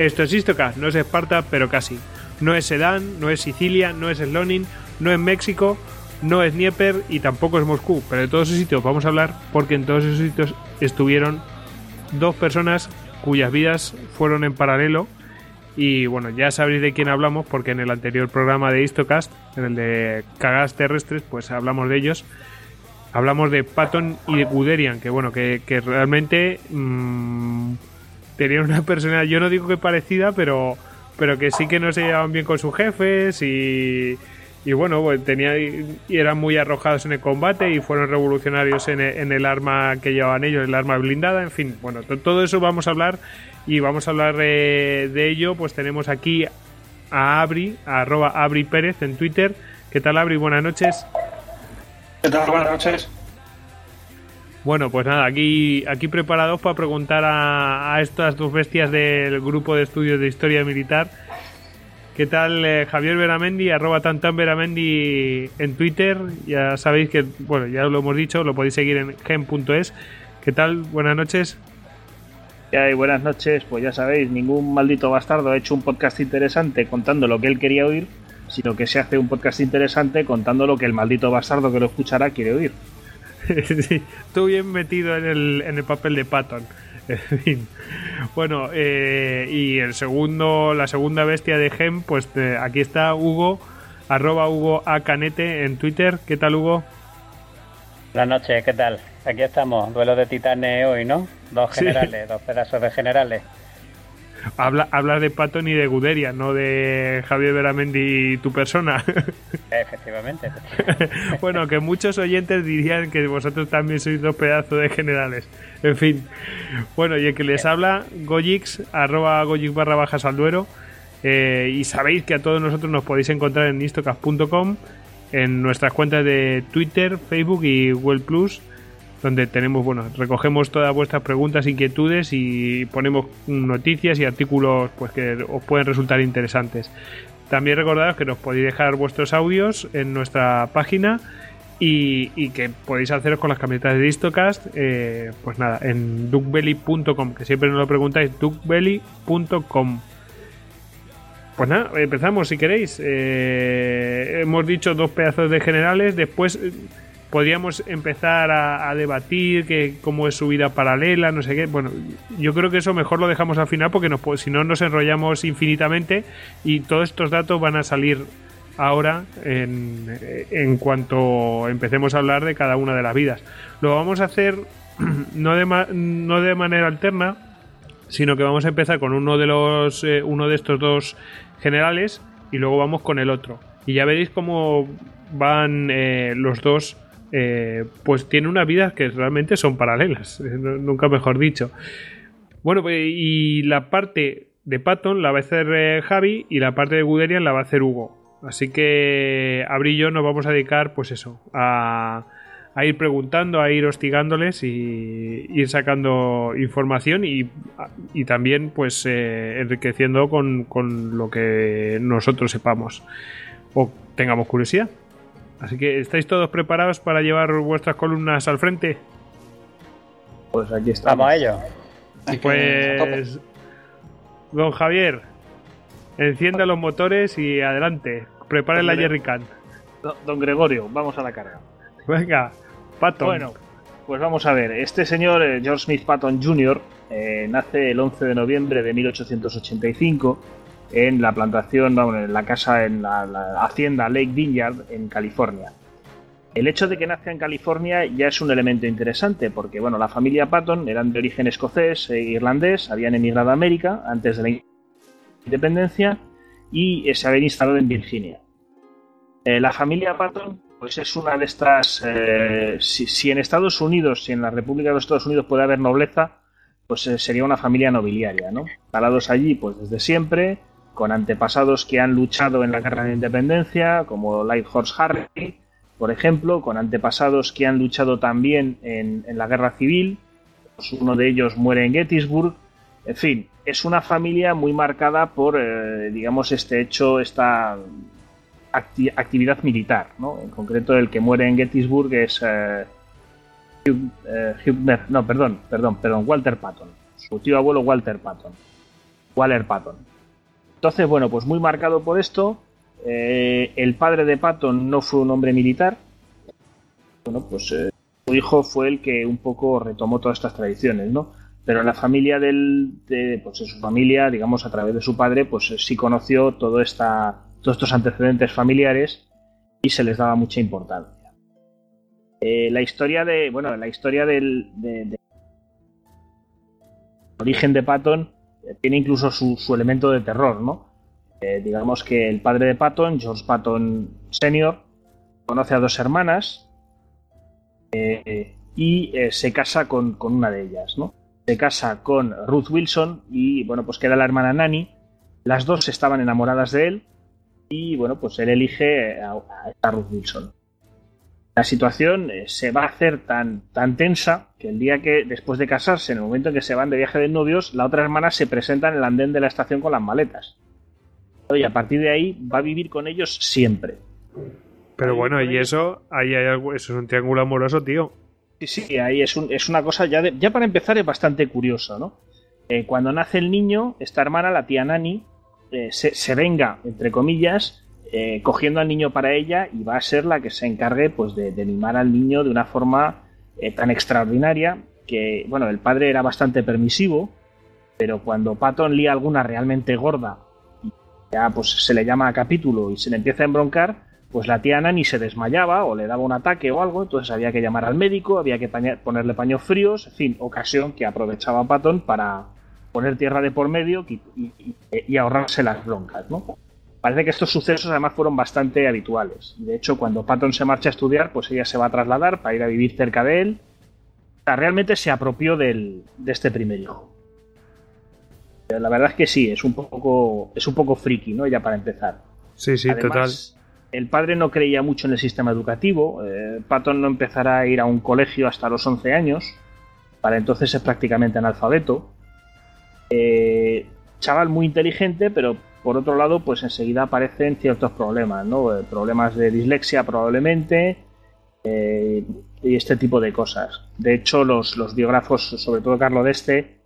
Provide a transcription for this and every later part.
Esto es Istocast, no es Esparta, pero casi. No es Sedán, no es Sicilia, no es Slonin, no es México, no es Dnieper y tampoco es Moscú. Pero de todos esos sitios vamos a hablar porque en todos esos sitios estuvieron dos personas cuyas vidas fueron en paralelo. Y bueno, ya sabréis de quién hablamos porque en el anterior programa de Istocast, en el de cagadas terrestres, pues hablamos de ellos. Hablamos de Patton y de Guderian, que bueno, que, realmente mmm, tenían una personalidad, yo no digo que parecida, pero, pero que sí que no se llevaban bien con sus jefes y, y bueno, pues tenía, y eran muy arrojados en el combate y fueron revolucionarios en el, arma que llevaban ellos, el arma blindada, en fin, bueno, todo eso vamos a hablar y vamos a hablar de, de ello, pues tenemos aquí a Abri, a arroba Abri Pérez en Twitter. ¿Qué tal Abri? Buenas noches. ¿Qué tal? Buenas noches. Bueno, pues nada, aquí, aquí preparados para preguntar a, estas dos bestias del grupo de estudios de historia militar. ¿Qué tal eh, Javier Veramendi, arroba tantan Veramendi en Twitter? Ya sabéis que, bueno, ya lo hemos dicho, lo podéis seguir en gen.es. ¿Qué tal? Buenas noches. Ya, buenas noches, pues ya sabéis, ningún maldito bastardo ha hecho un podcast interesante contando lo que él quería oír sino que se hace un podcast interesante contando lo que el maldito bastardo que lo escuchará quiere oír. sí, tú bien metido en el, en el papel de Patton. En fin. Bueno, eh, y el segundo, la segunda bestia de Gem, pues eh, aquí está Hugo, arroba Hugo A Canete en Twitter. ¿Qué tal, Hugo? Buenas noches, ¿qué tal? Aquí estamos, duelo de titanes hoy, ¿no? Dos generales, dos pedazos de generales. Habla, de Patton y de Guderia, no de Javier Veramendi y tu persona. Efectivamente. bueno, que muchos oyentes dirían que vosotros también sois dos pedazos de generales. En fin. Bueno, y el que les habla, Gojix, arroba Gojix barra bajas al duero. Eh, y sabéis que a todos nosotros nos podéis encontrar en istocast.com, en nuestras cuentas de Twitter, Facebook y Google Plus donde tenemos, bueno, recogemos todas vuestras preguntas, inquietudes y ponemos noticias y artículos pues que os pueden resultar interesantes. También recordaros que nos podéis dejar vuestros audios en nuestra página y, que podéis haceros con las camisetas de Distocast, eh, pues nada, en duckbelly.com, que siempre nos lo preguntáis, duckbelly.com. Pues nada, empezamos si queréis. Eh, hemos dicho dos pedazos de generales, después podríamos empezar a, debatir que cómo es su vida paralela, no sé qué. Bueno, yo creo que eso mejor lo dejamos al final porque nos, si no nos enrollamos infinitamente y todos estos datos van a salir ahora en, en cuanto empecemos a hablar de cada una de las vidas. Lo vamos a hacer no de, no de manera alterna, sino que vamos a empezar con uno de los eh, uno de estos dos generales y luego vamos con el otro. Y ya veréis cómo van eh, los dos eh, pues tiene unas vidas que realmente son paralelas, eh, nunca mejor dicho. Bueno, pues, y la parte de Patton la va a hacer eh, Javi y la parte de Guderian la va a hacer Hugo. Así que Abri y yo nos vamos a dedicar, pues eso, a, ir preguntando, a ir hostigándoles y ir sacando información y, también pues enriqueciendo con lo que nosotros sepamos o tengamos curiosidad. Así que, ¿estáis todos preparados para llevar vuestras columnas al frente? Pues aquí estamos. Vamos a ello. Pues, don Javier, encienda los motores y adelante. Prepare la jerrycan. Don Gregorio, vamos a la carga. Venga, Patton. Bueno, pues vamos a ver. Este señor, eh, George Smith Patton Jr., eh, nace el 11 de noviembre de 1885 en la plantación, en la casa, en la, hacienda Lake Vineyard en California. El hecho de que nazca en California ya es un elemento interesante porque bueno, la familia Patton eran de origen escocés e irlandés, habían emigrado a América antes de la independencia y se habían instalado en Virginia. Eh, la familia Patton pues es una de estas... Eh, si, en Estados Unidos, si en la República de los Estados Unidos puede haber nobleza, pues eh, sería una familia nobiliaria, ¿no? Allí pues desde siempre, con antepasados que han luchado en la guerra de independencia, como Lighthorse Harry, por ejemplo, con antepasados que han luchado también en, la guerra civil, pues uno de ellos muere en Gettysburg, en fin, es una familia muy marcada por, eh, digamos, este hecho, esta actividad militar, ¿no? En concreto, el que muere en Gettysburg es eh, Hugh, eh, no, perdón, perdón, perdón, Walter Patton, su tío abuelo Walter Patton. Waller Patton. Entonces, bueno, pues muy marcado por esto, eh, el padre de Patton no fue un hombre militar. Bueno, pues eh, su hijo fue el que un poco retomó todas estas tradiciones, ¿no? Pero la familia del, de, pues su familia, digamos, a través de su padre, pues sí conoció todo esta, todos estos antecedentes familiares y se les daba mucha importancia. Eh, la historia de, bueno, la historia del de, origen de Patton tiene incluso su, su elemento de terror, ¿no? Eh, digamos que el padre de Patton, George Patton Sr., conoce a dos hermanas eh, y eh, se casa con, con, una de ellas, ¿no? Se casa con Ruth Wilson y, bueno, pues queda la hermana Nanny. Las dos estaban enamoradas de él y, bueno, pues él elige a, a Ruth Wilson. La situación se va a hacer tan, tan tensa que el día que, después de casarse, en el momento en que se van de viaje de novios, la otra hermana se presenta en el andén de la estación con las maletas y a partir de ahí va a vivir con ellos siempre. Pero bueno, y eso, ahí hay algo, eso es un triángulo amoroso, tío. Sí, sí, ahí es, un, es una cosa ya, de, ya para empezar es bastante curioso, ¿no? Eh, cuando nace el niño, esta hermana, la tía Nani, eh, se, se, venga, entre comillas, eh, cogiendo al niño para ella y va a ser la que se encargue pues, de, de mimar al niño de una forma eh, tan extraordinaria que, bueno, el padre era bastante permisivo, pero cuando Patton lía alguna realmente gorda ya pues se le llama a capítulo y se le empieza a embroncar, pues la tía Nani se desmayaba o le daba un ataque o algo, entonces había que llamar al médico, había que ponerle paños fríos, en fin, ocasión que aprovechaba Patton para poner tierra de por medio y, y, y, ahorrarse las broncas, ¿no? Parece que estos sucesos además fueron bastante habituales. De hecho, cuando Patton se marcha a estudiar, pues ella se va a trasladar para ir a vivir cerca de él. O sea, realmente se apropió del, de este primer hijo. La verdad es que sí, es un poco, es un poco friki, ¿no? Ya para empezar. Sí, sí, Además, total. El padre no creía mucho en el sistema educativo. Eh, Patton no empezará a ir a un colegio hasta los 11 años. Para entonces es prácticamente analfabeto. Eh, chaval muy inteligente, pero por otro lado, pues enseguida aparecen ciertos problemas, ¿no? Eh, problemas de dislexia probablemente. Eh, y este tipo de cosas. De hecho, los, los biógrafos, sobre todo Carlo Deste,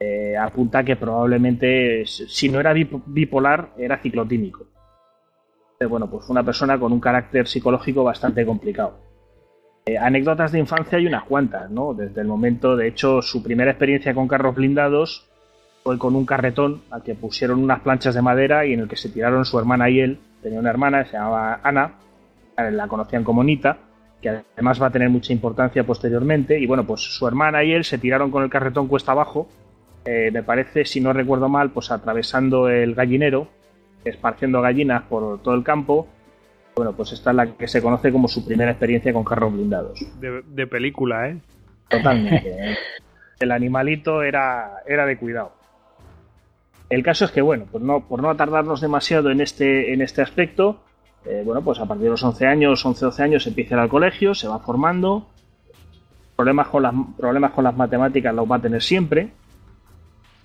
eh, apunta que probablemente, si no era bipolar, era ciclotímico. Eh, bueno, pues una persona con un carácter psicológico bastante complicado. Anécdotas de infancia hay unas cuantas, ¿no? Desde el momento, de hecho, su primera experiencia con carros blindados fue con un carretón al que pusieron unas planchas de madera y en el que se tiraron su hermana y él. Tenía una hermana, se llamaba Ana, la conocían como Nita, que además va a tener mucha importancia posteriormente. Y bueno, pues su hermana y él se tiraron con el carretón cuesta abajo eh, me parece, si no recuerdo mal, pues atravesando el gallinero, esparciendo gallinas por todo el campo. Bueno, pues esta es la que se conoce como su primera experiencia con carros blindados. De, de película, ¿eh? Totalmente. ¿eh? el animalito era, era de cuidado. El caso es que, bueno, pues no, por no tardarnos demasiado en este, en este aspecto, eh, bueno, pues a partir de los 11 años, 11-12 años empieza ir al colegio, se va formando, problemas con, las, problemas con las matemáticas los va a tener siempre,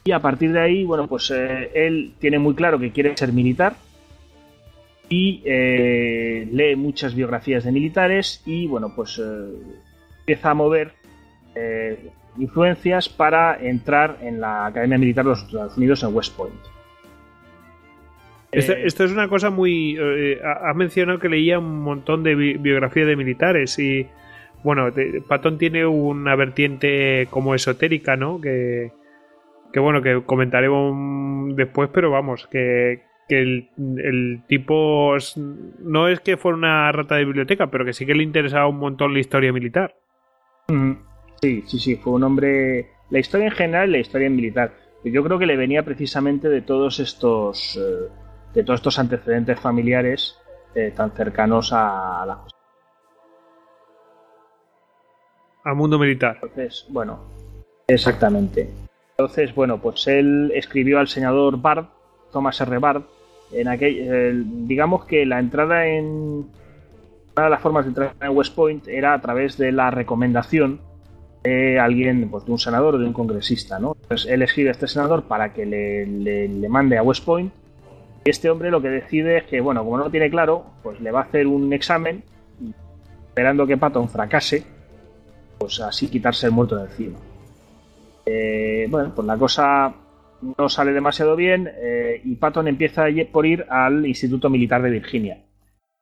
y a partir de ahí, bueno, pues eh, él tiene muy claro que quiere ser militar y eh, lee muchas biografías de militares y, bueno, pues empieza a mover influencias para entrar en la Academia Militar de los Estados Unidos en West Point. Esto, esto, es una cosa muy... Eh, ha mencionado que leía un montón de bi biografías de militares y, bueno, de, Patton tiene una vertiente como esotérica, ¿no? Que que bueno, que comentaremos después, pero vamos, que, que el, el, tipo no es que fuera una rata de biblioteca, pero que sí que le interesaba un montón la historia militar. Sí, sí, sí, fue un hombre... La historia en general la historia militar. Yo creo que le venía precisamente de todos estos... Eh, de todos estos antecedentes familiares eh, tan cercanos a la... Al mundo militar. Entonces, bueno, exactamente. Entonces, bueno, pues él escribió al senador Bard, Thomas R. Bard, en aquel, eh, digamos que la entrada en una de las formas de entrar en West Point era a través de la recomendación de alguien, pues de un senador o de un congresista, ¿no? Entonces él escribe a este senador para que le, le, mande a West Point y este hombre lo que decide es que, bueno, como no lo tiene claro, pues le va a hacer un examen esperando que Patton fracase, pues así quitarse el muerto de encima. Eh, bueno, pues la cosa no sale demasiado bien eh, y Patton empieza por ir al Instituto Militar de Virginia.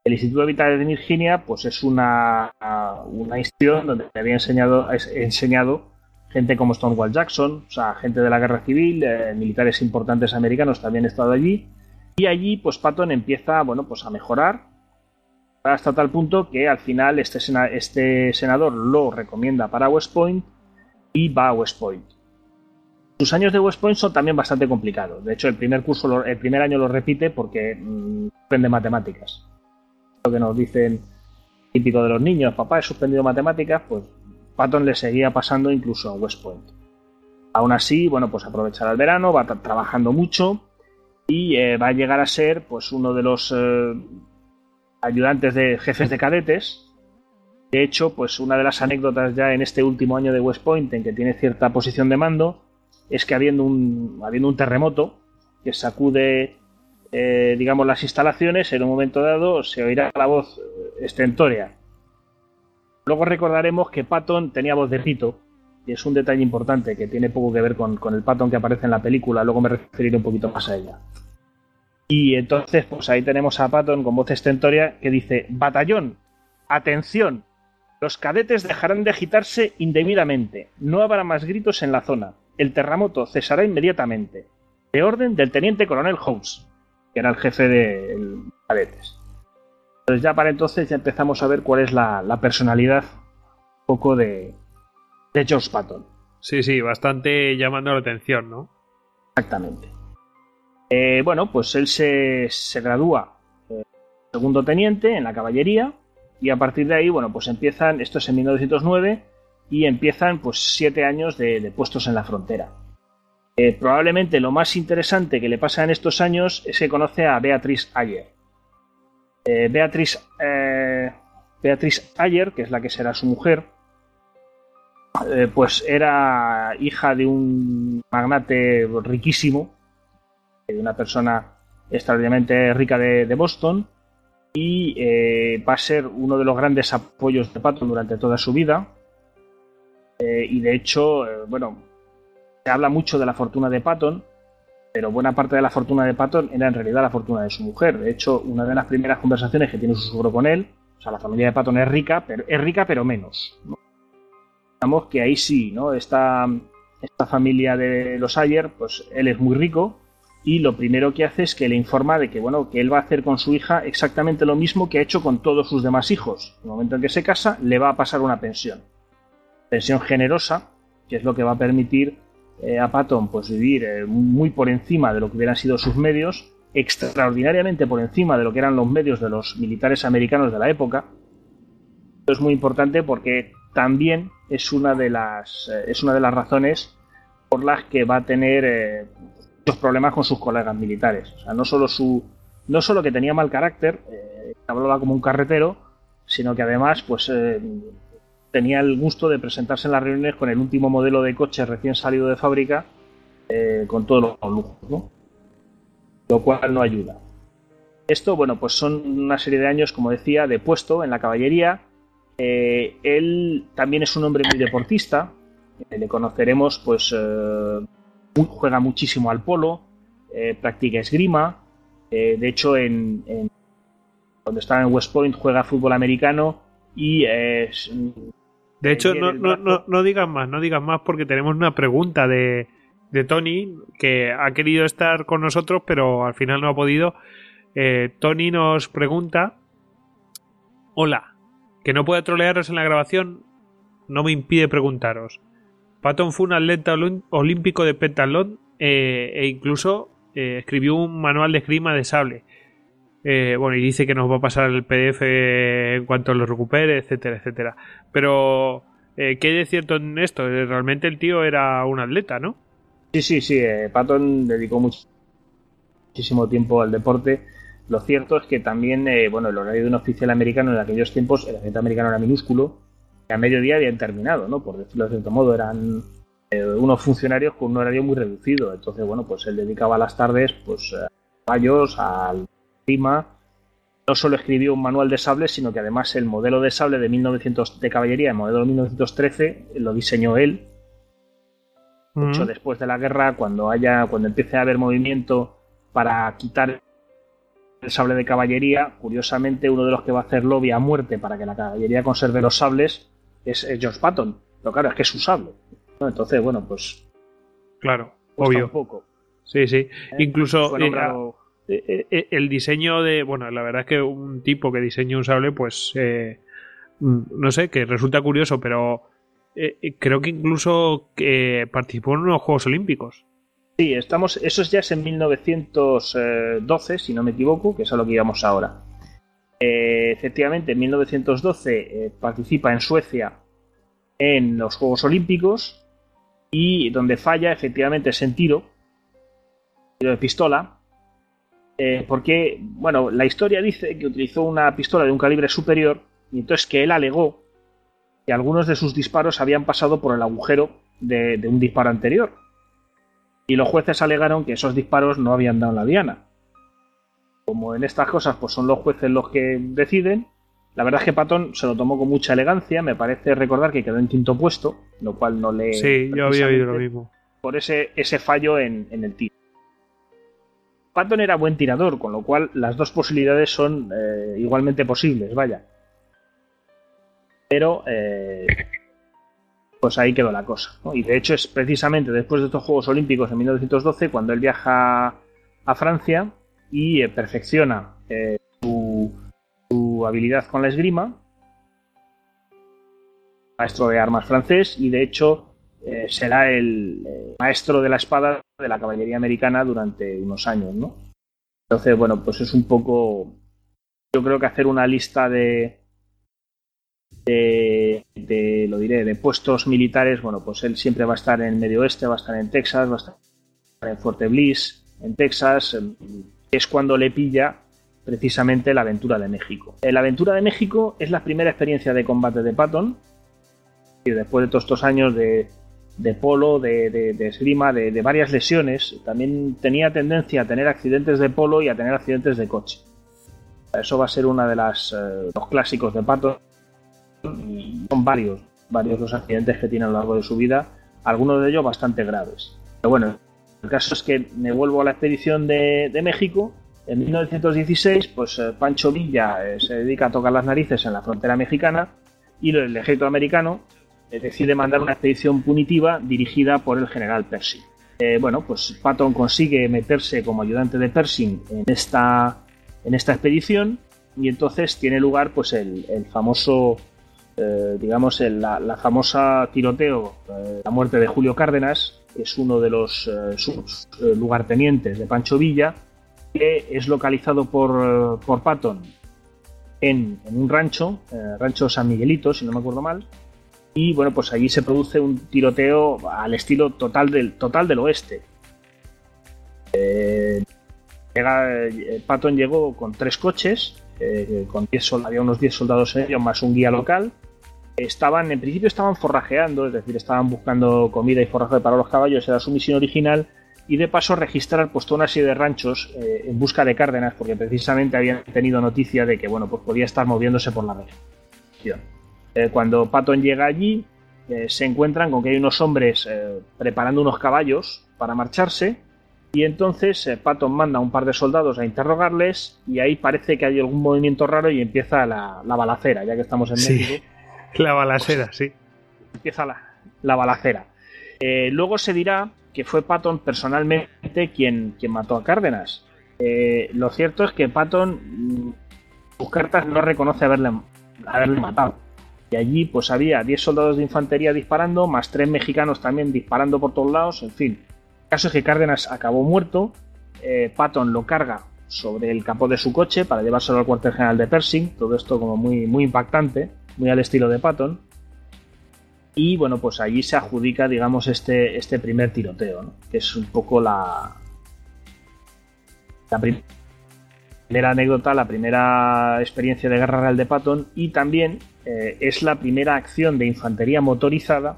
El Instituto Militar de Virginia pues es una, una institución donde había enseñado, enseñado gente como Stonewall Jackson, o sea, gente de la guerra civil, eh, militares importantes americanos también han estado allí. Y allí, pues Patton empieza, bueno, pues a mejorar hasta tal punto que al final este, este senador lo recomienda para West Point y va a West Point. Sus años de West Point son también bastante complicados. De hecho, el primer curso, el primer año lo repite porque mm, aprende matemáticas. Lo que nos dicen típico de los niños, papá, he suspendido matemáticas, pues Patton le seguía pasando incluso a West Point. Aún así, bueno, pues aprovechará el verano, va trabajando mucho y eh, va a llegar a ser pues uno de los eh, ayudantes de jefes de cadetes. De hecho, pues una de las anécdotas ya en este último año de West Point en que tiene cierta posición de mando es que habiendo un, habiendo un terremoto que sacude, eh, digamos, las instalaciones, en un momento dado se oirá la voz estentórea Luego recordaremos que Patton tenía voz de pito, y es un detalle importante que tiene poco que ver con, el Patton que aparece en la película, luego me referiré un poquito más a ella. Y entonces, pues ahí tenemos a Patton con voz estentoria que dice: Batallón, atención, los cadetes dejarán de agitarse indebidamente, no habrá más gritos en la zona, el terremoto cesará inmediatamente. De orden del teniente coronel Holmes, que era el jefe de cadetes. Entonces ya para entonces ya empezamos a ver cuál es la, personalidad un poco de, de George Patton. Sí, sí, bastante llamando la atención, ¿no? Exactamente. Eh, bueno, pues él se, gradúa eh, segundo teniente en la caballería y a partir de ahí, bueno, pues empiezan, esto es en 1909, y empiezan pues siete años de, puestos en la frontera. Eh, probablemente lo más interesante que le pasa en estos años es que conoce a Beatriz Ayer. Eh, Beatriz, eh, Beatriz Ayer, que es la que será su mujer, pues era hija de un magnate riquísimo, de una persona extraordinariamente rica de, Boston, y va a ser uno de los grandes apoyos de Patton durante toda su vida. y de hecho, bueno, se habla mucho de la fortuna de Patton, pero buena parte de la fortuna de Patton era en realidad la fortuna de su mujer. De hecho, una de las primeras conversaciones que tiene su suegro con él, o sea, la familia de Patton es rica, pero es rica pero menos. Digamos que ahí sí, ¿no? Esta, esta familia de los Ayer, pues él es muy rico y lo primero que hace es que le informa de que, bueno, que él va a hacer con su hija exactamente lo mismo que ha hecho con todos sus demás hijos. En el momento en que se casa, le va a pasar una pensión. Pensión generosa, que es lo que va a permitir eh, a Patton pues vivir eh, muy por encima de lo que hubieran sido sus medios, extraordinariamente por encima de lo que eran los medios de los militares americanos de la época. Esto es muy importante porque también es una de las, eh, es una de las razones por las que va a tener muchos problemas con sus colegas militares. O sea, no solo, su, no solo que tenía mal carácter, hablaba como un carretero, sino que además pues tenía el gusto de presentarse en las reuniones con el último modelo de coche recién salido de fábrica, eh, con todos los lujos. Lo cual no ayuda. Esto, bueno, pues son una serie de años, como decía, de puesto en la caballería. Eh, él también es un hombre muy deportista. Eh, le conoceremos, pues, juega muchísimo al polo, practica esgrima. de hecho, en, en, cuando estaba en West Point juega fútbol americano y es de hecho, no, no, no, digas más, no digas más porque tenemos una pregunta de, de Tony que ha querido estar con nosotros, pero al final no ha podido. Eh, Tony nos pregunta: Hola, que no puede trolearos en la grabación, no me impide preguntaros. Patton fue un atleta olímpico de pentatlón eh, e incluso eh, escribió un manual de esgrima de sable. Eh, bueno, y dice que nos va a pasar el PDF en cuanto lo recupere, etcétera, etcétera. Pero, eh, ¿qué hay de cierto en esto? Realmente el tío era un atleta, ¿no? Sí, sí, sí. Eh, Patton dedicó muchísimo tiempo al deporte. Lo cierto es que también, eh, bueno, el horario de un oficial americano en aquellos tiempos, el agente americano era minúsculo, y a mediodía habían terminado, ¿no? Por decirlo de cierto modo, eran unos funcionarios con un horario muy reducido. Entonces, bueno, pues él dedicaba las tardes, pues, a caballos, al no solo escribió un manual de sable, sino que además el modelo de sable de 1900 de caballería, el modelo de 1913, lo diseñó él. De hecho, después de la guerra, cuando haya, cuando empiece a haber movimiento para quitar el sable de caballería, curiosamente uno de los que va a hacer lobby a muerte para que la caballería conserve los sables es, George Patton. Pero claro, es que es su sable. Entonces, bueno, pues. Claro, obvio. Un poco. Sí, sí. ¿Eh? Incluso el diseño de. Bueno, la verdad es que un tipo que diseña un sable, pues. Mm, no sé, que resulta curioso, pero. creo que incluso que participó en unos Juegos Olímpicos. Sí, estamos, eso ya es en 1912, si no me equivoco, que es a lo que íbamos ahora. Eh, efectivamente, en 1912 eh, participa en Suecia en los Juegos Olímpicos y donde falla efectivamente es en tiro, tiro de pistola, eh, porque, bueno, la historia dice que utilizó una pistola de un calibre superior y entonces que él alegó que algunos de sus disparos habían pasado por el agujero de un disparo anterior y los jueces alegaron que esos disparos no habían dado la diana. Como en estas cosas pues son los jueces los que deciden, la verdad es que Patton se lo tomó con mucha elegancia, me parece recordar que quedó en quinto puesto, lo cual no le... Sí, yo había oído lo mismo. Por ese, ese fallo en, el tiro. Patton era buen tirador, con lo cual las dos posibilidades son eh, igualmente posibles, vaya. Pero eh, pues ahí quedó la cosa. Y de hecho es precisamente después de estos Juegos Olímpicos en 1912 cuando él viaja a Francia y eh, perfecciona eh, su, habilidad con la esgrima, maestro de armas francés, y de hecho eh, será el maestro de la espada de la caballería americana durante unos años. ¿no? Entonces, bueno, pues es un poco, yo creo que hacer una lista de, de, lo diré, de puestos militares, bueno, pues él siempre va a estar en Medio Oeste, va a estar en Texas, va a estar en Fort Bliss, en Texas, es cuando le pilla precisamente la aventura de México. La aventura de México es la primera experiencia de combate de Patton, y después de todos estos años de, polo, de, esgrima, de, varias lesiones, también tenía tendencia a tener accidentes de polo y a tener accidentes de coche. Eso va a ser uno de eh, los clásicos de Patton son varios, varios los accidentes que tiene a lo largo de su vida, algunos de ellos bastante graves. Pero bueno, el caso es que me vuelvo a la expedición de, México. En 1916, pues eh, Pancho Villa eh, se dedica a tocar las narices en la frontera mexicana y el ejército americano decide mandar una expedición punitiva dirigida por el general Pershing. bueno, pues Patton consigue meterse como ayudante de Pershing en esta, en esta expedición y entonces tiene lugar pues el famoso eh, digamos, la, famosa tiroteo, eh, la muerte de Julio Cárdenas, que es uno de los eh, lugartenientes de Pancho Villa, que es localizado por, por Patton en, un rancho, rancho San Miguelito, si no me acuerdo mal, y bueno, pues allí se produce un tiroteo al estilo total del, total del oeste. Patton llegó con tres coches, con había unos 10 soldados en ellos, más un guía local, estaban, en principio estaban forrajeando, es decir, estaban buscando comida y forraje para los caballos, era su misión original, y de paso registrar pues, toda una serie de ranchos eh, en busca de Cárdenas, porque precisamente habían tenido noticia de que bueno, pues podía estar moviéndose por la región. Eh, cuando Patton llega allí, eh, se encuentran con que hay unos hombres preparando unos caballos para marcharse, y entonces Patton manda a un par de soldados a interrogarles, y ahí parece que hay algún movimiento raro y empieza la, balacera, ya que estamos en México. La balacera, sí. Empieza la, balacera. Eh, luego se dirá que fue Patton personalmente quien, quien mató a Cárdenas. Eh, lo cierto es que Patton, mm, sus cartas no reconoce haberle, haberle matado. Y allí pues había 10 soldados de infantería disparando, más 3 mexicanos también disparando por todos lados, en fin. El caso es que Cárdenas acabó muerto, eh, Patton lo carga sobre el capó de su coche para llevárselo al cuartel general de Pershing, todo esto como muy, muy impactante muy al estilo de Patton. Y bueno, pues allí se adjudica, digamos, este, este primer tiroteo, que es un poco la, la primera anécdota, la primera experiencia de guerra real de Patton y también eh, es la primera acción de infantería motorizada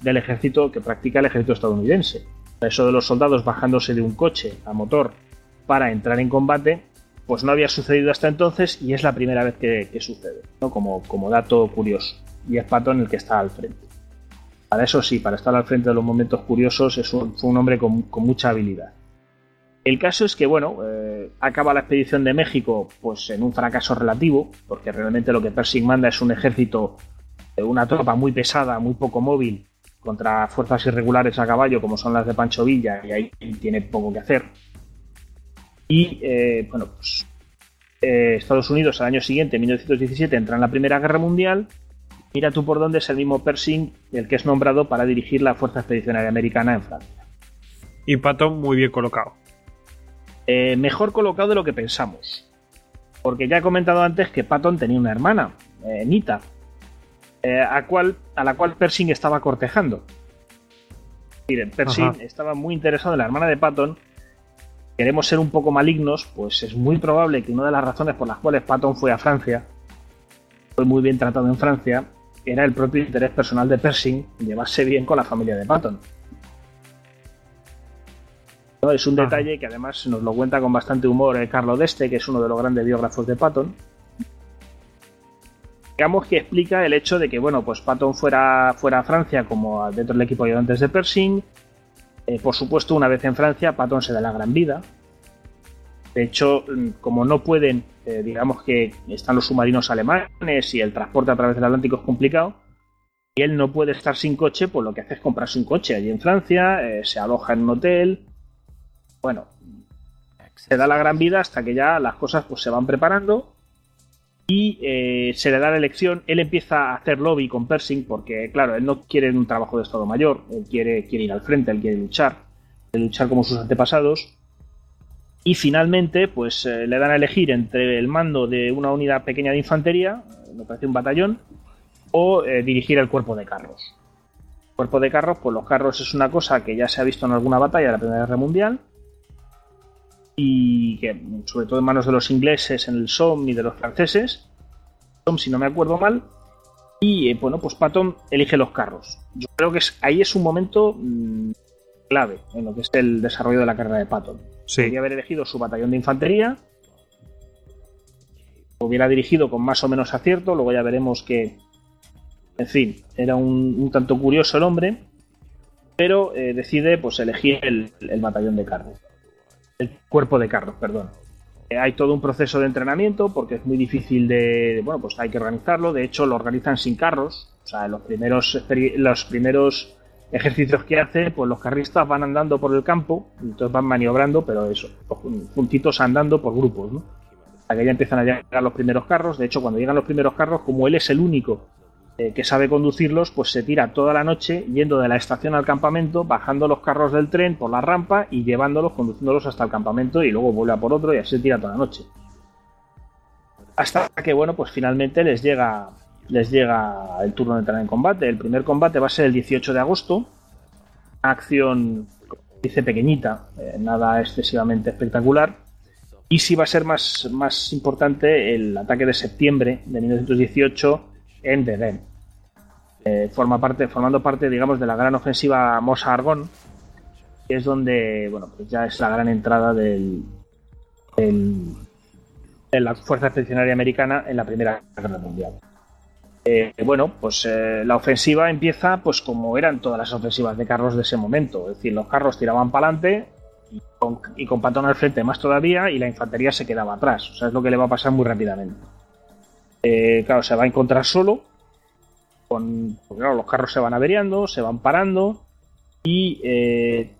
del ejército que practica el ejército estadounidense. Eso de los soldados bajándose de un coche a motor para entrar en combate pues no había sucedido hasta entonces y es la primera vez que, sucede, como, dato curioso. Y es Patton el que está al frente. Para eso sí, para estar al frente de los momentos curiosos, es un, fue un hombre con, mucha habilidad. El caso es que, bueno, eh, acaba la expedición de México pues en un fracaso relativo, porque realmente lo que Pershing manda es un ejército, una tropa muy pesada, muy poco móvil, contra fuerzas irregulares a caballo, como son las de Pancho Villa, y ahí tiene poco que hacer. Y, eh, bueno, pues eh, Estados Unidos al año siguiente, en 1917, entra en la Primera Guerra Mundial. Mira tú por dónde es el mismo Pershing el que es nombrado para dirigir la Fuerza Expedicionaria Americana en Francia. Y Patton muy bien colocado. Eh, mejor colocado de lo que pensamos. Porque ya he comentado antes que Patton tenía una hermana, eh, Nita, eh, a, cual, a la cual Pershing estaba cortejando. Miren, Pershing Ajá. estaba muy interesado en la hermana de Patton. Queremos ser un poco malignos, pues es muy probable que una de las razones por las cuales Patton fue a Francia, fue muy bien tratado en Francia, era el propio interés personal de Pershing llevarse bien con la familia de Patton. ¿No? Es un detalle que además nos lo cuenta con bastante humor eh, Carlo Deste, que es uno de los grandes biógrafos de Patton. Digamos que explica el hecho de que, bueno, pues Patton fuera, fuera a Francia como dentro del equipo ayudantes de Pershing. Eh, por supuesto, una vez en Francia, Patton se da la gran vida. De hecho, como no pueden, eh, digamos que están los submarinos alemanes y el transporte a través del Atlántico es complicado, y él no puede estar sin coche, pues lo que hace es comprarse un coche allí en Francia, eh, se aloja en un hotel, bueno, se da la gran vida hasta que ya las cosas pues se van preparando y eh, se le da la elección. Él empieza a hacer lobby con Pershing porque, claro, él no quiere un trabajo de Estado Mayor, él quiere, quiere ir al frente, él quiere luchar, quiere luchar como sus antepasados. Y finalmente, pues eh, le dan a elegir entre el mando de una unidad pequeña de infantería, me parece un batallón, o eh, dirigir el cuerpo de carros. El cuerpo de carros, pues los carros es una cosa que ya se ha visto en alguna batalla de la Primera Guerra Mundial y que sobre todo en manos de los ingleses en el Somme y de los franceses, Somme si no me acuerdo mal, y eh, bueno, pues Patton elige los carros. Yo creo que es, ahí es un momento mmm, clave en lo que es el desarrollo de la carrera de Patton. Sí. Podría haber elegido su batallón de infantería, hubiera dirigido con más o menos acierto, luego ya veremos que, en fin, era un, un tanto curioso el hombre, pero eh, decide pues elegir el, el batallón de carros el cuerpo de carros, perdón. Eh, hay todo un proceso de entrenamiento porque es muy difícil de, bueno, pues hay que organizarlo. De hecho, lo organizan sin carros. O sea, los primeros, los primeros ejercicios que hace, pues los carristas van andando por el campo, entonces van maniobrando, pero eso, juntitos andando por grupos, ¿no? Hasta que ya empiezan a llegar los primeros carros. De hecho, cuando llegan los primeros carros, como él es el único eh, que sabe conducirlos, pues se tira toda la noche yendo de la estación al campamento, bajando los carros del tren por la rampa y llevándolos, conduciéndolos hasta el campamento y luego vuelve a por otro y así se tira toda la noche. Hasta que, bueno, pues finalmente les llega, les llega el turno de entrar en combate. El primer combate va a ser el 18 de agosto. Acción, dice, pequeñita, eh, nada excesivamente espectacular. Y sí va a ser más, más importante el ataque de septiembre de 1918 en Degen. Eh, forma parte, formando parte, digamos, de la gran ofensiva Mosa-Argón, que es donde, bueno, pues ya es la gran entrada del, de la Fuerza Expedicionaria Americana en la Primera Guerra Mundial. Eh, bueno, pues eh, la ofensiva empieza pues como eran todas las ofensivas de carros de ese momento, es decir, los carros tiraban para adelante y con, Patton al frente más todavía y la infantería se quedaba atrás, o sea, es lo que le va a pasar muy rápidamente. Eh, claro, se va a encontrar solo. Con, los carros se van averiando, se van parando y eh,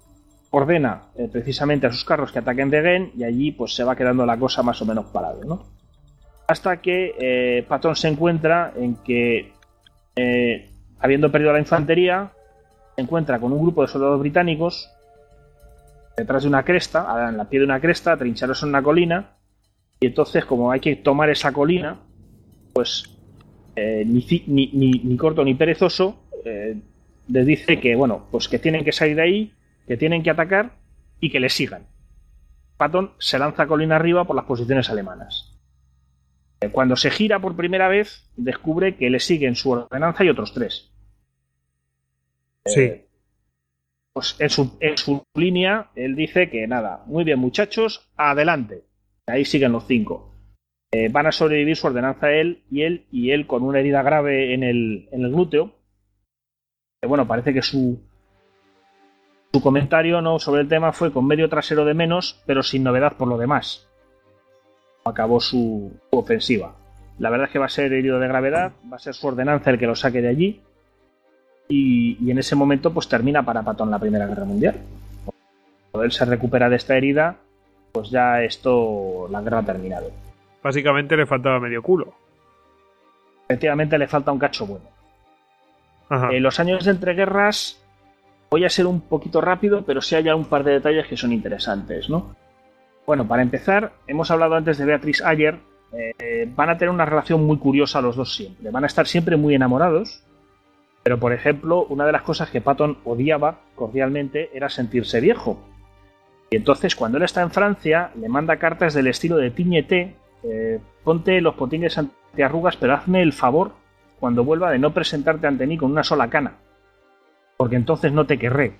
ordena eh, precisamente a sus carros que ataquen Degen y allí pues se va quedando la cosa más o menos parada, ¿no? Hasta que eh, Patton se encuentra en que, habiendo perdido la infantería, se encuentra con un grupo de soldados británicos detrás de una cresta, en la pie de una cresta, trinchados en una colina, y entonces como hay que tomar esa colina, pues eh, ni, ni, ni, ni, corto ni perezoso eh, les dice que bueno pues que tienen que salir de ahí que tienen que atacar y que les sigan. Patton se lanza colina arriba por las posiciones alemanas. Eh, cuando se gira por primera vez descubre que le siguen su ordenanza y otros tres. Sí. pues en su, en su línea él dice que nada muy bien muchachos adelante. Ahí siguen los cinco eh, van a sobrevivir su ordenanza él y él y él con una herida grave en el, en el glúteo. bueno, parece que su, su comentario ¿no? sobre el tema fue con medio trasero de menos, pero sin novedad por lo demás. Acabó su, ofensiva. La verdad es que va a ser herido de gravedad, va a ser su ordenanza el que lo saque de allí. Y, en ese momento pues termina para Patton la Primera Guerra Mundial. Cuando él se recupera de esta herida, pues ya esto, la guerra ha terminado. Básicamente le faltaba medio culo. Efectivamente le falta un cacho bueno. En los años de entreguerras voy a ser un poquito rápido, pero sí hay ya un par de detalles que son interesantes, ¿no? Bueno, para empezar, hemos hablado antes de Beatriz Ayer. Eh, van a tener una relación muy curiosa los dos siempre. Van a estar siempre muy enamorados. Pero, por ejemplo, una de las cosas que Patton odiaba cordialmente era sentirse viejo. Y entonces, cuando él está en Francia, le manda cartas del estilo de tiñete, eh, ponte los potines antiarrugas, pero hazme el favor cuando vuelva de no presentarte ante mí con una sola cana. Porque entonces no te querré.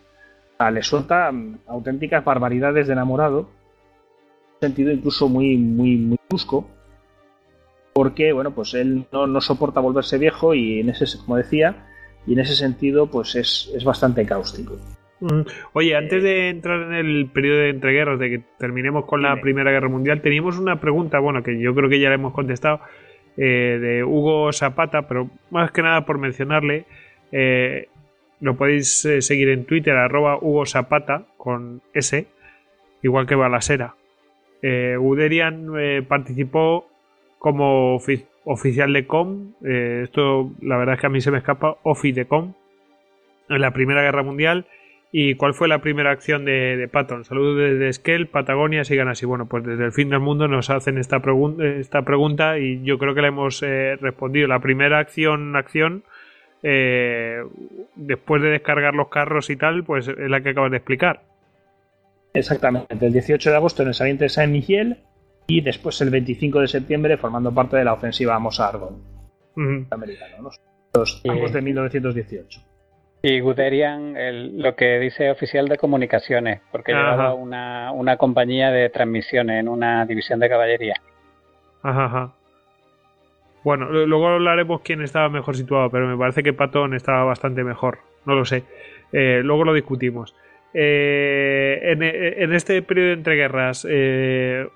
Le suelta mm, auténticas barbaridades de enamorado. Sentido incluso muy, muy, muy brusco. Porque, bueno, pues él no, no soporta volverse viejo y en ese, como decía, y en ese sentido pues es, bastante cáustico. Oye, antes de entrar en el periodo de entreguerras, de que terminemos con la Primera Guerra Mundial, teníamos una pregunta, bueno, que yo creo que ya la hemos contestado, eh, de Hugo Zapata, pero más que nada por mencionarle, eh, lo podéis eh, seguir en Twitter, arroba Hugo Zapata, con S, igual que Balasera. Uderian participó como oficial de com, eh, esto la verdad es que a mí se me escapa, Ofi de com, en la Primera Guerra Mundial. ¿Y cuál fue la primera acción de, Patton? Saludos desde Esquel, Patagonia, sigan así. Bueno, pues desde el fin del mundo nos hacen esta, esta pregunta y yo creo que la hemos eh, respondido. La primera acción, acción, eh, después de descargar los carros y tal, pues es la que acabas de explicar. Exactamente, el 18 de agosto en el saliente de Saint Michel y después el 25 de septiembre formando parte de la ofensiva Mosa Argon americano, los, ambos de 1918. Y Guderian, lo que dice oficial de comunicaciones, porque llevaba una, una, compañía de transmisiones en una división de caballería. Ajá, Bueno, luego hablaremos quién estaba mejor situado, pero me parece que Patón estaba bastante mejor. No lo sé. Eh, luego lo discutimos. Eh, en, este periodo de entreguerras, eh,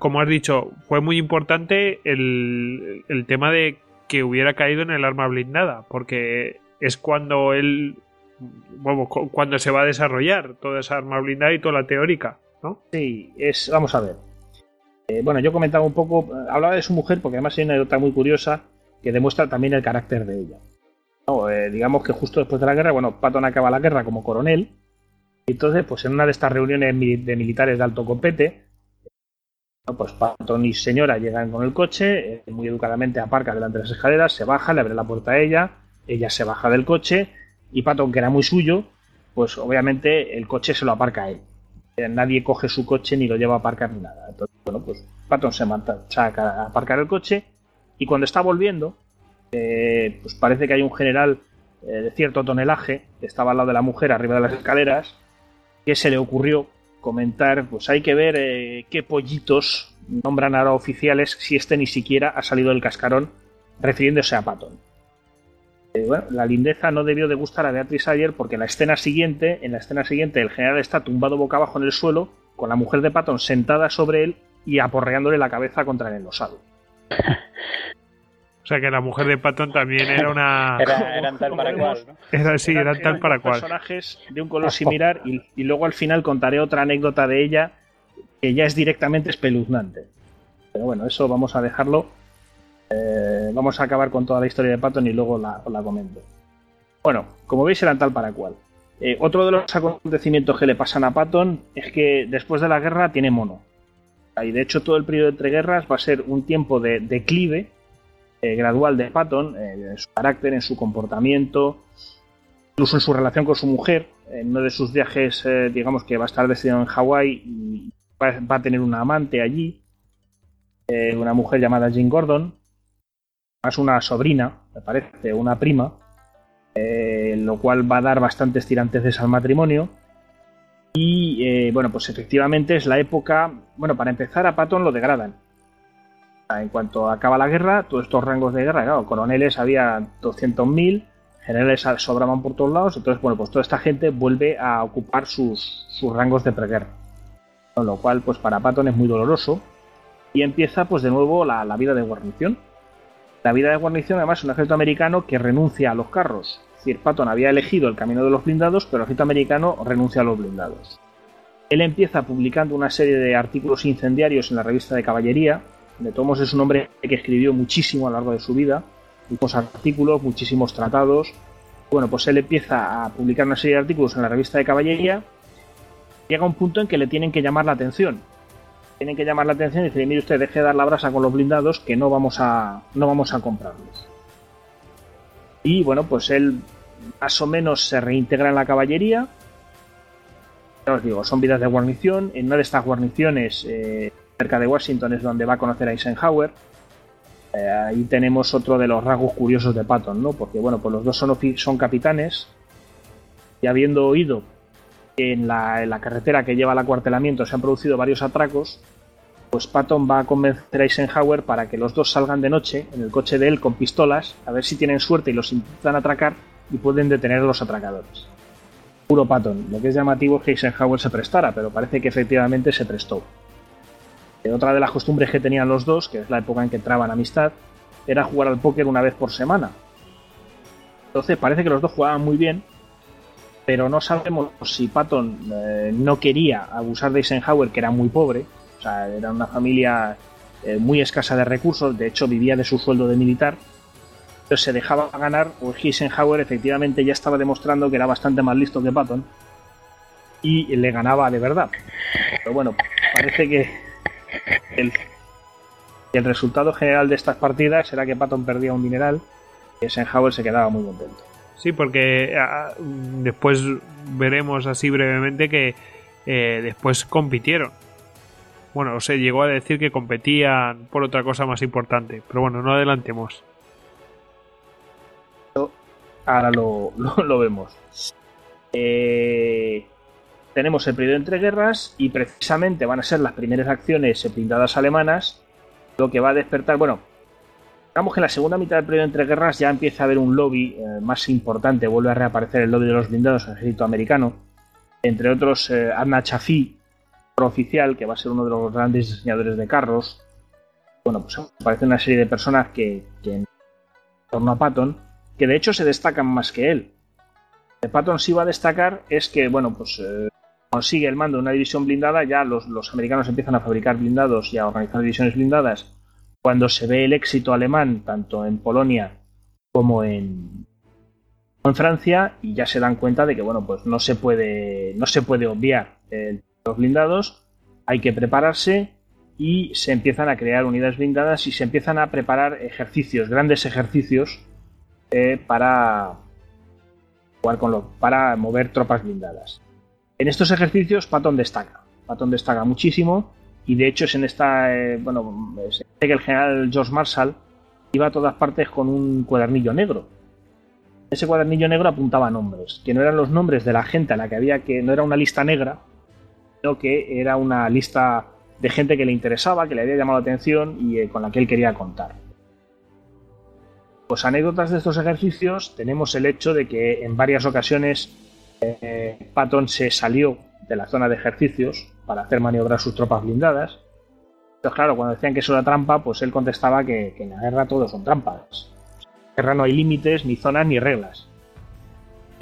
como has dicho, fue muy importante el, tema de que hubiera caído en el arma blindada, porque es cuando él, cuando se va a desarrollar toda esa arma blindada y toda la teórica, ¿no? Sí, es, vamos a ver. Eh, bueno, yo comentaba un poco, hablaba de su mujer, porque además hay una anécdota muy curiosa que demuestra también el carácter de ella. digamos que justo después de la guerra, bueno, Patton acaba la guerra como coronel entonces, pues en una de estas reuniones de militares de alto copete, pues Patton y señora llegan con el coche, eh, muy educadamente aparca delante de las escaleras, se baja, le abre la puerta a ella, ella se baja del coche y Patton, que era muy suyo, pues obviamente el coche se lo aparca a él. Eh, nadie coge su coche ni lo lleva a aparcar ni nada. Entonces, bueno, pues Patton se manda a aparcar el coche y cuando está volviendo, eh, pues parece que hay un general de cierto tonelaje que estaba al lado de la mujer arriba de las escaleras que se le ocurrió comentar, pues hay que ver eh, qué pollitos nombran ahora oficiales si este ni siquiera ha salido del cascarón refiriéndose a Patton. Eh, la lindeza no debió de gustar a Beatriz Ayer porque en la escena siguiente, en la escena siguiente, el general está tumbado boca abajo en el suelo, con la mujer de Patton sentada sobre él y aporreándole la cabeza contra el enlosado. O sea que la mujer de Patton también era una. Era, eran tal para cual, ¿no? Era, sí, eran, tal para cual. personajes de un color similar y, luego al final contaré otra anécdota de ella que ya es directamente espeluznante. Pero bueno, eso vamos a dejarlo. Eh, vamos a acabar con toda la historia de Patton y luego la, la comento. Bueno, como veis, eran tal para cual. Eh, otro de los acontecimientos que le pasan a Patton es que después de la guerra tiene mono. Y de hecho, todo el periodo entre guerras va a ser un tiempo de declive eh, gradual de Patton, en su carácter, en su comportamiento, incluso en su relación con su mujer. En uno de sus viajes, digamos que va a estar destinado en Hawái y va, a tener una amante allí, una mujer llamada Jean Gordon, más una sobrina, me parece, una prima, lo cual va a dar bastantes tirantes al matrimonio. Y bueno, pues efectivamente es la época. Bueno, para empezar, a Patton lo degradan. En cuanto acaba la guerra, todos estos rangos de guerra, claro, coroneles había 200.000, generales sobraban por todos lados, entonces, bueno, pues toda esta gente vuelve a ocupar sus, sus rangos de preguerra. Con lo cual, pues para Patton es muy doloroso. Y empieza, pues de nuevo, la, vida de guarnición. La vida de guarnición, además, es un ejército americano que renuncia a los carros. Decir, Patton había elegido el camino de los blindados, pero el ejército americano renuncia a los blindados. Él empieza publicando una serie de artículos incendiarios en la revista de caballería. De Tomos es un hombre que escribió muchísimo a lo largo de su vida, muchos artículos, muchísimos tratados. Bueno, pues él empieza a publicar una serie de artículos en la revista de caballería llega un punto en que le tienen que llamar la atención. Tienen que llamar la atención y decir, mire usted, deje de dar la brasa con los blindados que no vamos a, no vamos a comprarlos. Y bueno, pues él más o menos se reintegra en la caballería. Ya os digo, son vidas de guarnición. En una de estas guarniciones, eh, cerca de Washington, es donde va a conocer a Eisenhower. Eh, ahí tenemos otro de los rasgos curiosos de Patton, ¿no? Porque bueno, pues los dos son, son capitanes. Y habiendo oído en la, carretera que lleva al acuartelamiento se han producido varios atracos, pues Patton va a convencer a Eisenhower para que los dos salgan de noche en el coche de él con pistolas, a ver si tienen suerte y los intentan atracar y pueden detener a los atracadores. Puro Patton. Lo que es llamativo es que Eisenhower se prestara, pero parece que efectivamente se prestó. Eh, otra de las costumbres que tenían los dos, que es la época en que entraban amistad, era jugar al póker una vez por semana. Entonces parece que los dos jugaban muy bien pero no sabemos si Patton eh, no quería abusar de Eisenhower, que era muy pobre, o sea, era una familia eh, muy escasa de recursos, de hecho vivía de su sueldo de militar, pero se dejaba ganar, o Eisenhower efectivamente ya estaba demostrando que era bastante más listo que Patton y le ganaba de verdad. Pero bueno, parece que el, el resultado general de estas partidas era que Patton perdía un dineral y Eisenhower se quedaba muy contento. Sí, porque ah, después veremos así brevemente que eh, después compitieron. Bueno, o sea, llegó a decir que competían por otra cosa más importante, pero bueno, no adelantemos. Ahora lo, vemos. Eh, tenemos el periodo entre guerras y precisamente van a ser las primeras acciones blindadas alemanas lo que va a despertar, bueno, Digamos que en la segunda mitad del periodo entre guerras ya empieza a haber un lobby eh, más importante, vuelve a reaparecer el lobby de los blindados del ejército americano, entre otros eh, Anna Chaffee, oficial, que va a ser uno de los grandes diseñadores de carros. Bueno, pues aparece una serie de personas que, en torno a Patton, que de hecho se destacan más que él. De Patton sí va a destacar es que, bueno, pues eh, consigue el mando de una división blindada, ya los, los americanos empiezan a fabricar blindados y a organizar divisiones blindadas cuando se ve el éxito alemán tanto en Polonia como en, en Francia y ya se dan cuenta de que bueno pues no se puede no se puede obviar los blindados hay que prepararse y se empiezan a crear unidades blindadas y se empiezan a preparar ejercicios grandes ejercicios eh, para jugar con los, para mover tropas blindadas en estos ejercicios Patton destaca Patton destaca muchísimo y de hecho es en esta, eh, bueno, sé que el general George Marshall iba a todas partes con un cuadernillo negro. Ese cuadernillo negro apuntaba nombres, que no eran los nombres de la gente a la que había que, no era una lista negra, sino que era una lista de gente que le interesaba, que le había llamado la atención y eh, con la que él quería contar. Pues anécdotas de estos ejercicios tenemos el hecho de que en varias ocasiones eh, Patton se salió de la zona de ejercicios para hacer maniobrar sus tropas blindadas. Entonces, claro, cuando decían que eso era trampa, pues él contestaba que, en la guerra todo son trampas. En la guerra no hay límites, ni zonas, ni reglas.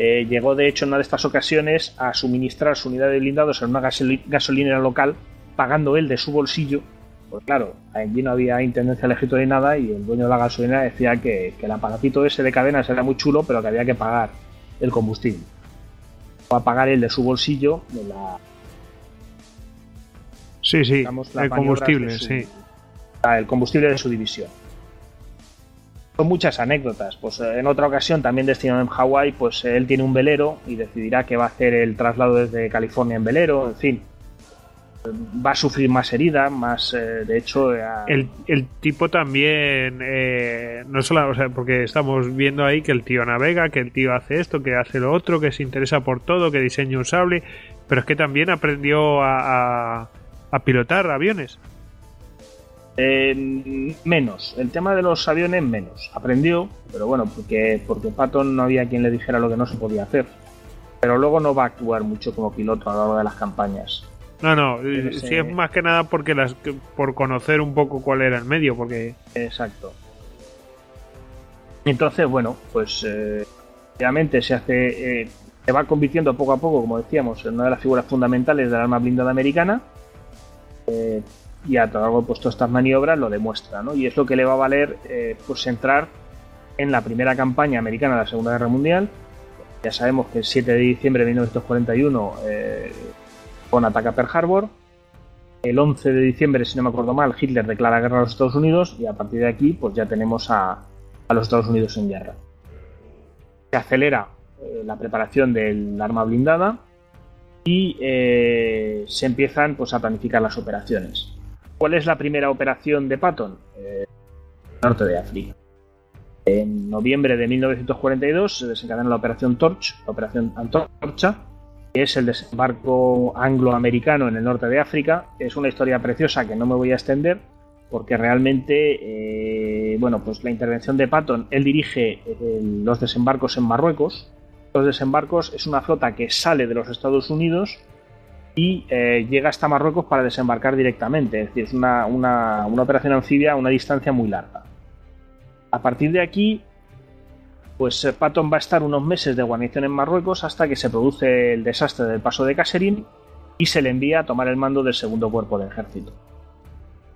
Eh, llegó, de hecho, en una de estas ocasiones a suministrar su unidad de blindados en una gasolinera local, pagando él de su bolsillo. Pues claro, allí no había intendencia del ejército ni nada, y el dueño de la gasolinera decía que, que el aparatito ese de cadenas era muy chulo, pero que había que pagar el combustible. O a pagar él de su bolsillo de la, Sí, sí, el combustible, sí. El combustible de su división. Son muchas anécdotas. Pues eh, en otra ocasión, también destinado en Hawái, pues él tiene un velero y decidirá que va a hacer el traslado desde California en velero, en fin. Va a sufrir más heridas, más, eh, de hecho... Eh, el, el, tipo también, no solo, o sea, porque estamos viendo ahí que el tío navega, que el tío hace esto, que hace lo otro, que se interesa por todo, que diseña un sable, pero es que también aprendió a a pilotar aviones. Eh, menos. El tema de los aviones, menos. Aprendió, pero bueno, porque, porque Patton no había quien le dijera lo que no se podía hacer. Pero luego no va a actuar mucho como piloto a lo largo de las campañas. No, no, sí es más que nada porque las, por conocer un poco cuál era el medio, porque... Exacto. Entonces, bueno, pues eh, obviamente se hace, eh, se va convirtiendo poco a poco, como decíamos, en una de las figuras fundamentales del arma blindada americana. Eh, y a lo largo pues, todas estas maniobras lo demuestra, ¿no? Y es lo que le va a valer pues entrar en la primera campaña americana de la Segunda Guerra Mundial. Ya sabemos que el 7 de diciembre de 1941 con ataca Pearl Harbor. El 11 de diciembre, si no me acuerdo mal, Hitler declara guerra a los Estados Unidos y a partir de aquí pues ya tenemos a, a los Estados Unidos en guerra. Se acelera eh, la preparación del arma blindada y eh, se empiezan pues, a planificar las operaciones. ¿Cuál es la primera operación de Patton? Eh, norte de África. En noviembre de 1942 se desencadena la operación Torch, la operación Antorcha, que es el desembarco angloamericano en el norte de África. Es una historia preciosa que no me voy a extender, porque realmente, eh, bueno, pues la intervención de Patton, él dirige eh, los desembarcos en Marruecos. Los desembarcos es una flota que sale de los Estados Unidos y eh, llega hasta Marruecos para desembarcar directamente. Es decir, es una, una, una operación anfibia a una distancia muy larga. A partir de aquí, pues Patton va a estar unos meses de guarnición en Marruecos hasta que se produce el desastre del paso de Caserín y se le envía a tomar el mando del segundo cuerpo de ejército.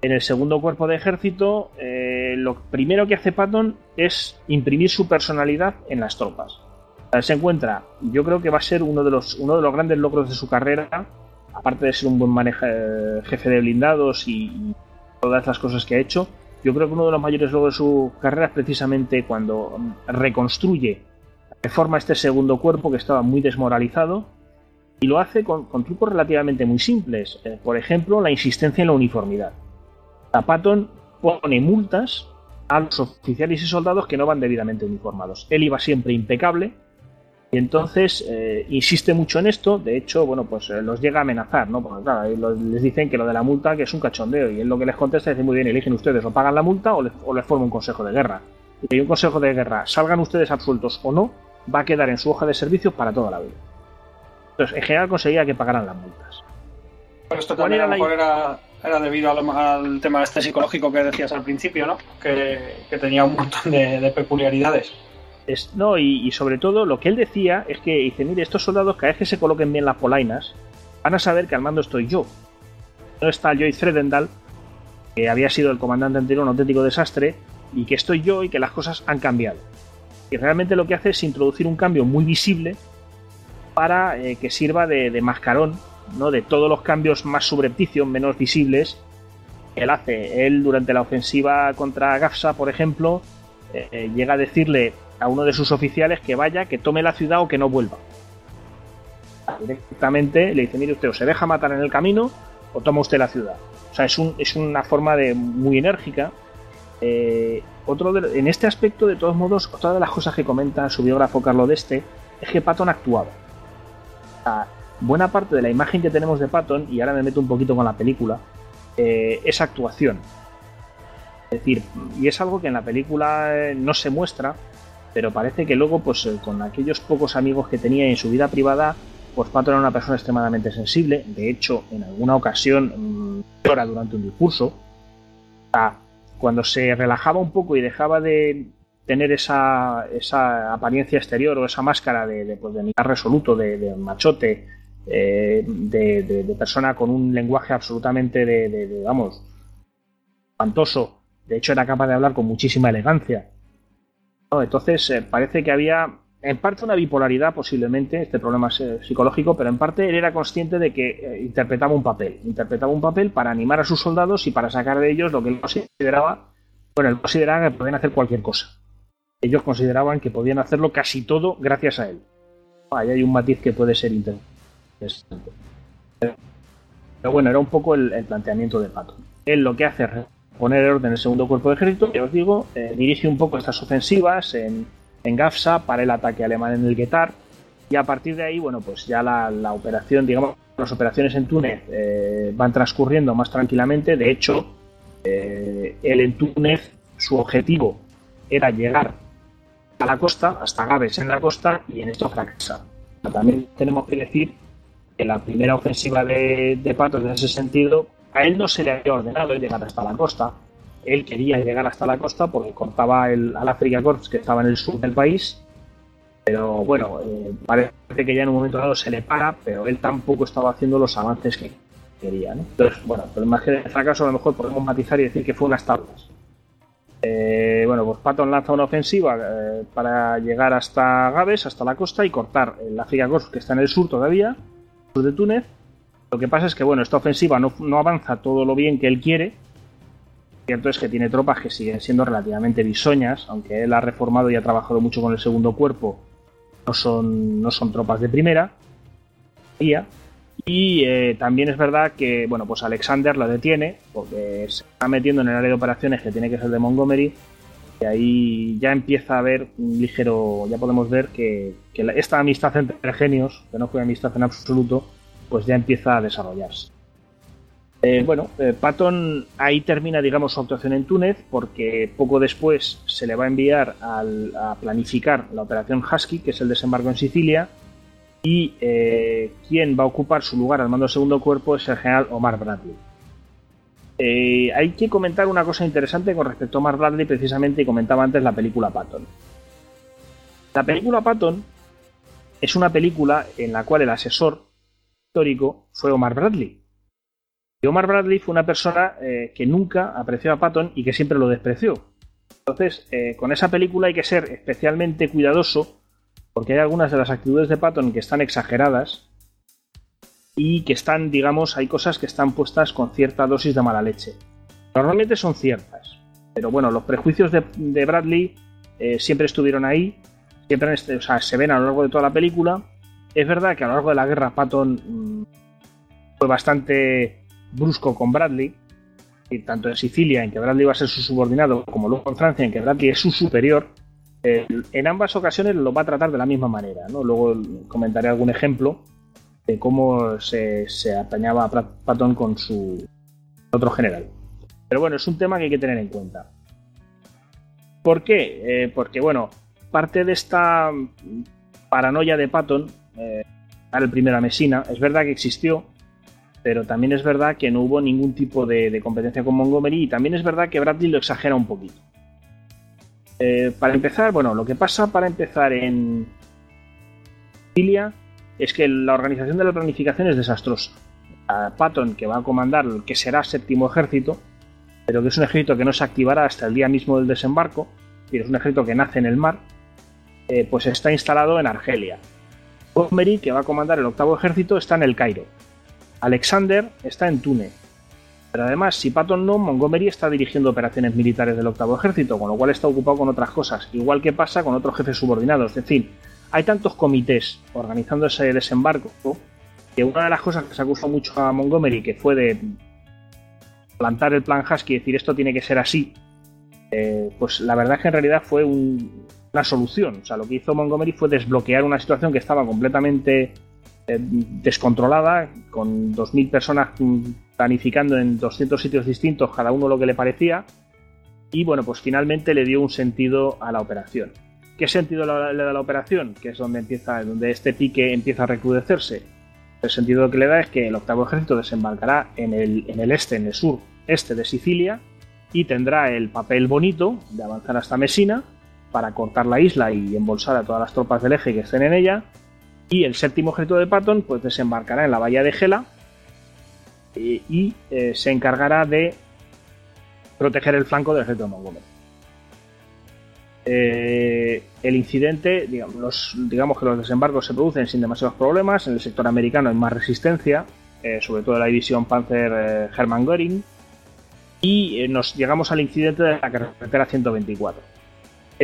En el segundo cuerpo de ejército, eh, lo primero que hace Patton es imprimir su personalidad en las tropas. Se encuentra, yo creo que va a ser uno de los, uno de los grandes logros de su carrera, aparte de ser un buen eh, jefe de blindados y, todas las cosas que ha hecho. Yo creo que uno de los mayores logros de su carrera es precisamente cuando reconstruye, reforma este segundo cuerpo que estaba muy desmoralizado y lo hace con, trucos relativamente muy simples. Eh, por ejemplo, la insistencia en la uniformidad. Patton pone multas a los oficiales y soldados que no van debidamente uniformados. Él iba siempre impecable y entonces eh, insiste mucho en esto. De hecho, bueno, pues eh, los llega a amenazar, ¿no? Porque claro, les dicen que lo de la multa que es un cachondeo y él lo que les contesta es muy bien, eligen ustedes o pagan la multa o les, o les forma un consejo de guerra. Y un consejo de guerra, salgan ustedes absueltos o no, va a quedar en su hoja de servicios para toda la vida. Entonces, en general conseguía que pagaran las multas. Pero esto también a lo mejor era era debido al, tema este psicológico que decías al principio, ¿no? Que, tenía un montón de, peculiaridades. Es, no, y, sobre todo lo que él decía es que dice, mire, estos soldados cada vez que se coloquen bien las polainas, van a saber que al mando estoy yo. No está Joyce Fredendal, que había sido el comandante anterior un auténtico desastre, y que estoy yo y que las cosas han cambiado. Y realmente lo que hace es introducir un cambio muy visible para eh, que sirva de mascarón ¿no? de todos los cambios más subrepticios, menos visibles, él hace. Él durante la ofensiva contra Gafsa, por ejemplo, eh, eh, llega a decirle a uno de sus oficiales que vaya, que tome la ciudad o que no vuelva. Directamente le dice, mire usted, o se deja matar en el camino o toma usted la ciudad. O sea, es, un, es una forma de muy enérgica. Eh, otro en este aspecto, de todos modos, otra de las cosas que comenta su biógrafo Carlo Deste es que Patton actuaba buena parte de la imagen que tenemos de Patton, y ahora me meto un poquito con la película, eh, es actuación. Es decir, y es algo que en la película eh, no se muestra, pero parece que luego, pues eh, con aquellos pocos amigos que tenía en su vida privada, pues Patton era una persona extremadamente sensible. De hecho, en alguna ocasión mm, llora durante un discurso. cuando se relajaba un poco y dejaba de tener esa, esa apariencia exterior o esa máscara de, de, pues, de mirar resoluto, de, de machote, eh, de, persona con un lenguaje absolutamente de, vamos, espantoso. De hecho, era capaz de hablar con muchísima elegancia. Entonces, eh, parece que había, en parte, una bipolaridad, posiblemente, este problema psicológico, pero en parte él era consciente de que eh, interpretaba un papel. Interpretaba un papel para animar a sus soldados y para sacar de ellos lo que él consideraba, bueno, él consideraba que podían hacer cualquier cosa. Ellos consideraban que podían hacerlo casi todo gracias a él. Ahí hay un matiz que puede ser interesante. Pero bueno, era un poco el, planteamiento de Pato. Él lo que hace es poner orden en el segundo cuerpo de ejército, ya os digo, eh, dirige un poco estas ofensivas en, en Gafsa para el ataque alemán en el Guetar, y a partir de ahí, bueno, pues ya la, operación, digamos, las operaciones en Túnez eh, van transcurriendo más tranquilamente. De hecho, él en Túnez, su objetivo era llegar a la costa, hasta Gabes en la costa, y en esto fracasa. También tenemos que decir que la primera ofensiva de, de Patos en ese sentido, a él no se le había ordenado llegar hasta la costa. Él quería llegar hasta la costa porque cortaba el, al Africa Corps que estaba en el sur del país. Pero bueno, eh, parece que ya en un momento dado se le para, pero él tampoco estaba haciendo los avances que quería. Entonces, bueno, pero más que de fracaso, a lo mejor podemos matizar y decir que fue unas tablas. Eh, bueno, pues Patton lanza una ofensiva eh, para llegar hasta Gabes, hasta la costa y cortar el África Corps que está en el sur todavía, sur de Túnez. Lo que pasa es que, bueno, esta ofensiva no, avanza todo lo bien que él quiere. Cierto es que tiene tropas que siguen siendo relativamente bisoñas, aunque él ha reformado y ha trabajado mucho con el segundo cuerpo, no son, no son tropas de primera. Y eh, también es verdad que, bueno, pues Alexander lo detiene porque se está metiendo en el área de operaciones que tiene que ser de Montgomery. Y ahí ya empieza a haber un ligero, ya podemos ver que, esta amistad entre genios, que no fue amistad en absoluto, pues ya empieza a desarrollarse. Eh, bueno, eh, Patton ahí termina, digamos, su actuación en Túnez porque poco después se le va a enviar a planificar la operación Husky, que es el desembarco en Sicilia, y eh, quien va a ocupar su lugar al mando del segundo cuerpo es el general Omar Bradley. Eh, hay que comentar una cosa interesante con respecto a Omar Bradley, precisamente, comentaba antes la película Patton. La película Patton es una película en la cual el asesor histórico fue Omar Bradley. Y Omar Bradley fue una persona eh, que nunca apreció a Patton y que siempre lo despreció. Entonces, con esa película hay que ser especialmente cuidadoso porque hay algunas de las actitudes de Patton que están exageradas y que están, digamos, hay cosas que están puestas con cierta dosis de mala leche. Normalmente son ciertas, pero bueno, los prejuicios de, Bradley eh, siempre estuvieron ahí, siempre se ven a lo largo de toda la película. Es verdad que a lo largo de la guerra Patton mm, fue bastante brusco con Bradley, tanto en Sicilia, en que Bradley va a ser su subordinado, como luego en Francia, en que Bradley es su superior, en ambas ocasiones lo va a tratar de la misma manera. ¿no? Luego comentaré algún ejemplo de cómo se, se Patton con su otro general. Pero bueno, es un tema que hay que tener en cuenta. ¿Por qué? Eh, porque, bueno, parte de esta paranoia de Patton, eh, el primero a Messina, es verdad que existió, pero también es verdad que no hubo ningún tipo de, competencia con Montgomery y también es verdad que Bradley lo exagera un poquito. Eh, para empezar, bueno, lo que pasa para empezar en Sicilia es que la organización de la planificación es desastrosa. Patton, que va a comandar que será séptimo ejército, pero que es un ejército que no se activará hasta el día mismo del desembarco, y es un ejército que nace en el mar, eh, pues está instalado en Argelia. Montgomery, que va a comandar el octavo ejército, está en el Cairo. Alexander está en Túnez. Pero además, si Patton no, Montgomery está dirigiendo operaciones militares del octavo ejército, con lo cual está ocupado con otras cosas, igual que pasa con otros jefes subordinados. Es decir, hay tantos comités organizando ese desembarco que una de las cosas que se acusó mucho a Montgomery, que fue de plantar el plan Husky y decir esto tiene que ser así, eh, pues la verdad es que en realidad fue una solución. O sea, lo que hizo Montgomery fue desbloquear una situación que estaba completamente eh, descontrolada, con 2.000 personas planificando en 200 sitios distintos, cada uno lo que le parecía, y bueno, pues finalmente le dio un sentido a la operación. ¿Qué sentido le da la operación? Que es donde empieza, donde este pique empieza a recrudecerse. El sentido que le da es que el octavo ejército desembarcará en el, en el este, en el sur este de Sicilia, y tendrá el papel bonito de avanzar hasta Mesina para cortar la isla y embolsar a todas las tropas del eje que estén en ella. Y el séptimo ejército de Patton pues desembarcará en la bahía de Gela y eh, se encargará de proteger el flanco del ejército de Montgomery. Eh, el incidente, digamos, que los desembarcos se producen sin demasiados problemas. En el sector americano hay más resistencia, eh, sobre todo la división Panzer Hermann Göring. Y nos llegamos al incidente de la carretera 124.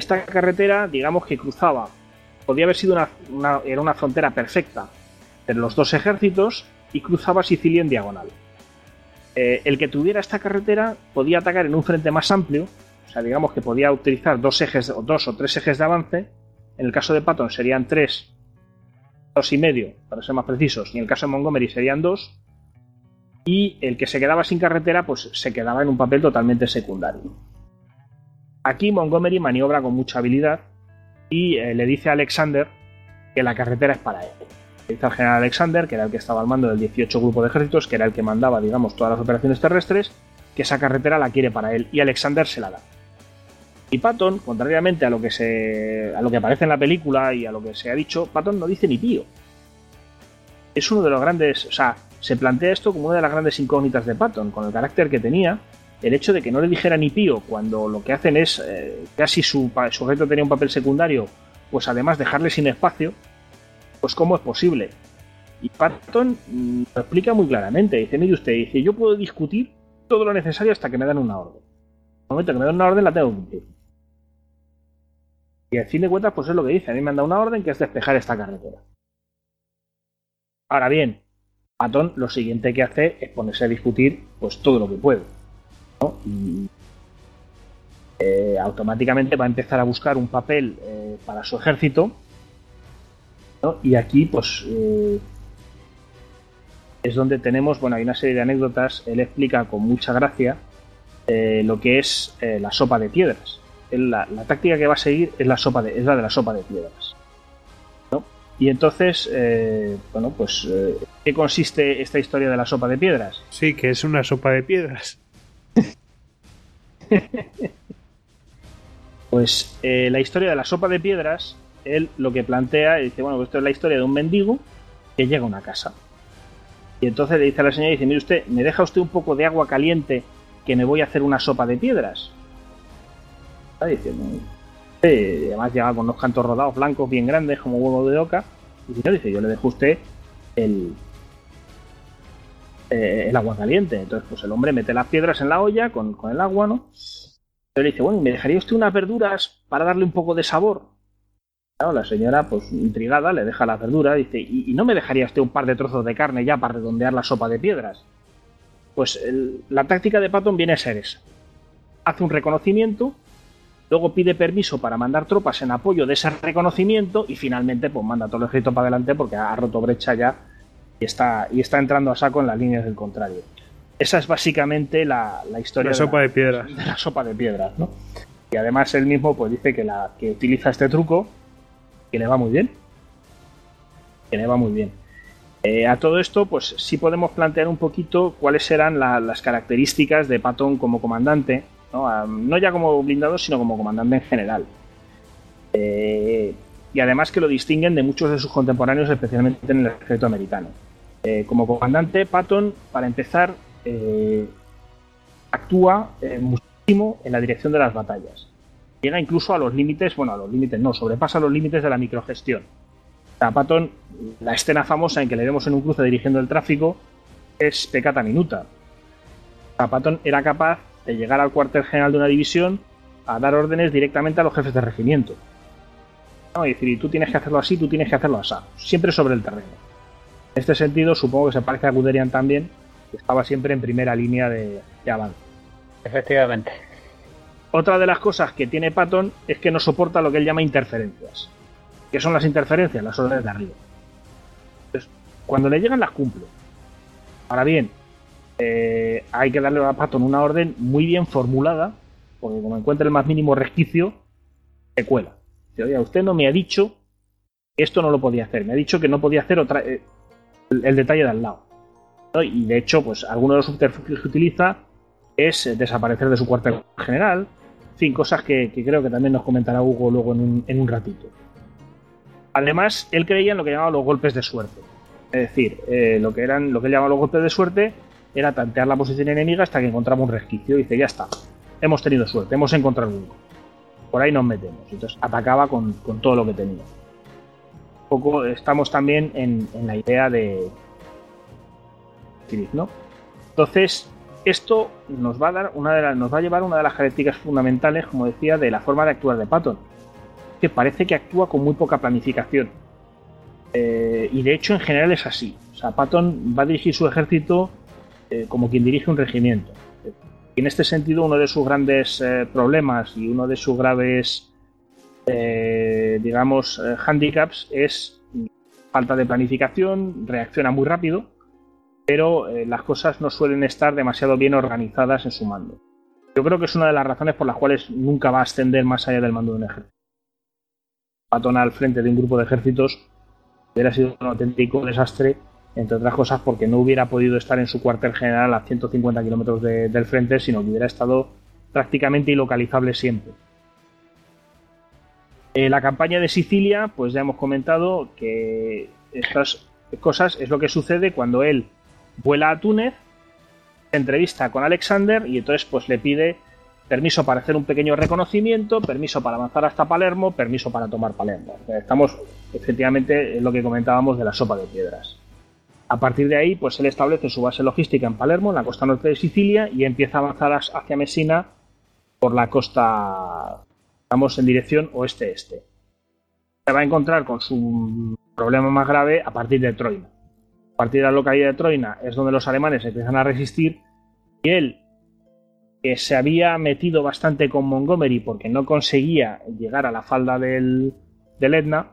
Esta carretera, digamos que cruzaba, podía haber sido una, era una frontera perfecta entre los dos ejércitos y cruzaba Sicilia en diagonal. Eh, el que tuviera esta carretera podía atacar en un frente más amplio, o sea, digamos que podía utilizar dos ejes o dos o tres ejes de avance. En el caso de Patton serían tres, dos y medio, para ser más precisos, y en el caso de Montgomery serían dos. y el que se quedaba sin carretera pues se quedaba en un papel totalmente secundario. Aquí Montgomery maniobra con mucha habilidad y eh, le dice a Alexander que la carretera es para él. Le dice al general Alexander, que era el que estaba al mando del 18 grupo de ejércitos, que era el que mandaba, digamos, todas las operaciones terrestres, que esa carretera la quiere para él y Alexander se la da. Y Patton, contrariamente a lo que se a lo que aparece en la película y a lo que se ha dicho, Patton no dice ni pío. Es uno de los grandes, o sea, se plantea esto como una de las grandes incógnitas de Patton, con el carácter que tenía, el hecho de que no le dijera ni pío cuando lo que hacen es, eh, casi su sujeto tenía un papel secundario, pues además dejarle sin espacio, pues cómo es posible. Y Patton mm, lo explica muy claramente, dice, mire usted, dice, yo puedo discutir todo lo necesario hasta que me dan una orden. En el momento que me dan una orden la tengo que. Y al fin de cuentas, pues es lo que dice, a mí me han dado una orden que es despejar esta carretera. Ahora bien, Patton lo siguiente que hace es ponerse a discutir pues todo lo que puede. Y eh, automáticamente va a empezar a buscar un papel eh, para su ejército. Y aquí, pues, eh, es donde tenemos, bueno, hay una serie de anécdotas. Él explica con mucha gracia lo que es la sopa de piedras. La, la, táctica que va a seguir es la, sopa de, es la de la sopa de piedras. Y entonces, bueno, pues, ¿qué consiste esta historia de la sopa de piedras? Sí, que es una sopa de piedras. Pues eh, la historia de la sopa de piedras, él lo que plantea, dice, bueno, pues esto es la historia de un mendigo que llega a una casa. Y entonces le dice a la señora, dice, mire usted, ¿me deja usted un poco de agua caliente que me voy a hacer una sopa de piedras? Está diciendo, además llega con unos cantos rodados blancos bien grandes como huevo de oca. Y yo dice, yo le dejo a usted el, eh, el agua caliente. Entonces, pues el hombre mete las piedras en la olla con, el agua, ¿no? Pero le dice, bueno, ¿me dejaría usted unas verduras para darle un poco de sabor? La señora, pues intrigada, le deja las verduras dice, ¿y, no me dejaría usted un par de trozos de carne ya para redondear la sopa de piedras? Pues la táctica de Patton viene a ser esa. Hace un reconocimiento luego pide permiso para mandar tropas en apoyo de ese reconocimiento y finalmente pues manda todo el ejército para adelante porque ha roto brecha ya y está, y está entrando a saco en las líneas del contrario. Esa es básicamente la, historia la sopa de, piedras. De la sopa de piedras, ¿no? Y además él mismo pues dice que la que utiliza este truco que le va muy bien. Que le va muy bien. Eh, a todo esto, pues sí podemos plantear un poquito cuáles serán las características de Patton como comandante ¿no? ya como blindado, sino como comandante en general. Eh, y además que lo distinguen de muchos de sus contemporáneos, especialmente en el ejército americano. Eh, como comandante, Patton, para empezar, eh, actúa muchísimo en la dirección de las batallas. Llega incluso a los límites, bueno, a los límites no, sobrepasa los límites de la microgestión. O Patton, la escena famosa en que le vemos en un cruce dirigiendo el tráfico, es pecata minuta. Patton era capaz de llegar al cuartel general de una división a dar órdenes directamente a los jefes de regimiento. ¿no? Y decir, tú tienes que hacerlo así, tú tienes que hacerlo así, siempre sobre el terreno. En este sentido, supongo que se parece a Guderian también, que estaba siempre en primera línea de, avance. Efectivamente. Otra de las cosas que tiene Patton es que no soporta lo que él llama interferencias. ¿Qué son las interferencias? Las órdenes de arriba. Entonces, cuando le llegan las cumple. Ahora bien, eh, hay que darle a Patton una orden muy bien formulada, porque como encuentra el más mínimo resquicio, se cuela. Dice, oye, usted no me ha dicho que esto no lo podía hacer, me ha dicho que no podía hacer otra, eh, el, detalle de al lado. Y de hecho, pues alguno de los subterfugios que utiliza es eh, desaparecer de su cuartel general, en fin, cosas que, creo que también nos comentará Hugo luego en un, en un ratito. Además, él creía en lo que llamaba los golpes de suerte. Es decir, lo que eran lo que él llamaba los golpes de suerte era tantear la posición enemiga hasta que encontramos un resquicio. Y dice, ya está, hemos tenido suerte, hemos encontrado uno. Por ahí nos metemos. Entonces atacaba con, todo lo que tenía. Poco estamos también en, la idea de. ¿no? Entonces, esto nos va a dar una de nos va a llevar una de las características fundamentales, como decía, de la forma de actuar de Patton. Que parece que actúa con muy poca planificación. Eh, y de hecho, en general es así. O sea, Patton va a dirigir su ejército eh, como quien dirige un regimiento. Y en este sentido, uno de sus grandes eh, problemas y uno de sus graves, eh, digamos, handicaps es falta de planificación, reacciona muy rápido, pero eh, las cosas no suelen estar demasiado bien organizadas en su mando. Yo creo que es una de las razones por las cuales nunca va a ascender más allá del mando de un ejército. Patton al frente de un grupo de ejércitos hubiera sido un auténtico desastre, entre otras cosas porque no hubiera podido estar en su cuartel general a 150 kilómetros del frente, sino que hubiera estado prácticamente ilocalizable siempre. Eh, la campaña de Sicilia, pues ya hemos comentado que estas cosas es lo que sucede cuando él vuela a Túnez, se entrevista con Alexander y entonces pues le pide permiso para hacer un pequeño reconocimiento, permiso para avanzar hasta Palermo, permiso para tomar Palermo. Estamos efectivamente en lo que comentábamos de la sopa de piedras. A partir de ahí, pues él establece su base logística en Palermo, en la costa norte de Sicilia, y empieza a avanzar hacia Messina por la costa Vamos en dirección oeste-este. Se va a encontrar con su problema más grave a partir de Troina. A partir de la localidad de Troina es donde los alemanes empiezan a resistir y él, que se había metido bastante con Montgomery porque no conseguía llegar a la falda del, Etna,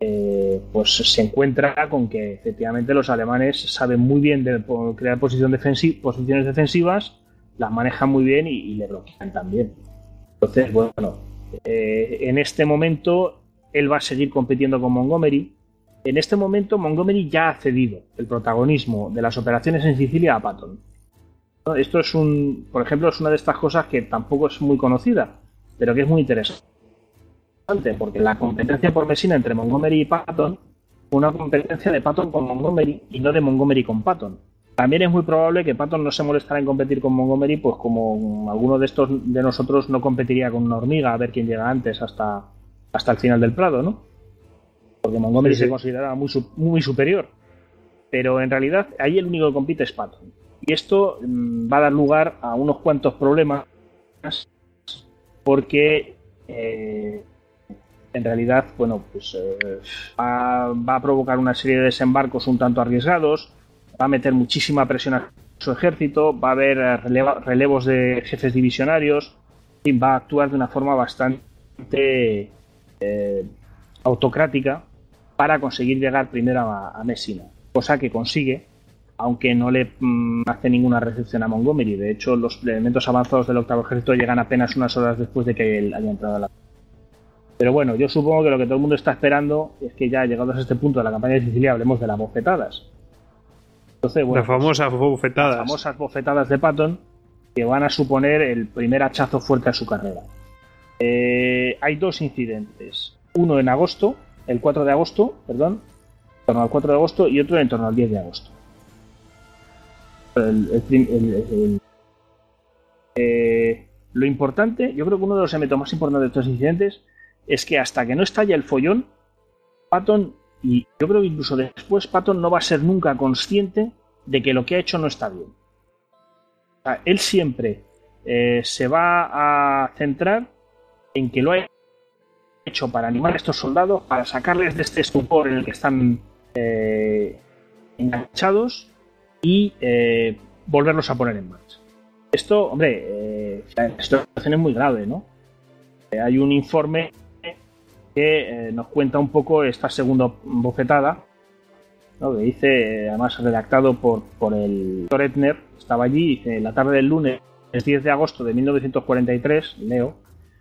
eh, pues se encuentra con que efectivamente los alemanes saben muy bien de crear posiciones defensivas, las manejan muy bien y le bloquean también. Entonces, bueno, eh, en este momento él va a seguir compitiendo con Montgomery. En este momento Montgomery ya ha cedido el protagonismo de las operaciones en Sicilia a Patton. Esto es un, por ejemplo, es una de estas cosas que tampoco es muy conocida, pero que es muy interesante, porque la competencia por Messina entre Montgomery y Patton fue una competencia de Patton con Montgomery y no de Montgomery con Patton. También es muy probable que Patton no se molestara en competir con Montgomery, pues como alguno de estos de nosotros no competiría con una hormiga a ver quién llega antes hasta, hasta el final del Prado, ¿no? Porque Montgomery se consideraba muy, muy superior. Pero en realidad ahí el único que compite es Patton. Y esto mm, va a dar lugar a unos cuantos problemas porque eh, en realidad, bueno, pues eh, va, a provocar una serie de desembarcos un tanto arriesgados va a meter muchísima presión a su ejército, va a haber eh, relevos de jefes divisionarios, y va a actuar de una forma bastante eh, autocrática para conseguir llegar primero a, Messina, cosa que consigue, aunque no le mm, hace ninguna recepción a Montgomery. De hecho, los elementos avanzados del octavo ejército llegan apenas unas horas después de que él haya entrado a la. Pero bueno, yo supongo que lo que todo el mundo está esperando es que ya llegados a este punto de la campaña de Sicilia hablemos de las bofetadas las famosas bofetadas. Las famosas bofetadas de Patton que van a suponer el primer hachazo fuerte a su carrera. Eh, hay dos incidentes. Uno en agosto, el 4 de agosto, perdón, en torno al 4 de agosto, y otro en torno al 10 de agosto. Eh, lo importante, yo creo que uno de los elementos más importantes de estos incidentes es que hasta que no estalle el follón, Patton y yo creo que incluso después Patton no va a ser nunca consciente de que lo que ha hecho no está bien. él siempre eh, se va a centrar en que lo ha hecho para animar a estos soldados, para sacarles de este estupor en el que están eh, enganchados y eh, volverlos a poner en marcha. Esto, hombre, la situación es muy grave, ¿no? hay un informe que eh, nos cuenta un poco esta segunda bofetada, que dice, además redactado por, por el doctor Etner, estaba allí, dice, la tarde del lunes, el 10 de agosto de 1943, leo,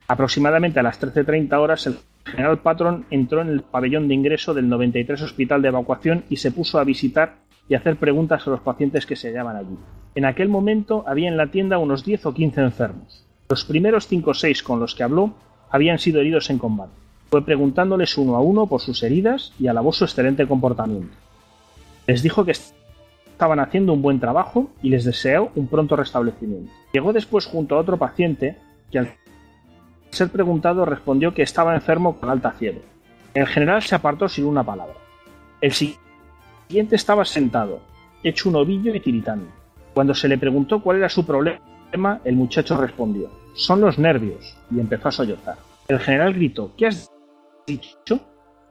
aproximadamente a las 13.30 horas, el general Patron entró en el pabellón de ingreso del 93 Hospital de Evacuación y se puso a visitar y hacer preguntas a los pacientes que se hallaban allí. En aquel momento había en la tienda unos 10 o 15 enfermos. Los primeros 5 o 6 con los que habló habían sido heridos en combate. Fue preguntándoles uno a uno por sus heridas y alabó su excelente comportamiento. Les dijo que estaban haciendo un buen trabajo y les deseó un pronto restablecimiento. Llegó después junto a otro paciente que al ser preguntado respondió que estaba enfermo con alta fiebre. El general se apartó sin una palabra. El siguiente estaba sentado, hecho un ovillo y tiritando. Cuando se le preguntó cuál era su problema, el muchacho respondió, son los nervios, y empezó a sollozar. El general gritó, ¿qué has dicho?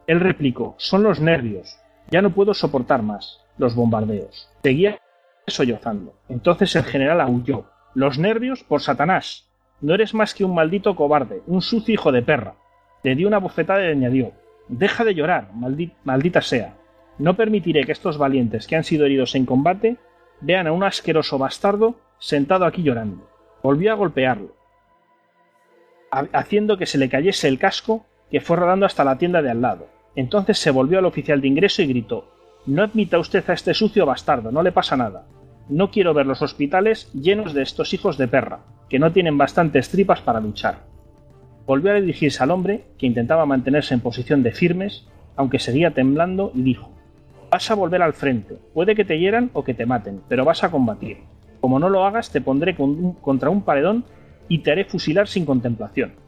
Él replicó, son los nervios. Ya no puedo soportar más los bombardeos. Seguía sollozando. Entonces el general aulló. Los nervios por Satanás. No eres más que un maldito cobarde, un sucio hijo de perra. Le dio una bofetada y añadió, deja de llorar, maldita sea. No permitiré que estos valientes que han sido heridos en combate vean a un asqueroso bastardo sentado aquí llorando. Volvió a golpearlo, haciendo que se le cayese el casco que fue rodando hasta la tienda de al lado. Entonces se volvió al oficial de ingreso y gritó No admita usted a este sucio bastardo, no le pasa nada. No quiero ver los hospitales llenos de estos hijos de perra, que no tienen bastantes tripas para luchar. Volvió a dirigirse al hombre, que intentaba mantenerse en posición de firmes, aunque seguía temblando, y dijo Vas a volver al frente. Puede que te hieran o que te maten, pero vas a combatir. Como no lo hagas, te pondré contra un paredón y te haré fusilar sin contemplación.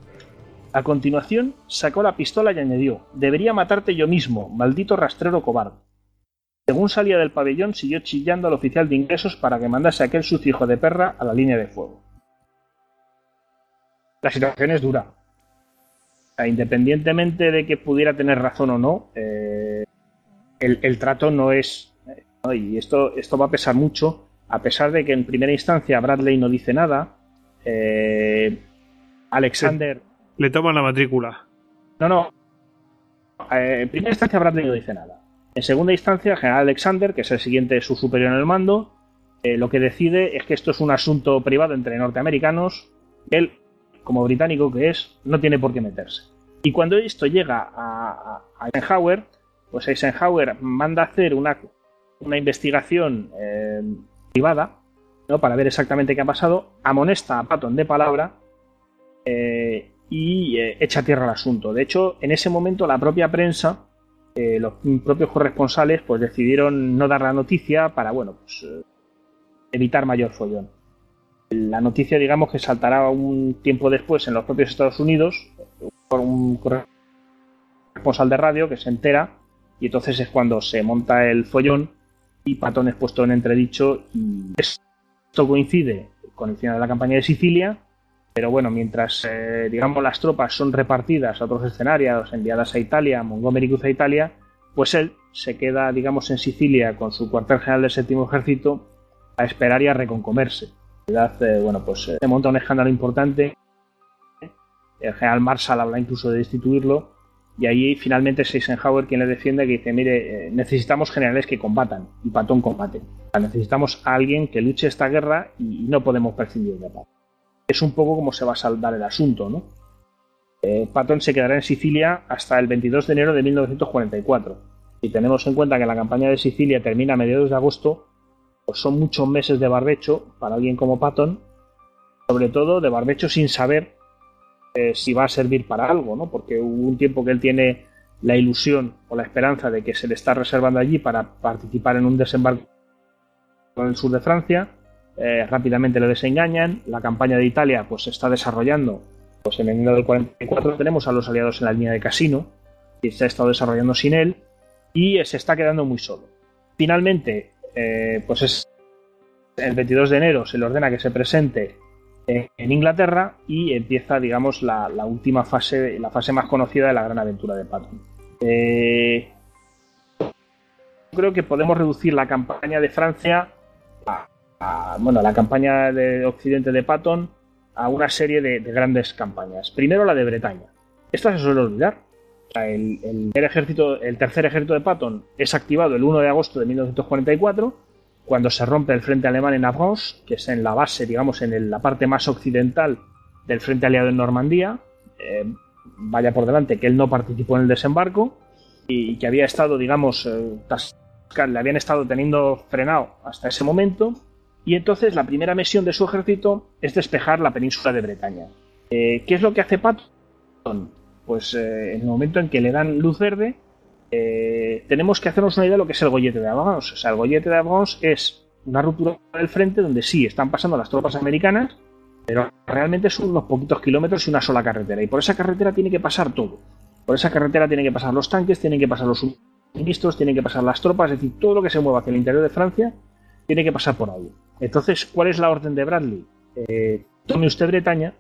A continuación, sacó la pistola y añadió Debería matarte yo mismo, maldito rastrero cobarde. Según salía del pabellón, siguió chillando al oficial de ingresos para que mandase a aquel sucio de perra a la línea de fuego. La situación es dura. Independientemente de que pudiera tener razón o no, eh, el, trato no es. Y esto, esto va a pesar mucho, a pesar de que en primera instancia Bradley no dice nada. Eh, Alexander. Le toman la matrícula. No, no. Eh, en primera instancia Bradley no dice nada. En segunda instancia, general Alexander, que es el siguiente su superior en el mando, eh, lo que decide es que esto es un asunto privado entre norteamericanos. Él, como británico que es, no tiene por qué meterse. Y cuando esto llega a, Eisenhower, pues Eisenhower manda hacer una, investigación eh, privada ¿no? para ver exactamente qué ha pasado, amonesta a Patton de palabra eh, y eh, echa tierra al asunto. De hecho, en ese momento la propia prensa, los propios corresponsales, pues decidieron no dar la noticia para, bueno, pues evitar mayor follón. La noticia, digamos, que saltará un tiempo después en los propios Estados Unidos por un corresponsal de radio que se entera y entonces es cuando se monta el follón y Patón es puesto en entredicho y esto coincide con el final de la campaña de Sicilia pero bueno, mientras eh, digamos las tropas son repartidas a otros escenarios, enviadas a Italia, Montgomery cruza Italia, pues él se queda, digamos, en Sicilia con su cuartel general del séptimo ejército a esperar y a reconcomerse. En realidad, eh, bueno, pues eh, se monta un escándalo importante. El general Marshall habla incluso de destituirlo y ahí finalmente es Eisenhower quien le defiende que dice, mire, eh, necesitamos generales que combatan y Patón combate. necesitamos a alguien que luche esta guerra y no podemos prescindir de Patton. Es un poco como se va a saldar el asunto, ¿no? Eh, Patton se quedará en Sicilia hasta el 22 de enero de 1944. Si tenemos en cuenta que la campaña de Sicilia termina a mediados de agosto, pues son muchos meses de barbecho para alguien como Patton, sobre todo de barbecho sin saber eh, si va a servir para algo, ¿no? Porque hubo un tiempo que él tiene la ilusión o la esperanza de que se le está reservando allí para participar en un desembarco en el sur de Francia. Eh, rápidamente le desengañan. La campaña de Italia pues se está desarrollando. Pues en enero del 44 tenemos a los aliados en la línea de Casino y se ha estado desarrollando sin él y se está quedando muy solo. Finalmente, eh, pues es el 22 de enero se le ordena que se presente en Inglaterra y empieza, digamos, la, última fase, la fase más conocida de la gran aventura de Patton. Eh, creo que podemos reducir la campaña de Francia bueno, la campaña de Occidente de Patton a una serie de, grandes campañas. Primero la de Bretaña. Esta se suele olvidar. el, el, ejército, el tercer ejército de Patton es activado el 1 de agosto de 1944 cuando se rompe el frente alemán en Avranches, que es en la base, digamos, en la parte más occidental del frente aliado en Normandía, eh, vaya por delante que él no participó en el desembarco y que había estado, digamos, eh, le habían estado teniendo frenado hasta ese momento. Y entonces la primera misión de su ejército es despejar la península de Bretaña. Eh, ¿Qué es lo que hace Patton? Pues en el momento en que le dan luz verde, eh, tenemos que hacernos una idea de lo que es el gollete de Avance. O sea, el gollete de Avance es una ruptura del frente donde sí están pasando las tropas americanas, pero realmente son unos poquitos kilómetros y una sola carretera. Y por esa carretera tiene que pasar todo. Por esa carretera tienen que pasar los tanques, tienen que pasar los suministros, tienen que pasar las tropas, es decir, todo lo que se mueva hacia el interior de Francia tiene que pasar por ahí. Entonces, ¿cuál es la orden de Bradley? Eh, tome usted Bretaña,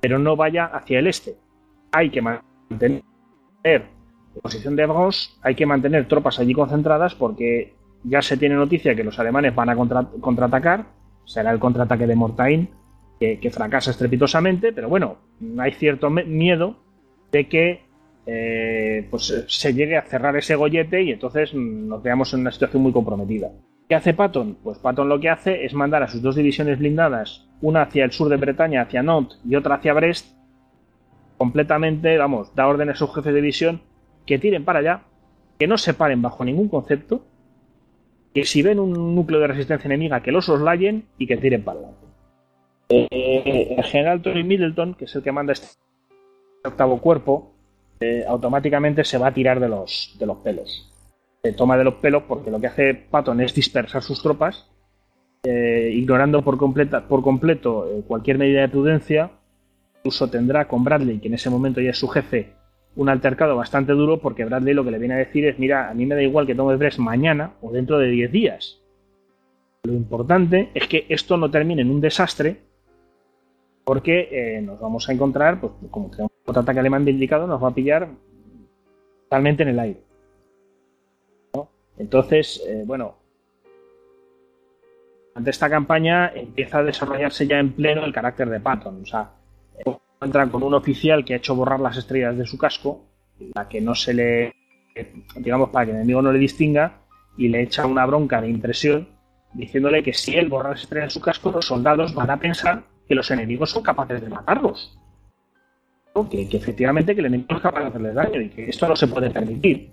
pero no vaya hacia el este. Hay que mantener posición de Avranches hay que mantener tropas allí concentradas porque ya se tiene noticia que los alemanes van a contraatacar, será el contraataque de Mortain que, fracasa estrepitosamente, pero bueno, hay cierto miedo de que pues se llegue a cerrar ese gollete y entonces nos veamos en una situación muy comprometida. ¿Qué hace Patton? Pues Patton lo que hace es mandar a sus dos divisiones blindadas, una hacia el sur de Bretaña, hacia Nantes, y otra hacia Brest, completamente, vamos, da órdenes a sus jefes de división que tiren para allá, que no se paren bajo ningún concepto, que si ven un núcleo de resistencia enemiga, que los soslayen y que tiren para adelante. Eh, el general Tony Middleton, que es el que manda este octavo cuerpo, eh, automáticamente se va a tirar de los, de los pelos toma de los pelos porque lo que hace Patton es dispersar sus tropas, eh, ignorando por, completa, por completo eh, cualquier medida de prudencia. Incluso tendrá con Bradley, que en ese momento ya es su jefe, un altercado bastante duro porque Bradley lo que le viene a decir es, mira, a mí me da igual que tome Brest mañana o dentro de 10 días. Lo importante es que esto no termine en un desastre porque eh, nos vamos a encontrar, pues como tenemos otro ataque alemán indicado, nos va a pillar totalmente en el aire. Entonces, eh, bueno, ante esta campaña empieza a desarrollarse ya en pleno el carácter de Patton. O sea, encuentran con un oficial que ha hecho borrar las estrellas de su casco, la que no se le, digamos, para que el enemigo no le distinga, y le echa una bronca de impresión diciéndole que si él borra las estrellas de su casco, los soldados van a pensar que los enemigos son capaces de matarlos. Que, efectivamente que el enemigo es capaz de hacerles daño y que esto no se puede permitir.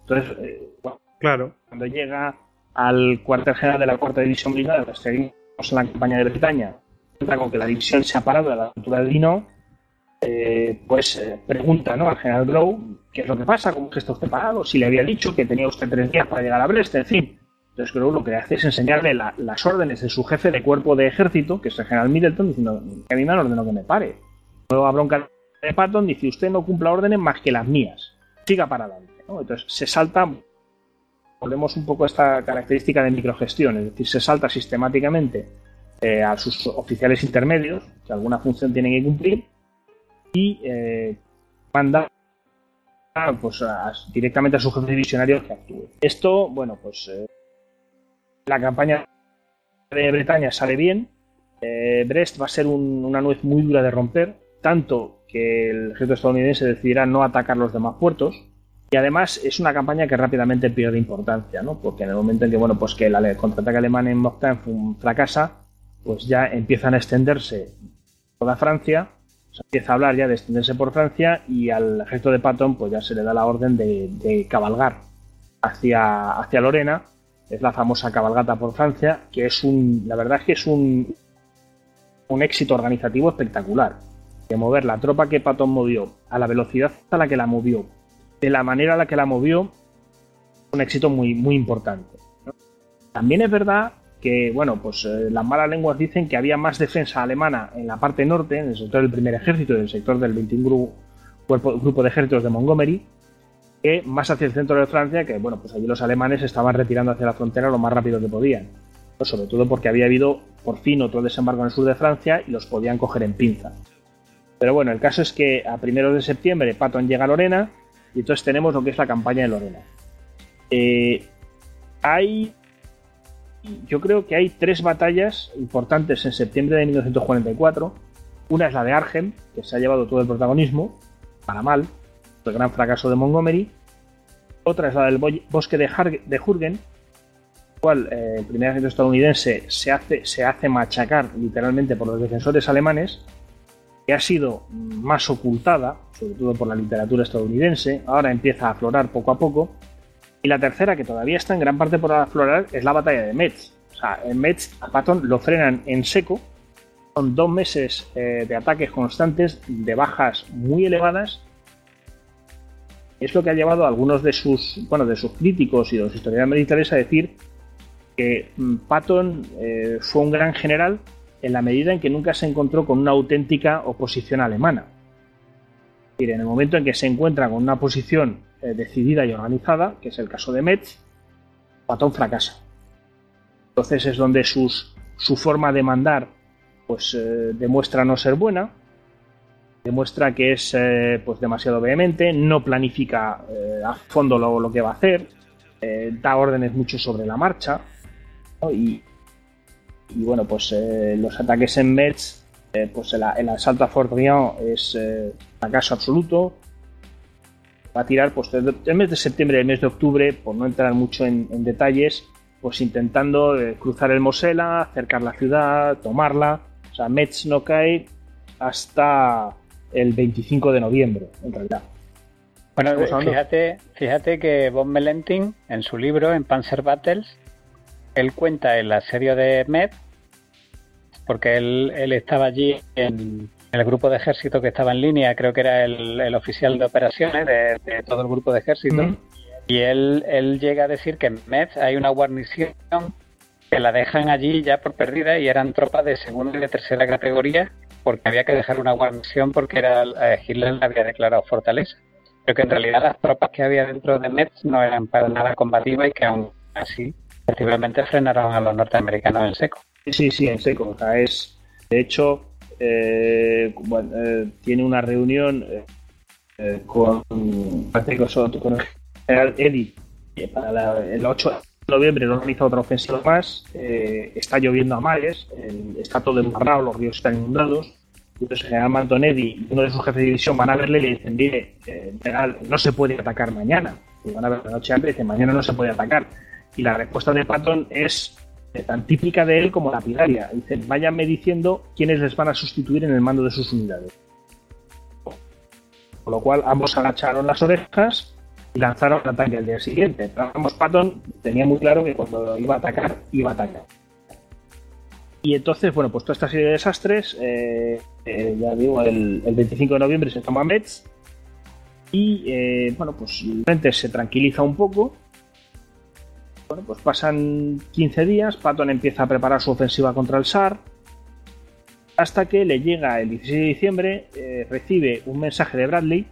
Entonces, eh, bueno, Claro. Cuando llega al cuartel general de la cuarta división blindada, seguimos en la campaña de Bretaña, con que la división se ha parado a la altura del Dino, eh, pues eh, pregunta ¿no? al general Glow qué es lo que pasa, cómo es que está si le había dicho que tenía usted tres días para llegar a Brest, en fin. Entonces Glow lo que hace es enseñarle las órdenes de su jefe de cuerpo de ejército, que es el general Middleton, diciendo que a mí me han ordenado que me pare. Luego a bronca de Patton dice usted no cumpla órdenes más que las mías. Siga para adelante. Entonces se salta volvemos un poco a esta característica de microgestión, es decir, se salta sistemáticamente eh, a sus oficiales intermedios, que alguna función tienen que cumplir, y eh, manda pues, directamente a su jefe divisionario que actúe. Esto, bueno, pues eh, la campaña de Bretaña sale bien, Brest va a ser una nuez muy dura de romper, tanto que el ejército estadounidense decidirá no atacar los demás puertos, y además es una campaña que rápidamente pierde importancia, ¿no? Porque en el momento en que, bueno, pues que el contraataque alemán en Moctin fracasa, pues ya empiezan a extenderse toda Francia, se empieza a hablar ya de extenderse por Francia y al ejército de Patton pues ya se le da la orden de, cabalgar hacia, hacia Lorena, es la famosa cabalgata por Francia, que es un, la verdad es que es un, un éxito organizativo espectacular. De mover la tropa que Patton movió a la velocidad a la que la movió de la manera en la que la movió, un éxito muy, muy importante. También es verdad que, bueno, pues eh, las malas lenguas dicen que había más defensa alemana en la parte norte, en el sector del primer ejército y en el sector del 21 grupo, grupo de ejércitos de Montgomery, que más hacia el centro de Francia, que, bueno, pues allí los alemanes estaban retirando hacia la frontera lo más rápido que podían. Pues sobre todo porque había habido por fin otro desembarco en el sur de Francia y los podían coger en pinza. Pero bueno, el caso es que a primeros de septiembre Patton llega a Lorena, y entonces tenemos lo que es la campaña de Lorena. Eh, hay. Yo creo que hay tres batallas importantes en septiembre de 1944. Una es la de Argem, que se ha llevado todo el protagonismo, para mal, el gran fracaso de Montgomery. Otra es la del bosque de, de Jurgen, cual eh, el primer ejército estadounidense se hace, se hace machacar literalmente por los defensores alemanes que ha sido más ocultada, sobre todo por la literatura estadounidense, ahora empieza a aflorar poco a poco. Y la tercera, que todavía está en gran parte por aflorar, es la batalla de Metz. O sea, en Metz a Patton lo frenan en seco. Son dos meses eh, de ataques constantes, de bajas muy elevadas. Es lo que ha llevado a algunos de sus, bueno, de sus críticos y de los historiadores militares a decir que mm, Patton eh, fue un gran general, en la medida en que nunca se encontró con una auténtica oposición alemana. en el momento en que se encuentra con una posición eh, decidida y organizada, que es el caso de Metz, Patón fracasa. Entonces es donde su forma de mandar pues, eh, demuestra no ser buena, demuestra que es eh, pues, demasiado vehemente, no planifica a fondo lo, lo, que va a hacer, da órdenes mucho sobre la marcha y, y bueno, pues eh, los ataques en Metz, eh, pues el, asalto a Fort Briand es eh, fracaso absoluto. va a tirar pues, el mes de septiembre y el mes de octubre, por no entrar mucho en, detalles, pues intentando eh, cruzar el Mosela, acercar la ciudad, tomarla. O sea, Metz no cae hasta el 25 de noviembre, en realidad. Bueno, fíjate, fíjate que Von Melentin, en su libro, en Panzer Battles, él cuenta el asedio de Metz, porque él, él estaba allí en, el grupo de ejército que estaba en línea, creo que era el, oficial de operaciones de, todo el grupo de ejército, y él, él llega a decir que en Metz hay una guarnición que la dejan allí ya por perdida y eran tropas de segunda y de tercera categoría porque había que dejar una guarnición porque era eh, Hitler había declarado fortaleza. Pero que en realidad las tropas que había dentro de Metz no eran para nada combativas y que aún así efectivamente frenaron a los norteamericanos en seco. Sí, sí, en seco. O sea, es, de hecho, eh, eh, tiene una reunión eh, con, con el Eddy para el 8 de noviembre no organiza otra ofensiva más, está lloviendo a mares, está todo embarrado, los ríos están inundados, entonces general Mantonelli uno de sus jefes de división van a verle y le dicen, mire, no se puede atacar mañana. Y van a ver la noche antes y dicen, mañana no se puede atacar. Y la respuesta de Patton es tan típica de él como la pilaria. Dice, váyanme diciendo quiénes les van a sustituir en el mando de sus unidades. Con lo cual ambos agacharon las orejas y lanzaron el ataque al día siguiente. Pero ambos Patton tenía muy claro que cuando iba a atacar, iba a atacar. Y entonces, bueno, pues toda esta serie de desastres, eh, eh, ya digo, el, 25 de noviembre se toma Metz y, eh, bueno, pues se tranquiliza un poco bueno, pues pasan 15 días, Patton empieza a preparar su ofensiva contra el SAR, hasta que le llega el 16 de diciembre, eh, recibe un mensaje de Bradley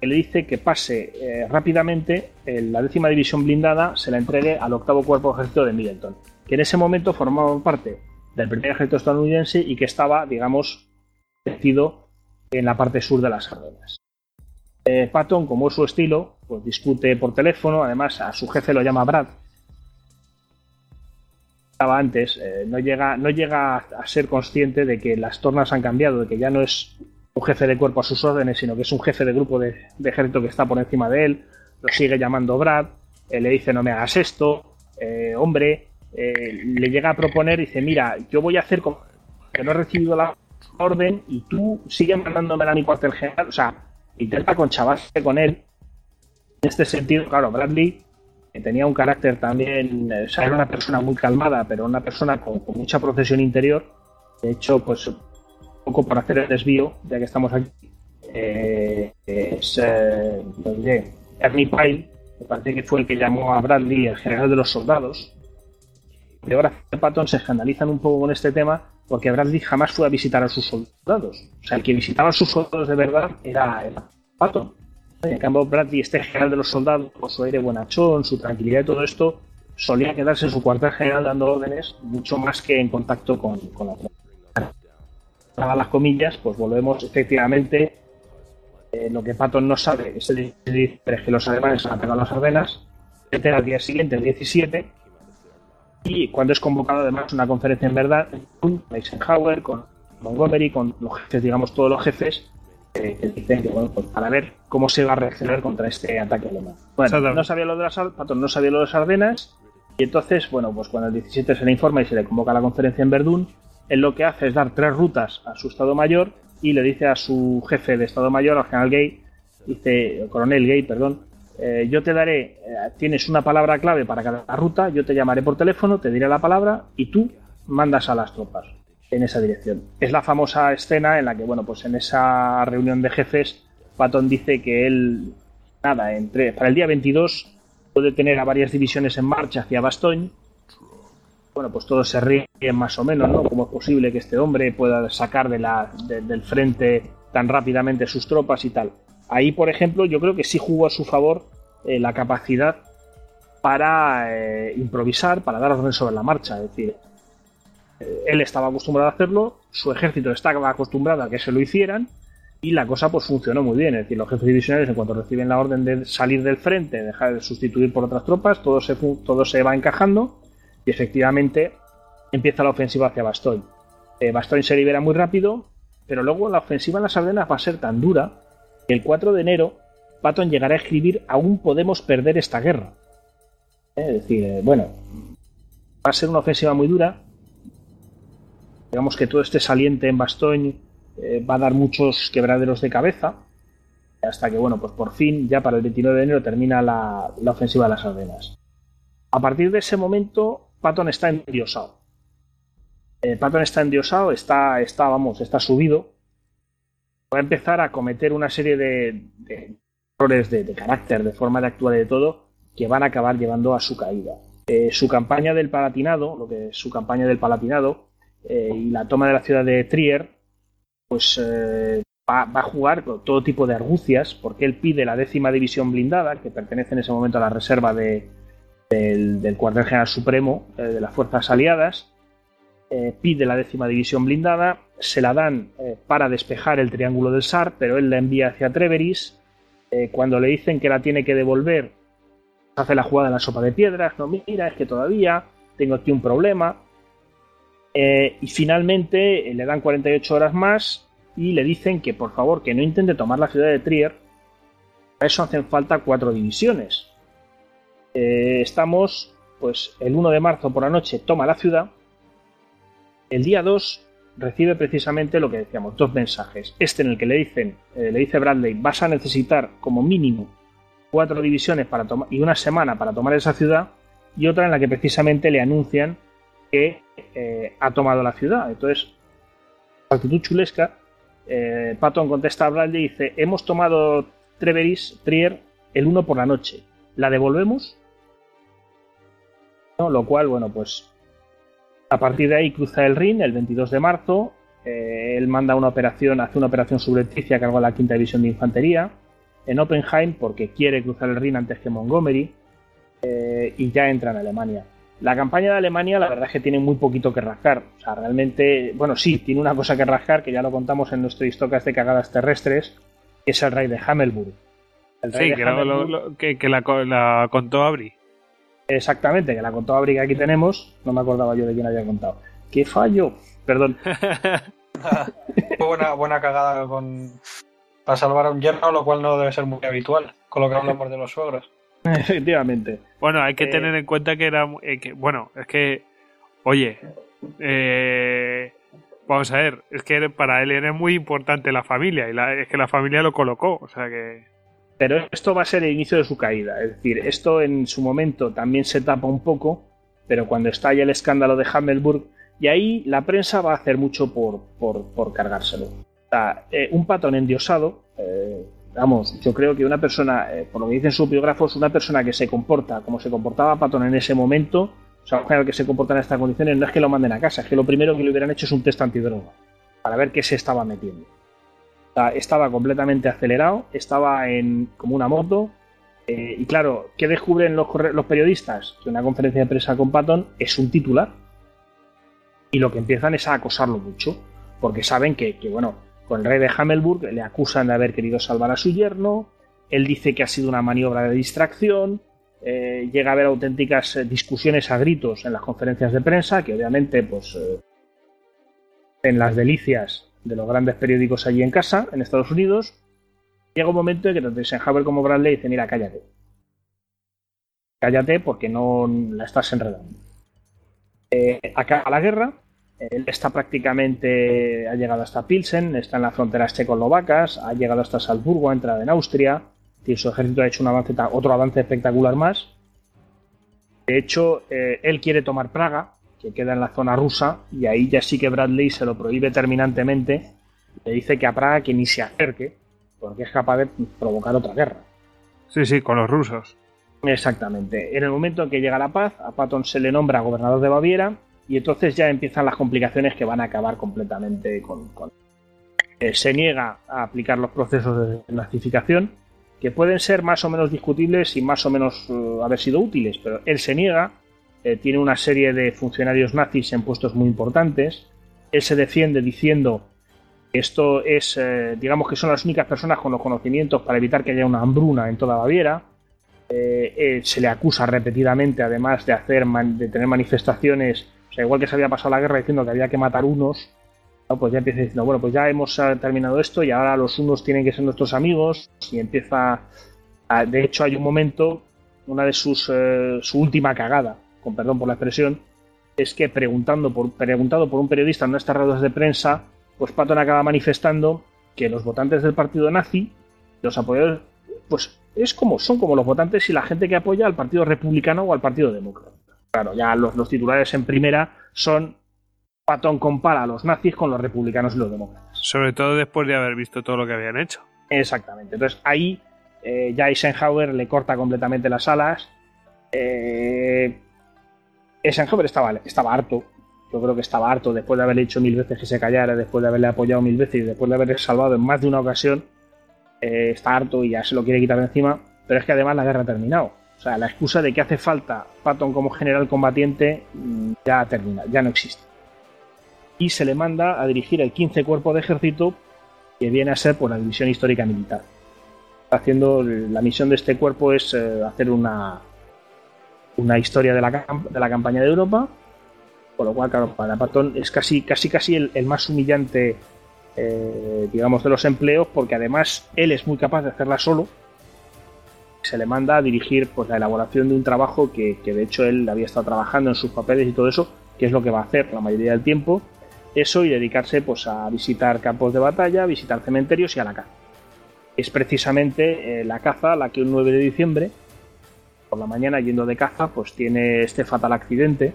que le dice que pase eh, rápidamente la décima división blindada, se la entregue al octavo cuerpo de ejército de Middleton, que en ese momento formaba parte del primer ejército estadounidense y que estaba, digamos, metido en la parte sur de las Ardenas. Eh, Patton, como es su estilo, pues discute por teléfono, además a su jefe lo llama Brad. Estaba antes, eh, no, llega, no llega a ser consciente de que las tornas han cambiado, de que ya no es un jefe de cuerpo a sus órdenes, sino que es un jefe de grupo de, ejército que está por encima de él, lo sigue llamando Brad, eh, le dice no me hagas esto, eh, hombre, le llega a proponer dice mira, yo voy a hacer como que no he recibido la orden y tú sigues mandándome a mi cuartel general, o sea, intenta conchavarse con él este sentido, claro, Bradley tenía un carácter también, o sea, era una persona muy calmada, pero una persona con, mucha procesión interior. De hecho, pues un poco por hacer el desvío, ya que estamos aquí, eh, es eh, Ernie Pyle, me parece que fue el que llamó a Bradley el general de los soldados. Y ahora Patton se escandalizan un poco con este tema porque Bradley jamás fue a visitar a sus soldados. O sea, el que visitaba a sus soldados de verdad era, era Patton. En cambio, Bradley, este general de los soldados, con su aire buenachón, su tranquilidad y todo esto, solía quedarse en su cuartel general dando órdenes mucho más que en contacto con, con la. Para las comillas, pues volvemos efectivamente. Eh, lo que Patton no sabe es, el, que los alemanes han atacado las Ardenas. Al día siguiente, el 17, y cuando es convocado además una conferencia en verdad con Eisenhower, con Montgomery, con los jefes, digamos, todos los jefes, que dicen que, bueno, pues para ver cómo se va a reaccionar contra este ataque alemán. Bueno, no sabía lo de las, no sabía lo de las Ardenas, y entonces, bueno, pues cuando el 17 se le informa y se le convoca a la conferencia en Verdún, él lo que hace es dar tres rutas a su Estado Mayor y le dice a su jefe de Estado Mayor, al general Gay, dice, el coronel Gay, perdón, eh, yo te daré, eh, tienes una palabra clave para cada ruta, yo te llamaré por teléfono, te diré la palabra y tú mandas a las tropas en esa dirección. Es la famosa escena en la que, bueno, pues en esa reunión de jefes, Patton dice que él, nada, entre, para el día 22 puede tener a varias divisiones en marcha hacia Bastogne. Bueno, pues todos se ríen más o menos, ¿no? ¿Cómo es posible que este hombre pueda sacar de la, del frente tan rápidamente sus tropas y tal? Ahí, por ejemplo, yo creo que sí jugó a su favor eh, la capacidad para eh, improvisar, para dar orden sobre la marcha. Es decir, él estaba acostumbrado a hacerlo, su ejército estaba acostumbrado a que se lo hicieran y la cosa pues funcionó muy bien. Es decir, los jefes divisionales en cuanto reciben la orden de salir del frente, dejar de sustituir por otras tropas, todo se, todo se va encajando y efectivamente empieza la ofensiva hacia Bastogne. Eh, Bastogne se libera muy rápido, pero luego la ofensiva en las Ardenas va a ser tan dura que el 4 de enero Patton llegará a escribir aún podemos perder esta guerra. Es decir, bueno, va a ser una ofensiva muy dura. Digamos que todo este saliente en Bastogne va a dar muchos quebraderos de cabeza hasta que, bueno, pues por fin, ya para el 29 de enero termina la, ofensiva de las Ardenas. A partir de ese momento, Patton está endiosado. Eh, Patton está endiosado, está, está, vamos, está subido. Va a empezar a cometer una serie de, errores de, carácter, de forma de actuar y de todo, que van a acabar llevando a su caída. Eh, su campaña del Palatinado, lo que es su campaña del Palatinado, eh, y la toma de la ciudad de Trier, pues eh, va, a jugar con todo tipo de argucias, porque él pide la décima división blindada, que pertenece en ese momento a la reserva del, cuartel general supremo eh, de las fuerzas aliadas, pide la décima división blindada, se la dan para despejar el triángulo del SAR, pero él la envía hacia Treveris. cuando le dicen que la tiene que devolver, hace la jugada de la sopa de piedras, no mira, es que todavía tengo aquí un problema. Y finalmente le dan 48 horas más y le dicen que por favor que no intente tomar la ciudad de Trier. Para eso hacen falta cuatro divisiones. Eh, estamos, pues el 1 de marzo por la noche toma la ciudad. El día 2 recibe precisamente lo que decíamos, dos mensajes. Este en el que le dicen, eh, le dice Bradley, vas a necesitar como mínimo cuatro divisiones para y una semana para tomar esa ciudad. Y otra en la que precisamente le anuncian que eh, ha tomado la ciudad. Entonces, actitud chulesca eh, Patton contesta a Bradley y dice: Hemos tomado Treveris, Trier, el 1 por la noche. ¿La devolvemos? Lo cual, bueno, pues a partir de ahí cruza el Rin el 22 de marzo. Eh, él manda una operación, hace una operación subrepticia a cargo de la quinta división de infantería en Oppenheim porque quiere cruzar el Rin antes que Montgomery y ya entra en Alemania. La campaña de Alemania, la verdad es que tiene muy poquito que rascar. O sea, realmente, bueno, sí, tiene una cosa que rascar, que ya lo contamos en nuestro histocas de cagadas terrestres, que es el rey de Hammelburg. sí, que, la, contó Abri. Exactamente, que la contó Abri que aquí tenemos. No me acordaba yo de quién había contado. ¡Qué fallo! Perdón. buena, buena cagada con... para salvar a un yerno, lo cual no debe ser muy habitual, con lo que hablamos de los suegros. Efectivamente. Bueno, hay que eh, tener en cuenta que era. Eh, que, bueno, es que. Oye. Eh, vamos a ver. Es que para él era muy importante la familia. Y es que la familia lo colocó. O sea que. Pero esto va a ser el inicio de su caída. Es decir, esto en su momento también se tapa un poco. Pero cuando estalla el escándalo de Hammelburg. Y ahí la prensa va a hacer mucho por, por, por cargárselo. O sea, un patón endiosado vamos, yo creo que una persona, eh, por lo que dicen sus biógrafos, una persona que se comporta como se comportaba Patton en ese momento, o sea, un general que se comporta en estas condiciones, no es que lo manden a casa, es que lo primero que le hubieran hecho es un test antidroga, para ver qué se estaba metiendo. Estaba completamente acelerado, estaba en como una moto, eh, y claro, ¿qué descubren los, periodistas? Que una conferencia de prensa con Patton es un titular. Y lo que empiezan es a acosarlo mucho, porque saben que bueno, con el rey de Hammelburg, le acusan de haber querido salvar a su yerno, él dice que ha sido una maniobra de distracción, eh, llega a haber auténticas eh, discusiones a gritos en las conferencias de prensa, que obviamente, pues, eh, en las delicias de los grandes periódicos allí en casa, en Estados Unidos, llega un momento en que tanto Eisenhower como Bradley dicen, mira, cállate. Cállate porque no la estás enredando. acá la guerra, él está prácticamente, ha llegado hasta Pilsen, está en las fronteras checoslovacas, ha llegado hasta Salzburgo, ha entrado en Austria, y su ejército ha hecho un avance, otro avance espectacular más. De hecho, eh, él quiere tomar Praga, que queda en la zona rusa, y ahí ya sí que Bradley se lo prohíbe terminantemente. Le dice que a Praga que ni se acerque, porque es capaz de provocar otra guerra. Sí, sí, con los rusos. Exactamente. En el momento en que llega la paz, a Patton se le nombra gobernador de Baviera y entonces ya empiezan las complicaciones que van a acabar completamente con... Eh, se niega a aplicar los procesos de nazificación, que pueden ser más o menos discutibles y más o menos eh, haber sido útiles, pero él se niega, eh, tiene una serie de funcionarios nazis en puestos muy importantes, él se defiende diciendo que esto es, digamos que son las únicas personas con los conocimientos para evitar que haya una hambruna en toda Baviera, se le acusa repetidamente además de hacer de tener manifestaciones igual que se había pasado la guerra diciendo que había que matar unos, pues ya empieza diciendo, bueno, pues ya hemos eh, terminado esto y ahora los unos tienen que ser nuestros amigos y empieza, de hecho hay un momento, una de sus, eh, su última cagada, con perdón por la expresión, es que preguntando por, preguntado por un periodista en estas ruedas de prensa, pues Patton acaba manifestando que los votantes del partido nazi, los apoyadores, pues es como, son como los votantes y la gente que apoya al partido republicano o al partido demócrata. Claro, ya los, los titulares en primera son Patton compara a los nazis con los republicanos y los demócratas. Sobre todo después de haber visto todo lo que habían hecho. Exactamente. Entonces ahí eh, ya Eisenhower le corta completamente las alas. Eh, Eisenhower estaba, estaba harto. Yo creo que estaba harto después de haberle dicho mil veces que se callara, después de haberle apoyado mil veces y después de haberle salvado en más de una ocasión. Eh, está harto y ya se lo quiere quitar de encima. Pero es que además la guerra ha terminado. O sea, la excusa de que hace falta Patton como general combatiente mm, ya termina, ya no existe y se le manda a dirigir el 15 Cuerpo de Ejército, que viene a ser por la División Histórica Militar. Haciendo la misión de este cuerpo es eh, hacer una, una historia de la, de la campaña de Europa, por lo cual, claro, para Patton es casi, casi, casi el, más humillante, eh, digamos, de los empleos, porque además él es muy capaz de hacerla solo. Se le manda a dirigir pues, la elaboración de un trabajo que, que de hecho él había estado trabajando en sus papeles y todo eso, que es lo que va a hacer la mayoría del tiempo, eso y dedicarse pues, a visitar campos de batalla, visitar cementerios y a la caza. Es precisamente eh, la caza la que un 9 de diciembre, por la mañana yendo de caza, pues tiene este fatal accidente.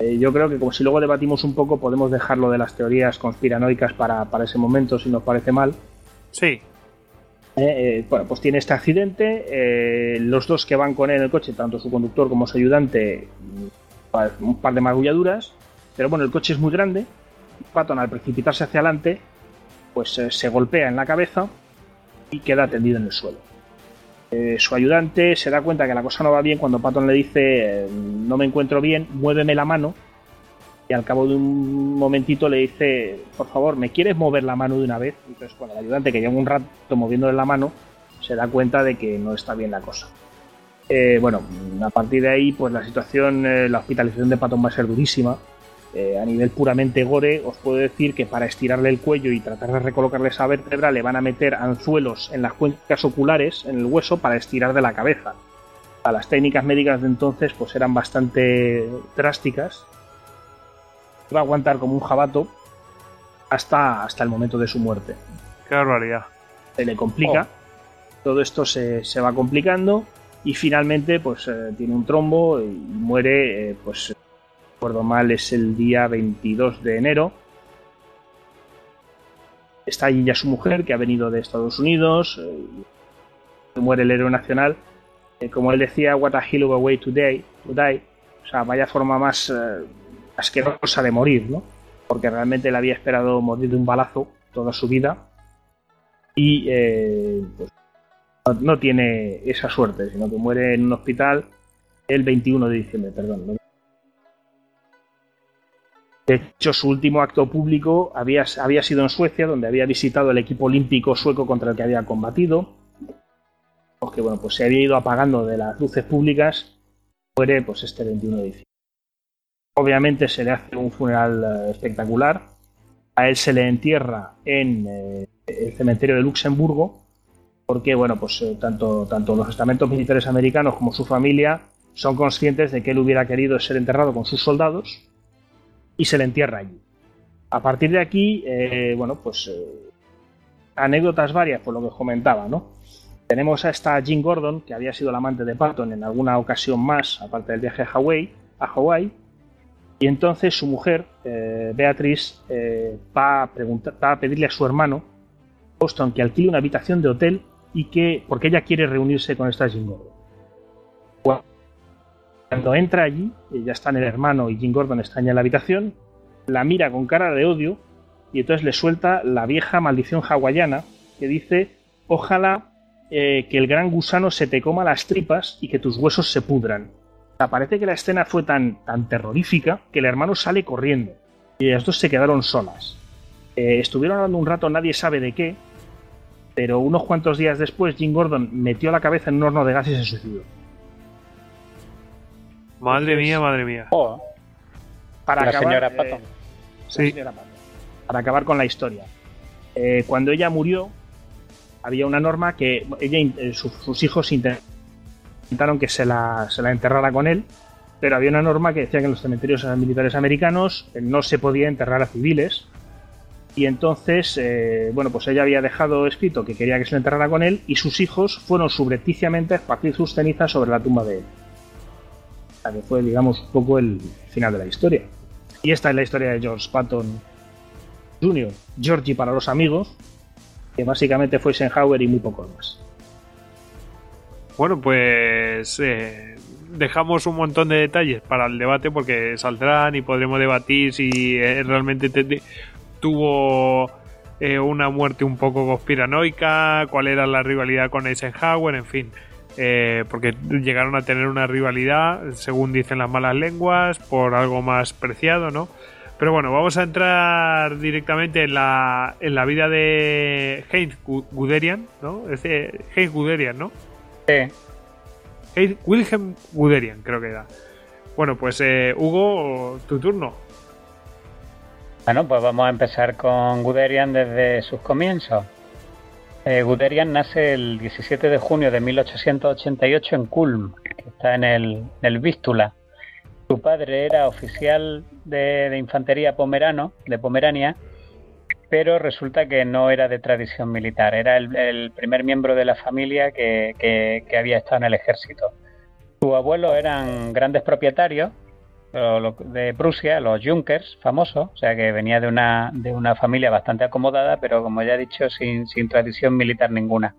Eh, yo creo que como si luego debatimos un poco, podemos dejarlo de las teorías conspiranoicas para, ese momento, si nos parece mal. Sí. Eh, bueno, pues tiene este accidente. los dos que van con él en el coche, tanto su conductor como su ayudante, un par de magulladuras pero bueno, el coche es muy grande. Patton al precipitarse hacia adelante, pues eh, se golpea en la cabeza y queda tendido en el suelo. Eh, su ayudante se da cuenta que la cosa no va bien cuando Patton le dice eh, no me encuentro bien, muéveme la mano. Y al cabo de un momentito le dice, por favor, ¿me quieres mover la mano de una vez? Entonces, bueno, el ayudante que lleva un rato moviéndole la mano se da cuenta de que no está bien la cosa. bueno, a partir de ahí, pues la situación, la hospitalización de Patton va a ser durísima eh, a nivel puramente gore, os puedo decir que para estirarle el cuello y tratar de recolocarle esa vértebra le van a meter anzuelos en las cuencas oculares, en el hueso, para estirar de la cabeza. las técnicas médicas de entonces pues eran bastante drásticas. Va a aguantar como un jabato hasta, hasta el momento de su muerte. Qué barbaridad. Se le complica. Oh. Todo esto se, va complicando y finalmente pues eh, tiene un trombo y muere eh, pues recuerdo mal, es el día 22 de enero. Está allí ya su mujer, que ha venido de Estados Unidos. Eh, muere el héroe nacional. Eh, como él decía, what a hell of a way to die. To die. O sea, vaya forma más asquerosa de morir, ¿no? Porque realmente él había esperado morir de un balazo toda su vida. Y pues, no, no, tiene esa suerte, sino que muere en un hospital el 21 de diciembre, perdón, de hecho, su último acto público había, había sido en Suecia, donde había visitado el equipo olímpico sueco contra el que había combatido. Porque bueno, pues se había ido apagando de las luces públicas. Muere pues este 21 de diciembre. Obviamente se le hace un funeral eh, espectacular. A él se le entierra en eh, el cementerio de Luxemburgo, porque bueno, pues eh, tanto, tanto los estamentos militares americanos como su familia son conscientes de que él hubiera querido ser enterrado con sus soldados y se le entierra allí. A partir de aquí, eh, bueno, pues anécdotas varias, por lo que comentaba, ¿no? Tenemos a esta Jean Gordon, que había sido la amante de Patton en alguna ocasión más, aparte del viaje a Hawái, a Hawái y entonces su mujer, eh, Beatriz, va, a preguntar, va a pedirle a su hermano, Boston, que alquile una habitación de hotel y que, porque ella quiere reunirse con esta Jean Gordon. Cuando entra allí, ya están el hermano y Jim Gordon están en la habitación, la mira con cara de odio y entonces le suelta la vieja maldición hawaiana que dice, ojalá eh, que el gran gusano se te coma las tripas y que tus huesos se pudran. Parece que la escena fue tan, tan terrorífica que el hermano sale corriendo y las dos se quedaron solas. Eh, estuvieron hablando un rato, nadie sabe de qué, pero unos cuantos días después Jim Gordon metió la cabeza en un horno de gas y se suicidó. Madre mía, madre mía. para la señora Patton. sí. para acabar con la historia. Eh, cuando ella murió, había una norma que ella, eh, sus, hijos intentaron que se la, se la enterrara con él, pero había una norma que decía que en los cementerios militares americanos no se podía enterrar a civiles. Y entonces, eh, bueno, pues ella había dejado escrito que quería que se la enterrara con él y sus hijos fueron subrepticiamente a esparcir sus cenizas sobre la tumba de él. O sea, que fue, digamos, un poco el final de la historia. Y esta es la historia de George Patton Jr., Georgie para los amigos, que básicamente fue Eisenhower y muy poco más. Bueno, pues eh, dejamos un montón de detalles para el debate porque saldrán y podremos debatir si eh, realmente tuvo eh, una muerte un poco conspiranoica, cuál era la rivalidad con Eisenhower, en fin. porque llegaron a tener una rivalidad, según dicen las malas lenguas, por algo más preciado, ¿no? Pero bueno, vamos a entrar directamente en la, en la vida de Heinz Guderian, ¿no? Es Heinz Guderian, ¿no? Sí. Wilhelm Guderian, creo que era. Bueno, pues eh, Hugo, tu turno. Bueno, pues vamos a empezar con Guderian desde sus comienzos. Eh, Guderian nace el 17 de junio de 1888 en Kulm, que está en el, en el Vístula su padre era oficial de, infantería pomerano, de Pomerania, pero resulta que no era de tradición militar, era el, primer miembro de la familia que, había estado en el ejército. Sus abuelos eran grandes propietarios de Prusia, los Junkers, famosos, o sea que venía de una, de una familia bastante acomodada, pero como ya he dicho, sin, sin tradición militar ninguna.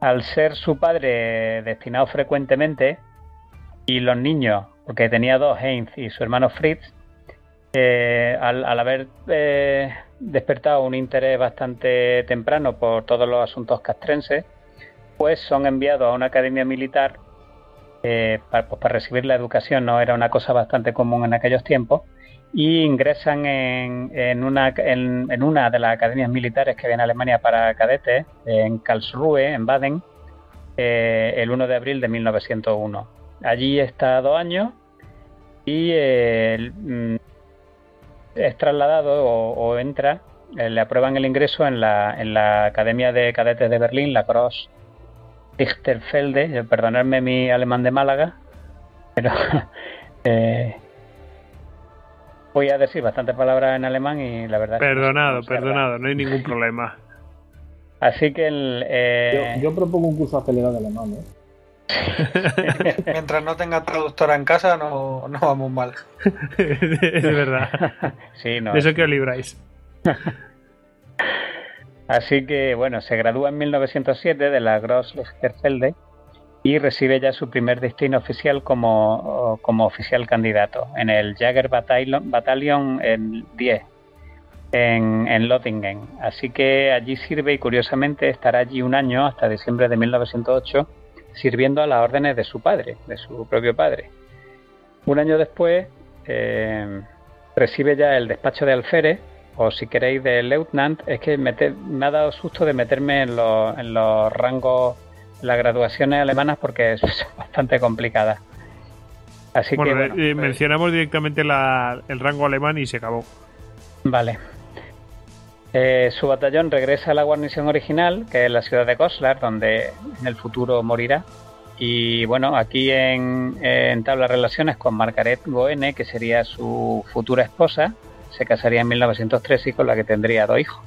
Al ser su padre destinado frecuentemente y los niños porque tenía dos, Heinz y su hermano Fritz, eh, al, haber eh, despertado un interés bastante temprano por todos los asuntos castrenses, pues son enviados a una academia militar eh, para, pues, para, recibir la educación, no era una cosa bastante común en aquellos tiempos, y ingresan en, una, en, una de las academias militares que había en Alemania para cadetes, en Karlsruhe, en Baden, el 1 de abril de 1901. Allí está dos años y eh, mm, es trasladado o, entra, eh, le aprueban el ingreso en la, en la Academia de Cadetes de Berlín, la Cross Lichterfelde, perdonadme mi alemán de Málaga, pero eh, voy a decir bastantes palabras en alemán y la verdad. Perdonado, perdonado, no hay ningún problema. Así que el, yo, propongo un curso acelerado de alemán. ¿eh? Mientras no tenga traductora en casa, no, vamos mal. es verdad. Sí, no. De eso que os libráis. Así que, bueno, se gradúa en 1907 de la Gross Lichterfelde y recibe ya su primer destino oficial como, como oficial candidato en el Jagger Battalion, Battalion en 10 en, en Lothingen. Así que allí sirve y curiosamente estará allí un año hasta diciembre de 1908 sirviendo a las órdenes de su padre, de su propio padre. Un año después eh, recibe ya el despacho de alférez, o si queréis de lieutenant, es que me, ha dado susto de meterme en los, en los rangos, las graduaciones alemanas porque es bastante complicada. Así que, bueno, eh, pues mencionamos directamente el rango alemán y se acabó. Vale. Eh, su batallón regresa a la guarnición original, que es la ciudad de Goslar, donde en el futuro morirá. Y bueno, aquí en, entabla relaciones con Margaret Goene, que sería su futura esposa. Se casaría en 1903 y con la que tendría dos hijos.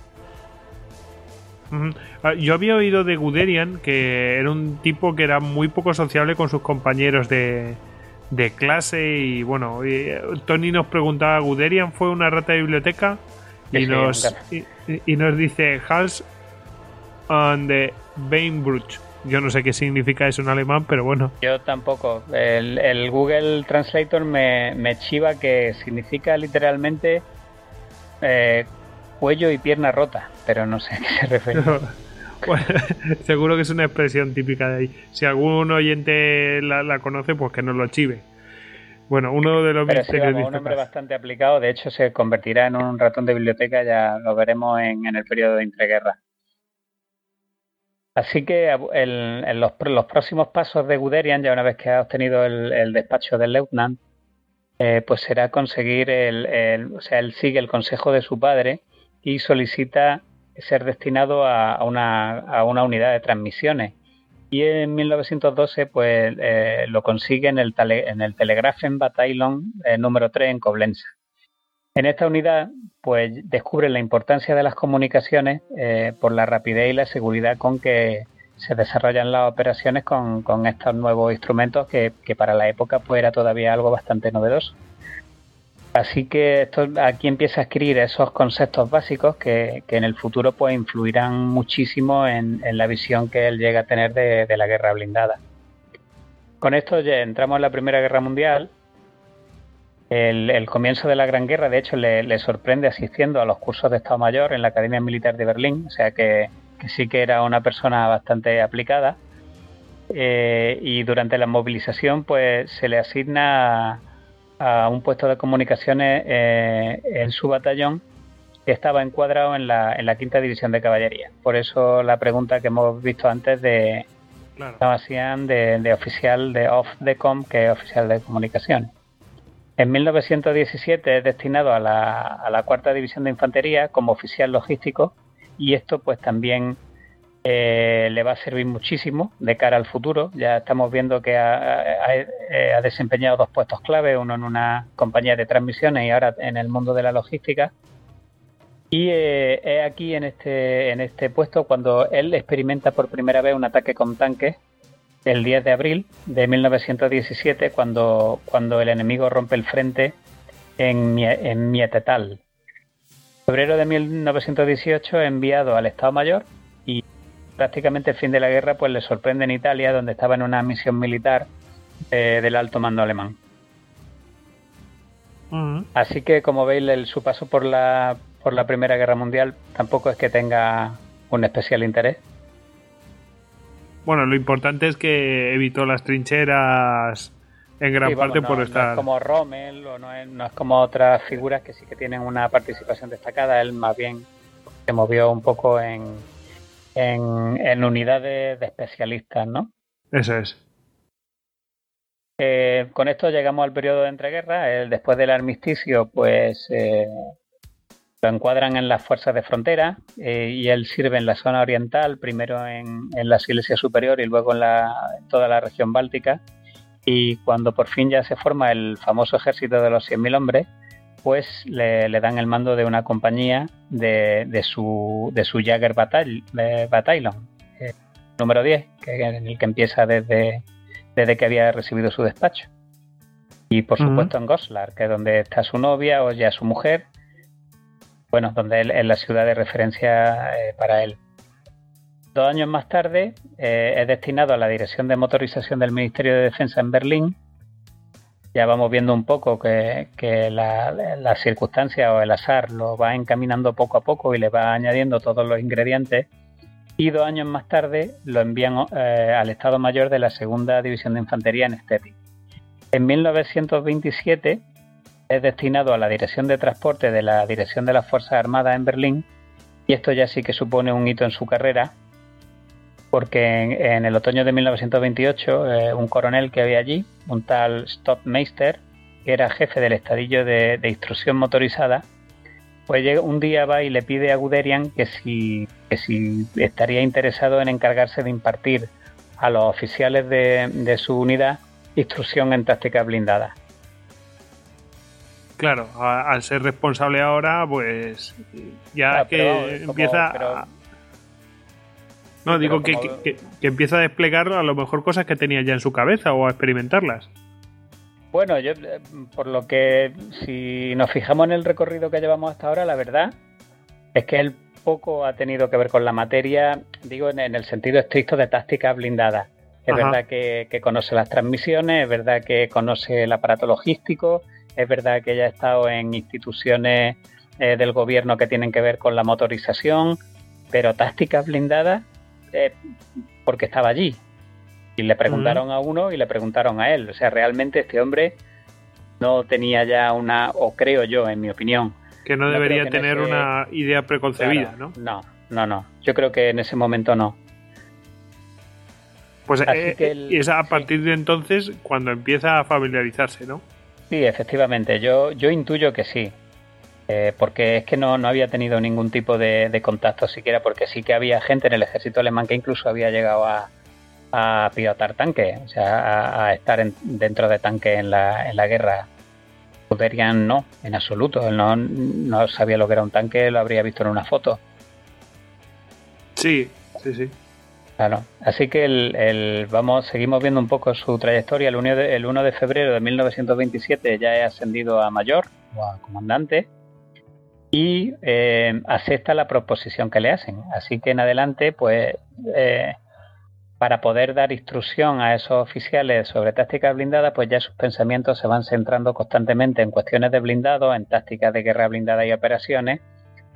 Ah, yo había oído de Guderian que era un tipo que era muy poco sociable con sus compañeros de, de clase. Y bueno, Tony nos preguntaba: ¿Guderian fue una rata de biblioteca? Y nos, y, nos dice Hals on the. Yo no sé qué significa eso en alemán, pero bueno. Yo tampoco. El, Google Translator me, chiva que significa literalmente eh, cuello y pierna rota, pero no sé a qué se refiere. seguro que es una expresión típica de ahí. Si algún oyente la, la conoce, pues que nos lo chive. Bueno, uno de los misterios Un hombre bastante aplicado, de hecho se convertirá en un ratón de biblioteca, ya lo veremos en, el periodo de entreguerra. Así que en los, próximos pasos de Guderian, ya una vez que ha obtenido el, despacho del lieutenant, eh, pues será conseguir el, o sea, él sigue el consejo de su padre y solicita ser destinado a, una, a una unidad de transmisiones. Y en 1912 pues eh, lo consigue en el, en el Telegrafen Battalion eh, número 3 en Coblenza. En esta unidad pues descubre la importancia de las comunicaciones eh, por la rapidez y la seguridad con que se desarrollan las operaciones con, estos nuevos instrumentos que, que, para la época pues era todavía algo bastante novedoso. Así que esto, aquí empieza a adquirir esos conceptos básicos que, en el futuro pues influirán muchísimo en, la visión que él llega a tener de, la guerra blindada. Con esto ya entramos en la Primera Guerra Mundial. El, comienzo de la Gran Guerra, de hecho, le, sorprende asistiendo a los cursos de Estado Mayor en la Academia Militar de Berlín, o sea que, sí que era una persona bastante aplicada. Eh, y durante la movilización, pues se le asigna a un puesto de comunicaciones eh, en su batallón que estaba encuadrado en la, en la quinta división de caballería. Por eso la pregunta que hemos visto antes de claro. de, de, oficial de off the com, que es oficial de comunicación. En 1917 es destinado a la, a la cuarta división de infantería como oficial logístico y esto pues también eh, le va a servir muchísimo de cara al futuro. Ya estamos viendo que ha, eh, desempeñado dos puestos clave, uno en una compañía de transmisiones y ahora en el mundo de la logística. Y eh, es aquí en este, en este puesto cuando él experimenta por primera vez un ataque con tanques el 10 de abril de 1917, cuando, cuando el enemigo rompe el frente en, en Mietetal. Febrero de 1918 enviado al Estado Mayor y prácticamente el fin de la guerra pues le sorprende en Italia, donde estaba en una misión militar eh, del alto mando alemán. Así que, como veis, el, su paso por la, por la Primera Guerra Mundial tampoco es que tenga un especial interés. Bueno, lo importante es que evitó las trincheras en gran parte por estar. No es como Rommel o no es, no es como otras figuras que sí que tienen una participación destacada. Él más bien se movió un poco en, en, unidades de especialistas, ¿no? Eso es. Eh, con esto llegamos al periodo de entreguerra. después del armisticio, pues eh, lo encuadran en las fuerzas de frontera eh, y él sirve en la zona oriental, primero en, la Silesia Superior y luego en, la, en toda la región báltica. Y cuando por fin ya se forma el famoso ejército de los 100.000 hombres, pues le, dan el mando de una compañía de, de su, de su Jagger Battalion, eh, número 10, que en el que empieza desde, desde que había recibido su despacho. Y por supuesto en Goslar, que es donde está su novia o ya su mujer, bueno, donde es la ciudad de referencia eh, para él. Dos años más tarde eh, es destinado a la Dirección de Motorización del Ministerio de Defensa en Berlín ya vamos viendo un poco que, las circunstancias o el azar lo va encaminando poco a poco y le va añadiendo todos los ingredientes. Y dos años más tarde lo envían eh, al Estado Mayor de la Segunda División de Infantería en Stettin. En 1927 es destinado a la Dirección de Transporte de la Dirección de las Fuerzas Armadas en Berlín y esto ya sí que supone un hito en su carrera porque en, el otoño de 1928 eh, un coronel que había allí, un tal Stottmeister, que era jefe del estadillo de, instrucción motorizada, pues un día va y le pide a Guderian que si, si estaría interesado en encargarse de impartir a los oficiales de, su unidad instrucción en tácticas blindadas. Claro, al ser responsable ahora, pues ya que empieza no, digo que, empieza a desplegar a lo mejor cosas que tenía ya en su cabeza o a experimentarlas. Bueno, yo, eh, por lo que si nos fijamos en el recorrido que llevamos hasta ahora, la verdad es que él poco ha tenido que ver con la materia, digo en, el sentido estricto de tácticas blindadas. Es verdad que, conoce las transmisiones, es verdad que conoce el aparato logístico, es verdad que ya ha estado en instituciones eh, del gobierno que tienen que ver con la motorización, pero tácticas blindadas eh, porque estaba allí. Y le preguntaron a uno y le preguntaron a él. O sea, realmente este hombre no tenía ya una, o creo yo, en mi opinión. Que no, debería tener una idea preconcebida, ¿no? No, no, no. Yo creo que en ese momento no. Pues eh, es a partir de entonces cuando empieza a familiarizarse, ¿no? Sí, efectivamente. Yo, yo intuyo que sí. Eh, porque es que no, no había tenido ningún tipo de, contacto siquiera, porque sí que había gente en el ejército alemán que incluso había llegado a, a pilotar tanques, o sea, a, estar dentro de tanques en la, en la guerra. Guderian no, en absoluto. Él no, no sabía lo que era un tanque, lo habría visto en una foto. Sí, sí, sí. Claro. Así que el, vamos, seguimos viendo un poco su trayectoria. El 1, de, el 1 de febrero de 1927 ya he ascendido a mayor o a comandante y eh, acepta la proposición que le hacen. Así que en adelante, pues, eh, para poder dar instrucción a esos oficiales sobre tácticas blindadas, pues ya sus pensamientos se van centrando constantemente en cuestiones de blindado, en tácticas de guerra blindada y operaciones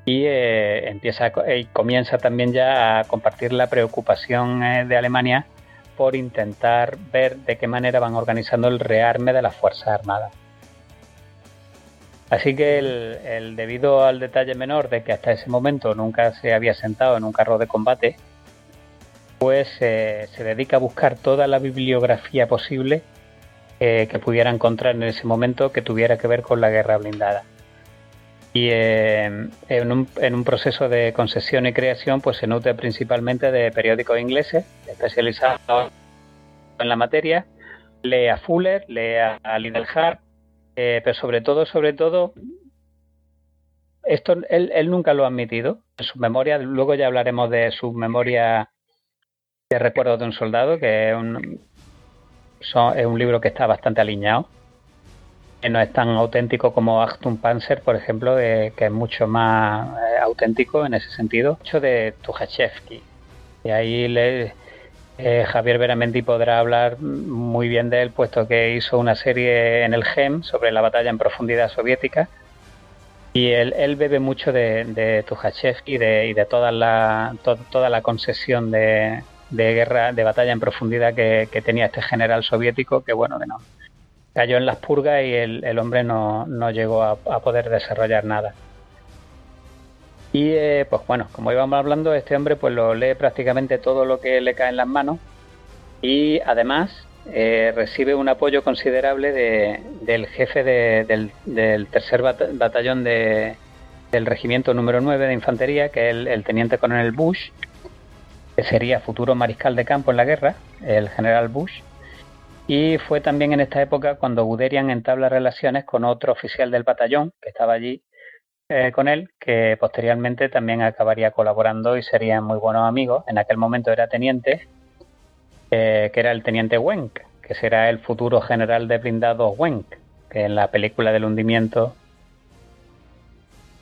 y eh, empieza y comienza también ya a compartir la preocupación eh, de Alemania por intentar ver de qué manera van organizando el rearme de las Fuerzas Armadas. Así que el, debido al detalle menor de que hasta ese momento nunca se había sentado en un carro de combate, pues eh, se dedica a buscar toda la bibliografía posible que pudiera encontrar en ese momento que tuviera que ver con la guerra blindada. Y en, un, proceso de concesión y creación pues se nutre principalmente de periódicos ingleses especializados en la materia, lee a Fuller, lee a Liddell eh, pero sobre todo, sobre todo, esto él, nunca lo ha admitido en su memoria, luego ya hablaremos de su memoria de recuerdos de un soldado, que es un, es un libro que está bastante alineado no es tan auténtico como Achtung Panzer, por ejemplo, que es mucho más eh, auténtico en ese sentido. Hecho de Tukhachevsky. Y ahí le, eh, Javier Veramendi podrá hablar muy bien de él, puesto que hizo una serie en el GEM sobre la batalla en profundidad soviética. Y él, bebe mucho de, de y de, toda, la, toda la concesión de, guerra, de batalla en profundidad que, tenía este general soviético, que bueno, que no, cayó en las purgas y el, hombre no, llegó a, poder desarrollar nada. Y eh, pues bueno, como íbamos hablando, este hombre pues lo lee prácticamente todo lo que le cae en las manos y además eh, recibe un apoyo considerable del jefe del, tercer batallón del regimiento número 9 de infantería, que es el teniente coronel Bush, que sería futuro mariscal de campo en la guerra, el general Bush. Y fue también en esta época cuando Guderian entabla relaciones con otro oficial del batallón que estaba allí eh, con él, que posteriormente también acabaría colaborando y serían muy buenos amigos. En aquel momento era teniente, eh, que era el teniente Wenk, que será el futuro general de blindados Wenk, que en la película del hundimiento,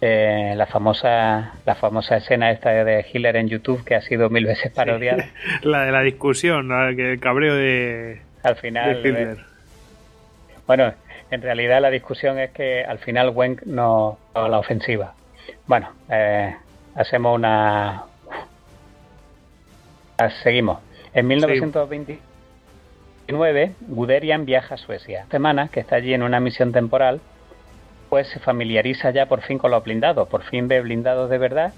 eh, la famosa la famosa escena esta de Hitler en YouTube que ha sido mil veces parodiada. la de la discusión, el cabreo de al final. bueno, en realidad la discusión es que al final Wenk no a la ofensiva. Bueno, eh, hacemos una. Seguimos. En 1929, Guderian viaja a Suecia. Semana que está allí en una misión temporal, pues se familiariza ya por fin con los blindados. Por fin ve blindados de verdad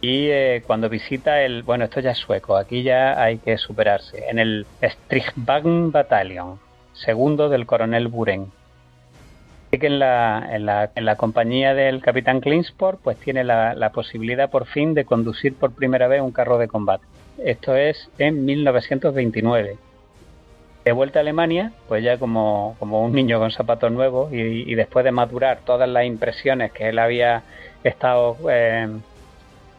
y eh, cuando visita el, bueno, esto ya es sueco, aquí ya hay que superarse, en el Strichwagen Battalion, segundo del coronel Buren. Así que en la, en la, en la compañía del capitán Klingsport, pues tiene la, la, posibilidad por fin de conducir por primera vez un carro de combate. Esto es en 1929. De vuelta a Alemania, pues ya como, como un niño con zapatos nuevos y, después de madurar todas las impresiones que él había estado eh,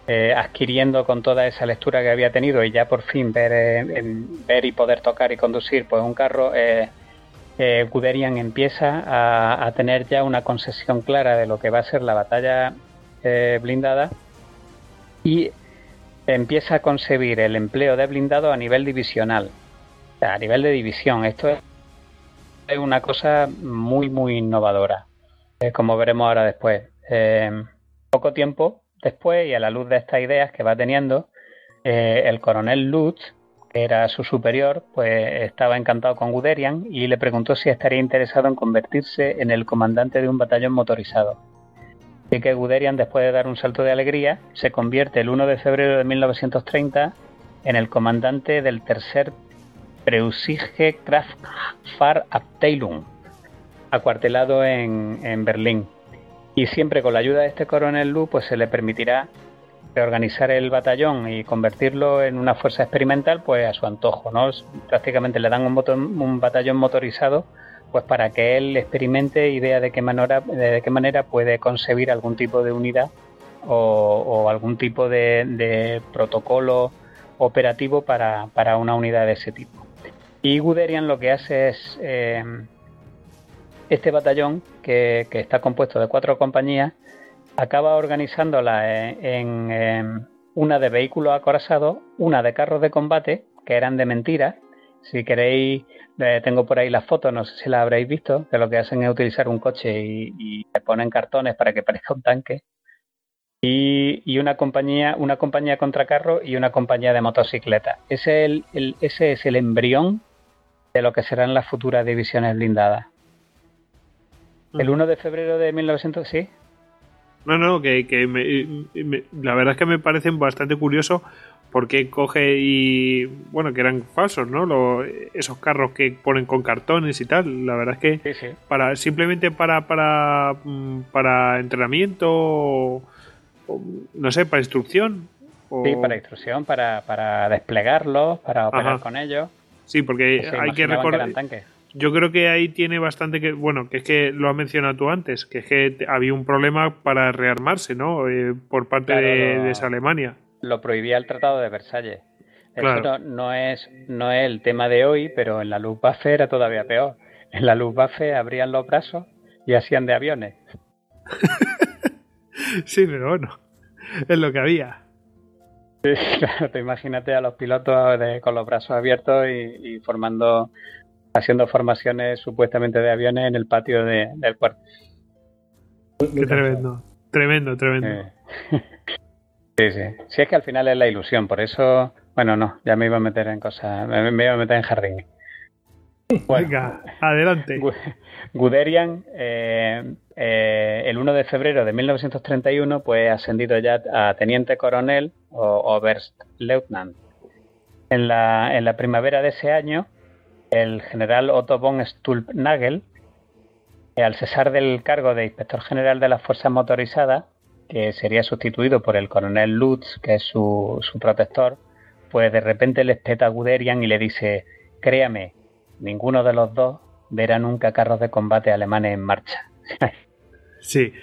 eh, adquiriendo con toda esa lectura que había tenido y ya por fin ver, eh, ver y poder tocar y conducir pues un carro, eh, eh Guderian empieza a, tener ya una concesión clara de lo que va a ser la batalla blindada y empieza a concebir el empleo de blindado a nivel divisional, a nivel de división. Esto es una cosa muy, muy innovadora, como veremos ahora después. poco tiempo Después, y a la luz de estas ideas que va teniendo, eh, el coronel Lutz, que era su superior, pues estaba encantado con Guderian y le preguntó si estaría interesado en convertirse en el comandante de un batallón motorizado. Así que Guderian, después de dar un salto de alegría, se convierte el 1 de febrero de 1930 en el comandante del tercer Preußische Kraftfahrabteilung, acuartelado en, en Berlín Y siempre con la ayuda de este coronel Lu, pues se le permitirá reorganizar el batallón y convertirlo en una fuerza experimental, pues a su antojo, ¿no? Prácticamente le dan un, batallón motorizado, pues para que él experimente y vea de qué manera, de qué manera puede concebir algún tipo de unidad o, algún tipo de, protocolo operativo para, una unidad de ese tipo. Y Guderian lo que hace es eh, este batallón, que, está compuesto de cuatro compañías, acaba organizándola en, una de vehículos acorazados, una de carros de combate, que eran de mentira. Si queréis, eh, tengo por ahí las fotos, no sé si las habréis visto, que lo que hacen es utilizar un coche y, y ponen cartones para que parezca un tanque y, una compañía, una compañía contra carro y una compañía de motocicleta. Ese es el, ese es el embrión de lo que serán las futuras divisiones blindadas. El 1 de febrero de 1900, sí. No, no, que, la verdad es que me parecen bastante curioso porque coge y bueno que eran falsos no esos carros que ponen con cartones y tal la verdad es que para simplemente para para mm, para entrenamiento no sé, para instrucción. Sí, para instrucción, para, para desplegarlos, para operar con ellos. Sí, porque hay que recordar. Yo creo que ahí tiene bastante que. Bueno, que es que lo has mencionado tú antes, que es que había un problema para rearmarse, ¿no? Eh, por parte de, esa Alemania. Lo prohibía el Tratado de Versalles. Eso no, es, no es el tema de hoy, pero en la Luftwaffe era todavía peor. En la Luftwaffe abrían los brazos y hacían de aviones. sí, pero bueno, es lo que había. Sí, claro, te imagínate a los pilotos con los brazos abiertos y, formando, haciendo formaciones supuestamente de aviones en el patio del cuarto. Qué tremendo, tremendo, tremendo. Sí, sí. Sí, es que al final es la ilusión, por eso, bueno, no, ya me iba a meter en cosas, me, iba a meter en jardín. Venga, adelante. Guderian, eh, eh, el 1 de febrero de 1931, pues ascendido ya a teniente coronel o Oberstleutnant. En la, en la primavera de ese año, el general Otto von Stulpnagel, eh, al cesar del cargo de inspector general de las fuerzas motorizadas, que sería sustituido por el coronel Lutz, que es su, su protector, pues de repente le espeta a Guderian y le dice, créame, ninguno de los dos verá nunca carros de combate alemanes en marcha. sí,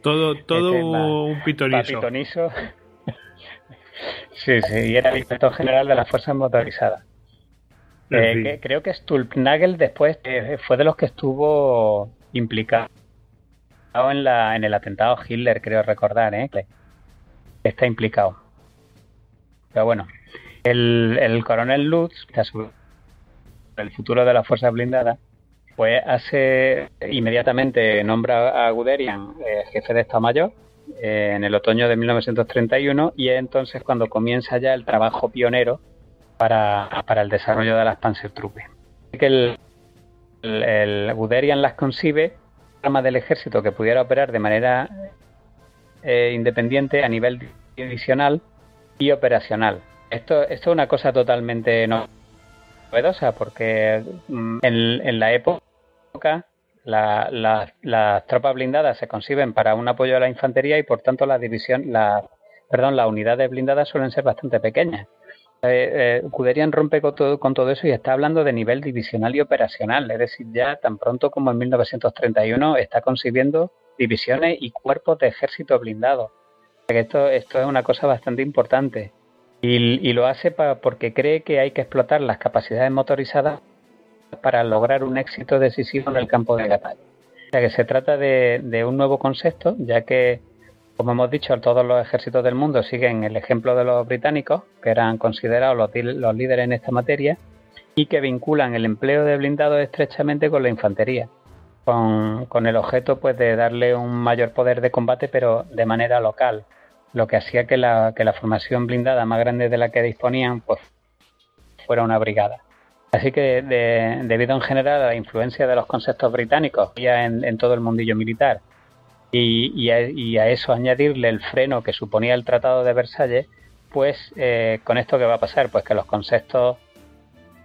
todo, todo un pitonizo. sí, sí, y era el inspector general de las fuerzas motorizadas. Eh, creo que Stulpnagel después eh, fue de los que estuvo implicado en, la, en el atentado Hitler, creo recordar, ¿eh? Está implicado. Pero bueno, el, el coronel Lutz, que el futuro de las fuerzas blindadas, pues hace inmediatamente nombra a Guderian eh, jefe de Estado Mayor en el otoño de 1931 y es entonces cuando comienza ya el trabajo pionero para, el desarrollo de las Panzertruppe. Que el, el, Guderian las concibe arma del ejército que pudiera operar de manera eh, independiente a nivel divisional y operacional. Esto, esto es una cosa totalmente no porque mm, en, la época las tropas blindadas se conciben para un apoyo a la infantería y por tanto la división, la, perdón, las unidades blindadas suelen ser bastante pequeñas. Eh, eh rompe con todo, eso y está hablando de nivel divisional y operacional, es decir, ya tan pronto como en 1931 está concibiendo divisiones y cuerpos de ejército blindado. Esto, es una cosa bastante importante. Y, lo hace porque cree que hay que explotar las capacidades motorizadas para lograr un éxito decisivo en el campo de batalla. O sea que se trata de, un nuevo concepto, ya que, como hemos dicho, todos los ejércitos del mundo siguen el ejemplo de los británicos, que eran considerados los, líderes en esta materia, y que vinculan el empleo de blindados estrechamente con la infantería, con, el objeto pues de darle un mayor poder de combate, pero de manera local, lo que hacía que la, formación blindada más grande de la que disponían pues fuera una brigada. Así que debido en general a la influencia de los conceptos británicos ya en, todo el mundillo militar y, a, eso añadirle el freno que suponía el Tratado de Versalles, pues eh, con esto que va a pasar, pues que los conceptos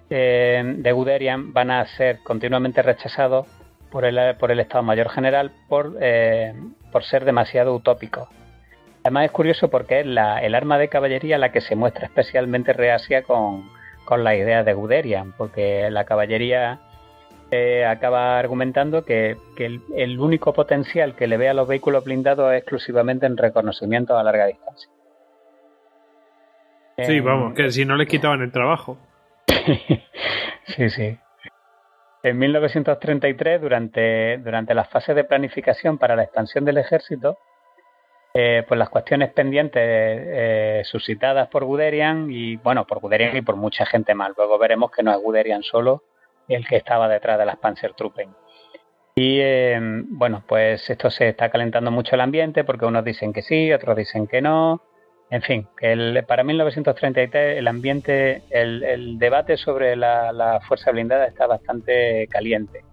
eh, de Guderian van a ser continuamente rechazados por el, por el Estado Mayor General por, eh, por ser demasiado utópico. Además es curioso porque es la, el arma de caballería la que se muestra especialmente reacia con, con la idea de Guderian, porque la caballería eh, acaba argumentando que, el, único potencial que le ve a los vehículos blindados es exclusivamente en reconocimiento a larga distancia. Sí, vamos, que si no les quitaban el trabajo. sí, sí. En 1933, durante, durante las fases de planificación para la expansión del ejército, eh, pues las cuestiones pendientes eh, suscitadas por Guderian y, bueno, por Guderian y por mucha gente más. Luego veremos que no es Guderian solo el que estaba detrás de las Panzertruppen. Y eh, bueno, pues esto se está calentando mucho el ambiente porque unos dicen que sí, otros dicen que no. En fin, el, para 1933 el ambiente, el, debate sobre la, fuerza blindada está bastante caliente.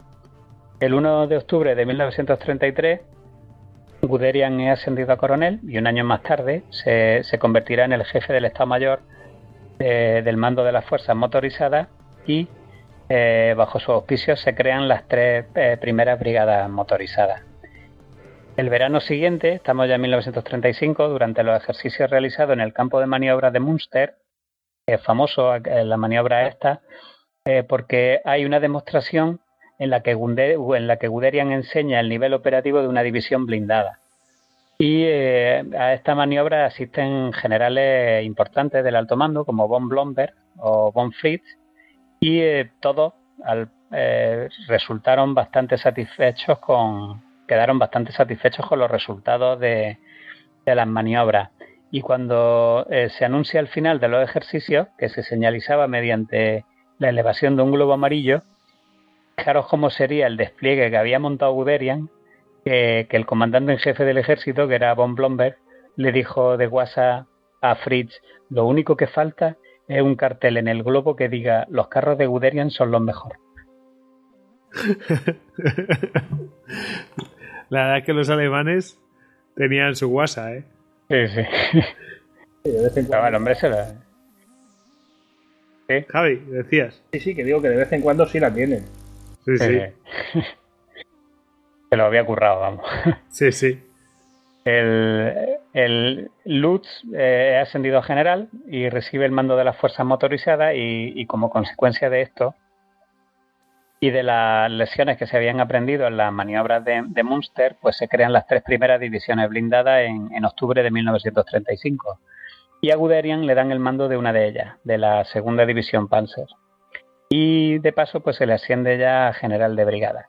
El 1 de octubre de 1933, Guderian es ascendido a coronel y un año más tarde se, convertirá en el jefe del Estado Mayor eh, del mando de las fuerzas motorizadas y eh, bajo su auspicio se crean las tres eh, primeras brigadas motorizadas. El verano siguiente, estamos ya en 1935, durante los ejercicios realizados en el campo de maniobras de Munster, es famoso eh, la maniobra esta, porque hay una demostración en la, que que Guderian enseña el nivel operativo de una división blindada. Y a esta maniobra asisten generales importantes del alto mando, como von Blomberg o von Fritz, y todos resultaron bastante satisfechos con, quedaron bastante satisfechos con los resultados de, las maniobras. Y cuando eh, se anuncia el final de los ejercicios, que se señalizaba mediante la elevación de un globo amarillo, fijaros cómo sería el despliegue que había montado Guderian, que, el comandante en jefe del ejército, que era von Blomberg, le dijo de WhatsApp a Fritz, lo único que falta es un cartel en el globo que diga los carros de Guderian son los mejores. La verdad es que los alemanes tenían su guasa, ¿eh? Sí, sí. de vez en cuando. el hombre se la... ¿Sí? Javi, decías. Sí, sí, que digo que de vez en cuando sí la tienen. Sí, sí. se lo había currado, vamos. Sí, sí. El, el Lutz eh, ha ascendido a general y recibe el mando de las fuerzas motorizadas y como consecuencia de esto y de las lecciones que se habían aprendido en las maniobras de, Munster, pues se crean las tres primeras divisiones blindadas en, octubre de 1935. Y a Guderian le dan el mando de una de ellas, de la segunda división Panzer. Y de paso, pues se le asciende ya a general de brigada.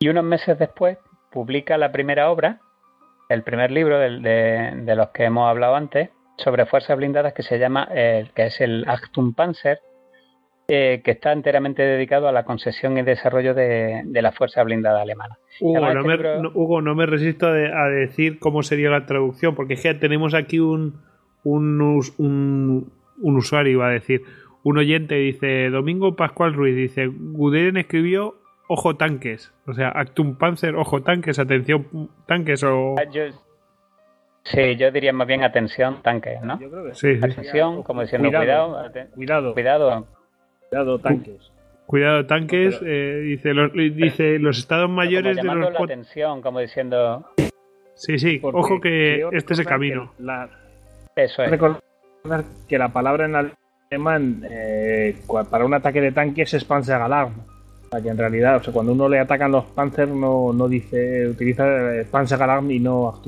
Y unos meses después publica la primera obra, el primer libro de, los que hemos hablado antes, sobre fuerzas blindadas que se llama, que es el Achtung Panzer, eh, que está enteramente dedicado a la concesión y desarrollo de, la fuerza blindada alemana. Hugo, no, me, resisto a, decir cómo sería la traducción, porque es que tenemos aquí un, un, usuario, iba a decir, un oyente dice, Domingo Pascual Ruiz, dice, Guderian escribió ojo tanques, o sea, Actum Panzer, ojo tanques, atención tanques o... Ah, sí, yo diría más bien atención tanques, ¿no? Yo creo que sí. Atención, como diciendo, cuidado, cuidado, cuidado Cuidado tanques. Cuidado tanques, eh, dice, los, dice los estados mayores de los... la atención, como diciendo... Sí, sí, ojo que este es el camino. Eso es. Recordar que la palabra en alemán eh, para un ataque de tanques es Panzeralarm. O sea, que en realidad, o sea, cuando uno le atacan los Panzer no, no dice, utiliza Panzeralarm y no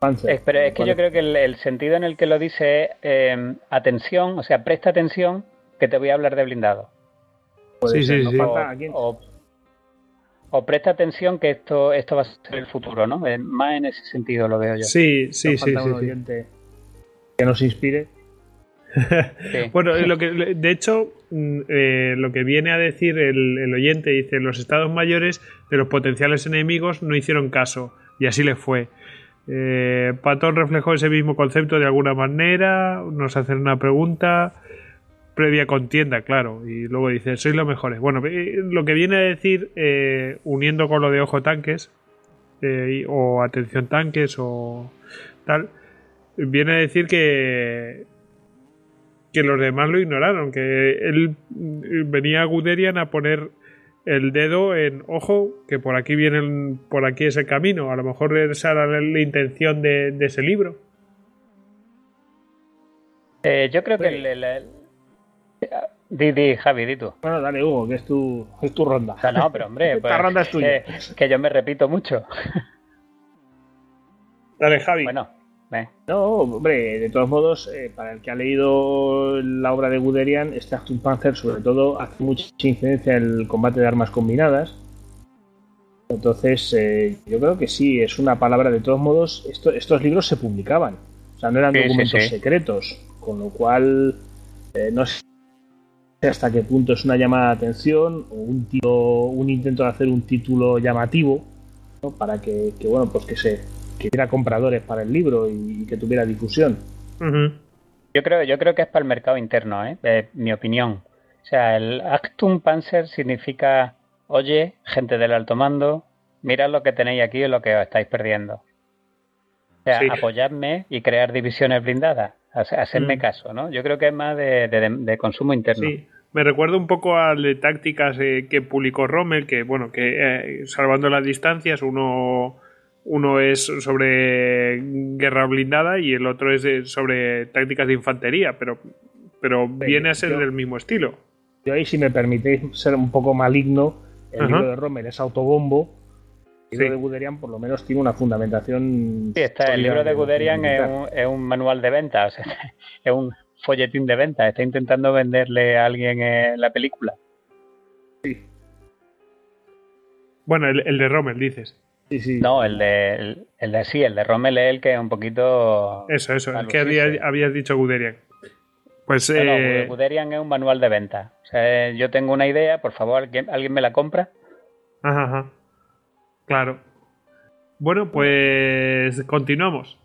Panzer. Es, pero es que yo creo que el, sentido en el que lo dice es eh, atención, o sea, presta atención que te voy a hablar de blindado. sí, sí, sí. O, presta atención que esto, esto va a ser el futuro, ¿no? Más en ese sentido lo veo yo. Sí, sí, sí. sí, Que nos inspire. bueno, lo que, de hecho, eh, lo que viene a decir el, oyente dice: los estados mayores de los potenciales enemigos no hicieron caso, y así le fue. Eh, Patón reflejó ese mismo concepto de alguna manera. Nos hacen una pregunta previa contienda, claro. Y luego dice, sois los mejores. Bueno, eh, lo que viene a decir, uniendo con lo de ojo tanques, o atención tanques, o tal, viene a decir que que los demás lo ignoraron, que él venía a Guderian a poner el dedo en ojo, que por aquí vienen, por aquí es el camino. A lo mejor esa era la, intención de, ese libro. Eh, yo creo que el, Di, di, Javi, di tú. Bueno, dale, Hugo, que es tu, es tu ronda. No, no, pero hombre, pues, ronda es tuya. Que, yo me repito mucho. Dale, Javi. Bueno, No, hombre, de todos modos, eh, para el que ha leído la obra de Guderian, este Actum Panzer, sobre todo, hace mucha incidencia en el combate de armas combinadas. Entonces, eh, yo creo que sí, es una palabra. De todos modos, estos libros se publicaban. O sea, no eran documentos secretos. Con lo cual, eh, no sé hasta qué punto es una llamada de atención o un, un intento de hacer un título llamativo para que, bueno pues que se que hubiera compradores para el libro y, que tuviera difusión. Yo creo yo creo que es para el mercado interno, ¿eh? Eh, mi opinión. O sea, el Actum Panzer significa, oye, gente del alto mando, mirad lo que tenéis aquí y lo que os estáis perdiendo. O sea, apoyadme y crear divisiones blindadas hacerme mm. caso, ¿no? Yo creo que es más de, consumo interno. Sí, me recuerda un poco a de tácticas eh, que publicó Rommel, que bueno, que eh, salvando las distancias, uno, uno es sobre guerra blindada y el otro es sobre tácticas de infantería, pero, pero viene a ser del mismo estilo. Yo ahí, si me permitéis ser un poco maligno, el libro de Rommel es autobombo el libro de Guderian por lo menos tiene una fundamentación. Sí, está, el libro de Guderian es un, manual de venta, es un folletín de venta. Está intentando venderle a alguien la película. Sí. Bueno, el, de Rommel, dices. Sí, sí. No, el de, el, de sí, el de Rommel es el que es un poquito. Eso, eso, el que habías dicho Guderian. Pues, eh... Guderian es un manual de venta. O sea, yo tengo una idea, por favor, ¿alguien, ¿alguien me la compra? Ajá, ajá. Claro. Bueno, pues continuamos.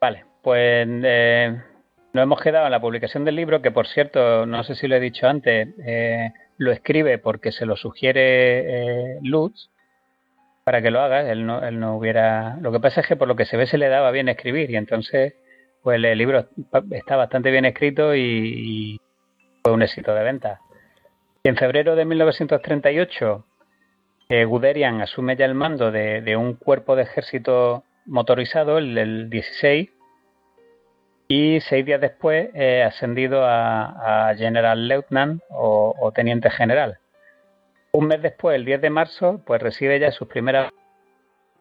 Vale, pues eh, nos hemos quedado en la publicación del libro, que por cierto, no sé si lo he dicho antes, eh, lo escribe porque se lo sugiere eh, Lutz para que lo haga. Él no, él no hubiera. Lo que pasa es que por lo que se ve se le daba bien escribir y entonces, pues el libro está bastante bien escrito y, fue un éxito de venta. En febrero de 1938 Guderian asume ya el mando de, un cuerpo de ejército motorizado, el, 16, y seis días después eh, ascendido a, General Lieutenant o, Teniente General. Un mes después, el 10 de marzo, pues recibe ya sus primeras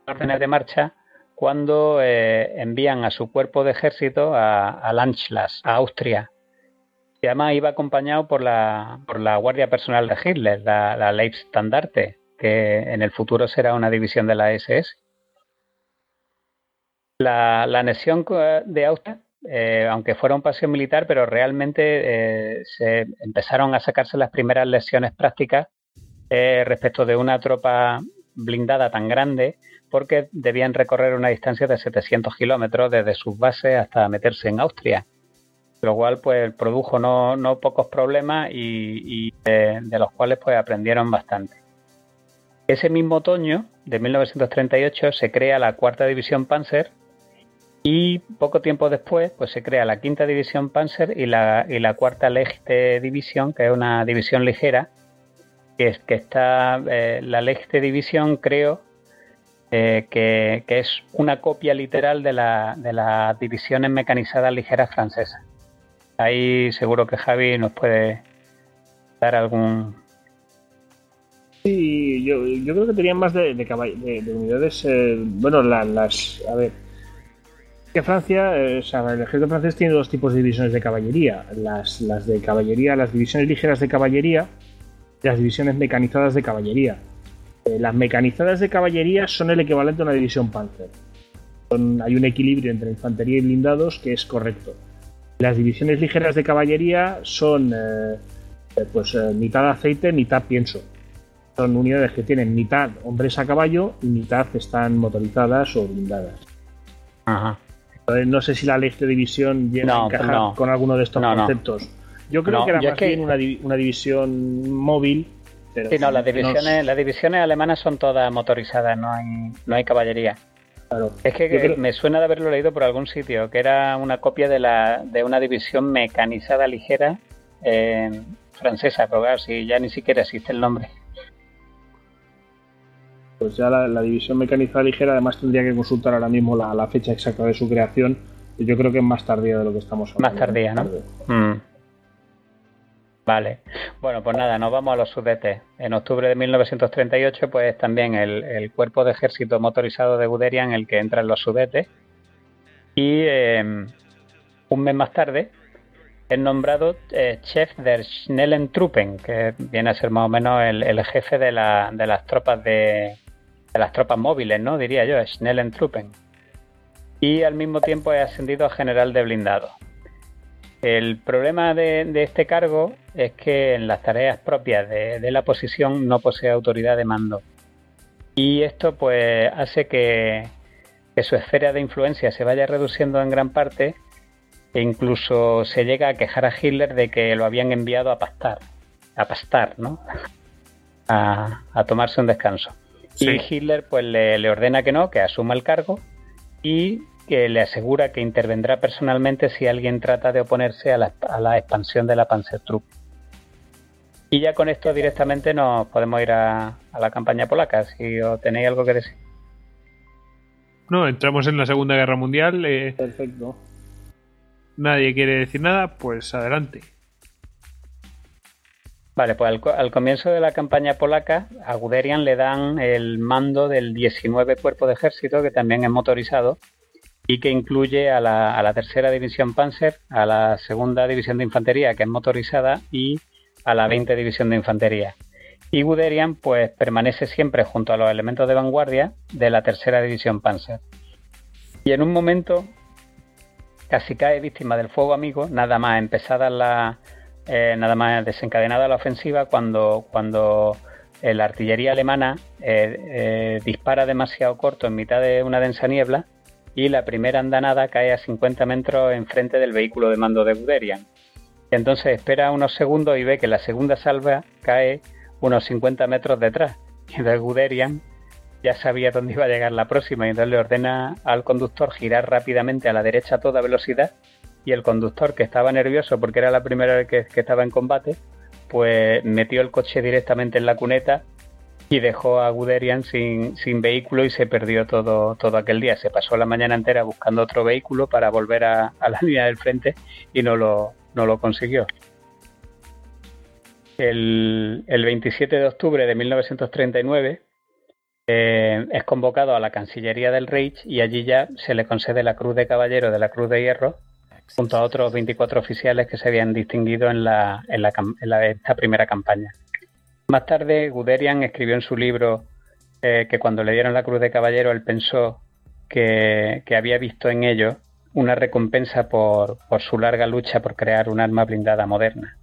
órdenes de marcha cuando eh, envían a su cuerpo de ejército a, a a Austria. Y además iba acompañado por la, por la Guardia Personal de Hitler, la, la Leibstandarte, que en el futuro será una división de la SS. La, anexión de Austria, eh, aunque fuera un paseo militar, pero realmente eh, se empezaron a sacarse las primeras lesiones prácticas eh, respecto de una tropa blindada tan grande, porque debían recorrer una distancia de 700 kilómetros desde sus bases hasta meterse en Austria lo cual pues produjo no, pocos problemas y, de, los cuales pues aprendieron bastante. Ese mismo otoño de 1938 se crea la cuarta división Panzer y poco tiempo después pues se crea la quinta división Panzer y la, y la cuarta Lechte división, que es una división ligera, que, es, que está, eh, la Lechte división creo eh, que, es una copia literal de, la, de las divisiones mecanizadas ligeras francesas. Ahí seguro que Javi nos puede dar algún, Sí, yo, yo creo que tenían más de, de, unidades. Eh, bueno, las. A ver. Que Francia, o sea, el ejército francés tiene dos tipos de divisiones de caballería: las, las de caballería, las divisiones ligeras de caballería las divisiones mecanizadas de caballería. Eh, las mecanizadas de caballería son el equivalente a una división Panzer. hay un equilibrio entre infantería y blindados que es correcto. Las divisiones ligeras de caballería son pues mitad aceite, mitad pienso son unidades que tienen mitad hombres a caballo y mitad están motorizadas o blindadas. Ajá. no sé si la ley de división llega a encajar con alguno de estos conceptos. Yo creo que era más bien una, división móvil. Pero sí, no, las divisiones, las divisiones alemanas son todas motorizadas, no hay, no hay caballería. Claro. Es que me suena de haberlo leído por algún sitio, que era una copia de, la, de una división mecanizada ligera eh, francesa, pero claro, si ya ni siquiera existe el nombre. pues ya la, división mecanizada ligera además tendría que consultar ahora mismo la, fecha exacta de su creación. Yo creo que es más tardía de lo que estamos hablando. Más tardía, ¿no? Mm. Vale. Bueno, pues nada, nos vamos a los sudetes. En octubre de 1938, pues también el, cuerpo de ejército motorizado de Guderian, el que entra en los sudetes. Y em, un mes más tarde es nombrado eh, chef der Schnellentruppen, que viene a ser más o menos el, jefe de, las tropas de, las tropas móviles, ¿no? Diría yo, Schnellentruppen. Y al mismo tiempo es ascendido a general de blindado. El problema de, este cargo es que en las tareas propias de, la posición no posee autoridad de mando. Y esto pues hace que, su esfera de influencia se vaya reduciendo en gran parte e incluso se llega a quejar a Hitler de que lo habían enviado a pastar, a pastar, ¿no? A, tomarse un descanso. Y Hitler pues le, le ordena que no, que asuma el cargo y que le asegura que intervendrá personalmente si alguien trata de oponerse a la, expansión de la Panzertruppe. Y ya con esto directamente nos podemos ir a, la campaña polaca, si os tenéis algo que decir. No, entramos en la Segunda Guerra Mundial. Eh, Perfecto. Nadie quiere decir nada, pues adelante. Vale, pues al, comienzo de la campaña polaca, a Guderian le dan el mando del 19 Cuerpo de Ejército, que también es motorizado, y que incluye a la, tercera división Panzer, a la segunda división de infantería que es motorizada y a la 20 división de infantería. Y Guderian pues permanece siempre junto a los elementos de vanguardia de la tercera división Panzer. Y en un momento casi cae víctima del fuego amigo, nada más empezada la eh, nada más desencadenada la ofensiva cuando cuando la artillería alemana eh, eh, dispara demasiado corto en mitad de una densa niebla y la primera andanada cae a 50 metros enfrente del vehículo de mando de Guderian. Entonces espera unos segundos y ve que la segunda salva cae unos 50 metros detrás. Y de Guderian ya sabía dónde iba a llegar la próxima y entonces le ordena al conductor girar rápidamente a la derecha a toda velocidad y el conductor que estaba nervioso porque era la primera vez que estaba en combate pues metió el coche directamente en la cuneta y dejó a Guderian sin, sin, vehículo y se perdió todo, todo aquel día. Se pasó la mañana entera buscando otro vehículo para volver a, la línea del frente y no lo, no lo consiguió. El, 27 de octubre de 1939 eh, es convocado a la Cancillería del Reich y allí ya se le concede la Cruz de Caballero de la Cruz de Hierro junto a otros 24 oficiales que se habían distinguido en, la, en, la, en esta primera campaña. Más tarde, Guderian escribió en su libro eh, que cuando le dieron la Cruz de Caballero, él pensó que, había visto en ello una recompensa por, su larga lucha por crear un arma blindada moderna.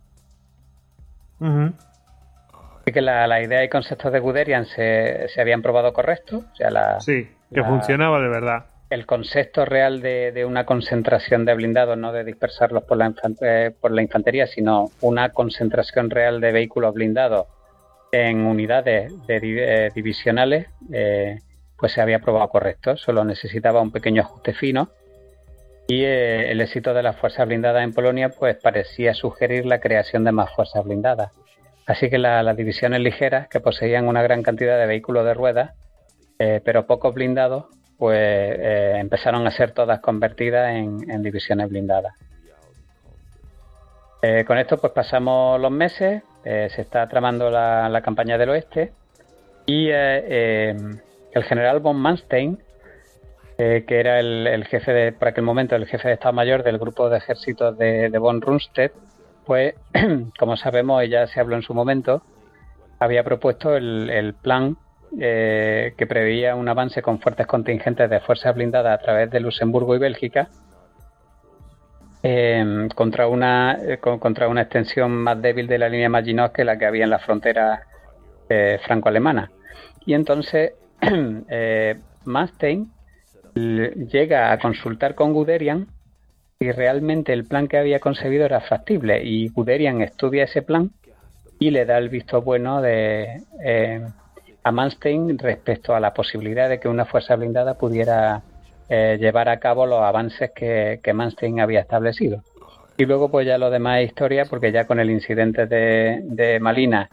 Así que la, idea y conceptos de Guderian se, habían probado correctos. O sea, la, sí, que funcionaba de verdad. El concepto real de, una concentración de blindados, no de dispersarlos por la, eh, por la infantería, sino una concentración real de vehículos blindados en unidades de, eh, divisionales, eh, pues se había probado correcto, solo necesitaba un pequeño ajuste fino y eh, el éxito de las fuerzas blindadas en Polonia pues parecía sugerir la creación de más fuerzas blindadas. Así que las divisiones ligeras, que poseían una gran cantidad de vehículos de ruedas, pero pocos blindados, pues empezaron a ser todas convertidas en, divisiones blindadas. con esto pues pasamos los meses, eh, se está tramando la, campaña del oeste y eh, eh, el general von Manstein, que era el, jefe de, por aquel momento, el jefe de Estado Mayor del grupo de ejércitos de, von Rundstedt, pues, como sabemos, ella se habló en su momento, había propuesto el, plan que preveía un avance con fuertes contingentes de fuerzas blindadas a través de Luxemburgo y Bélgica Em, contra, una, eh, contra una extensión más débil de la línea Maginot que la que había en la frontera eh, franco-alemana. Y entonces eh, Manstein llega a consultar con Guderian y realmente el plan que había concebido era factible y Guderian estudia ese plan y le da el visto bueno de, a Manstein respecto a la posibilidad de que una fuerza blindada pudiera eh, llevar a cabo los avances que, que Manstein había establecido. Y luego pues ya lo demás es historia porque ya con el incidente de, Malina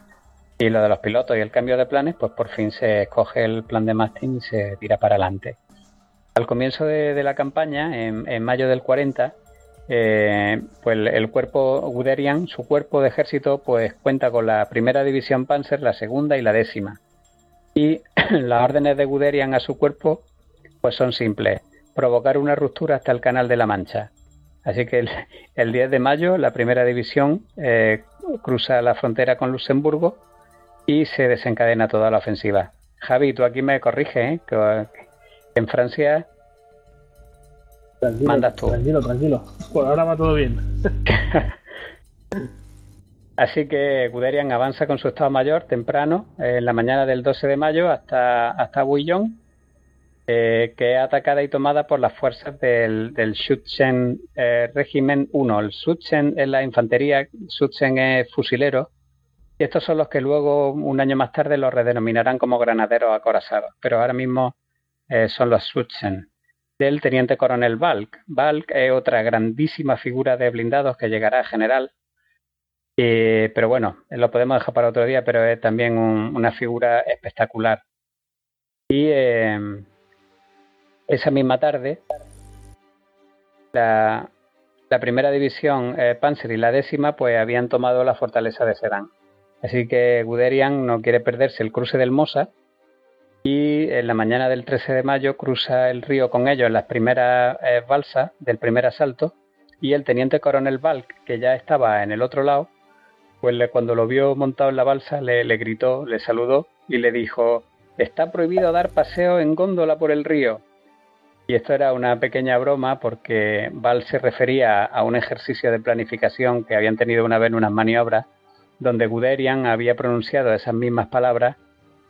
Y lo de los pilotos y el cambio de planes, pues por fin se escoge el plan de Mastin y se tira para adelante. Al comienzo de, la campaña, en, mayo del 40, eh, pues el cuerpo Guderian, su cuerpo de ejército, pues cuenta con la primera división Panzer, la segunda y la décima. Y las órdenes de Guderian a su cuerpo, pues son simples: provocar una ruptura hasta el Canal de la Mancha. Así que el, 10 de mayo, la primera división eh, cruza la frontera con Luxemburgo y se desencadena toda la ofensiva. Javi, tú aquí me corriges, ¿eh? que en Francia mandas tú. Tranquilo, tranquilo. Por ahora va todo bien. Así que Guderian avanza con su estado mayor temprano, en la mañana del 12 de mayo, hasta, hasta Bouillon, eh, que es atacada y tomada por las fuerzas del, del Schutzen eh, Regiment 1. El Schutzen es la infantería, Schutzen es fusilero, y estos son los que luego, un año más tarde, los redenominarán como granaderos acorazados. Pero ahora mismo eh, son los Schutzen. Del teniente coronel Balk. Balk es otra grandísima figura de blindados que llegará a general. pero bueno, lo podemos dejar para otro día, pero es también una figura espectacular. Y eh, esa misma tarde, la, primera división eh, Panzer y la décima pues habían tomado la fortaleza de Sedan. Así que Guderian no quiere perderse el cruce del Mosa y en la mañana del 13 de mayo cruza el río con ellos en las primeras eh, balsas del primer asalto y el teniente coronel Balk, que ya estaba en el otro lado, pues cuando lo vio montado en la balsa le, le gritó, le saludó y le dijo, está prohibido dar paseo en góndola por el río. Y esto era una pequeña broma porque Val se refería a un ejercicio de planificación que habían tenido una vez en unas maniobras donde Guderian había pronunciado esas mismas palabras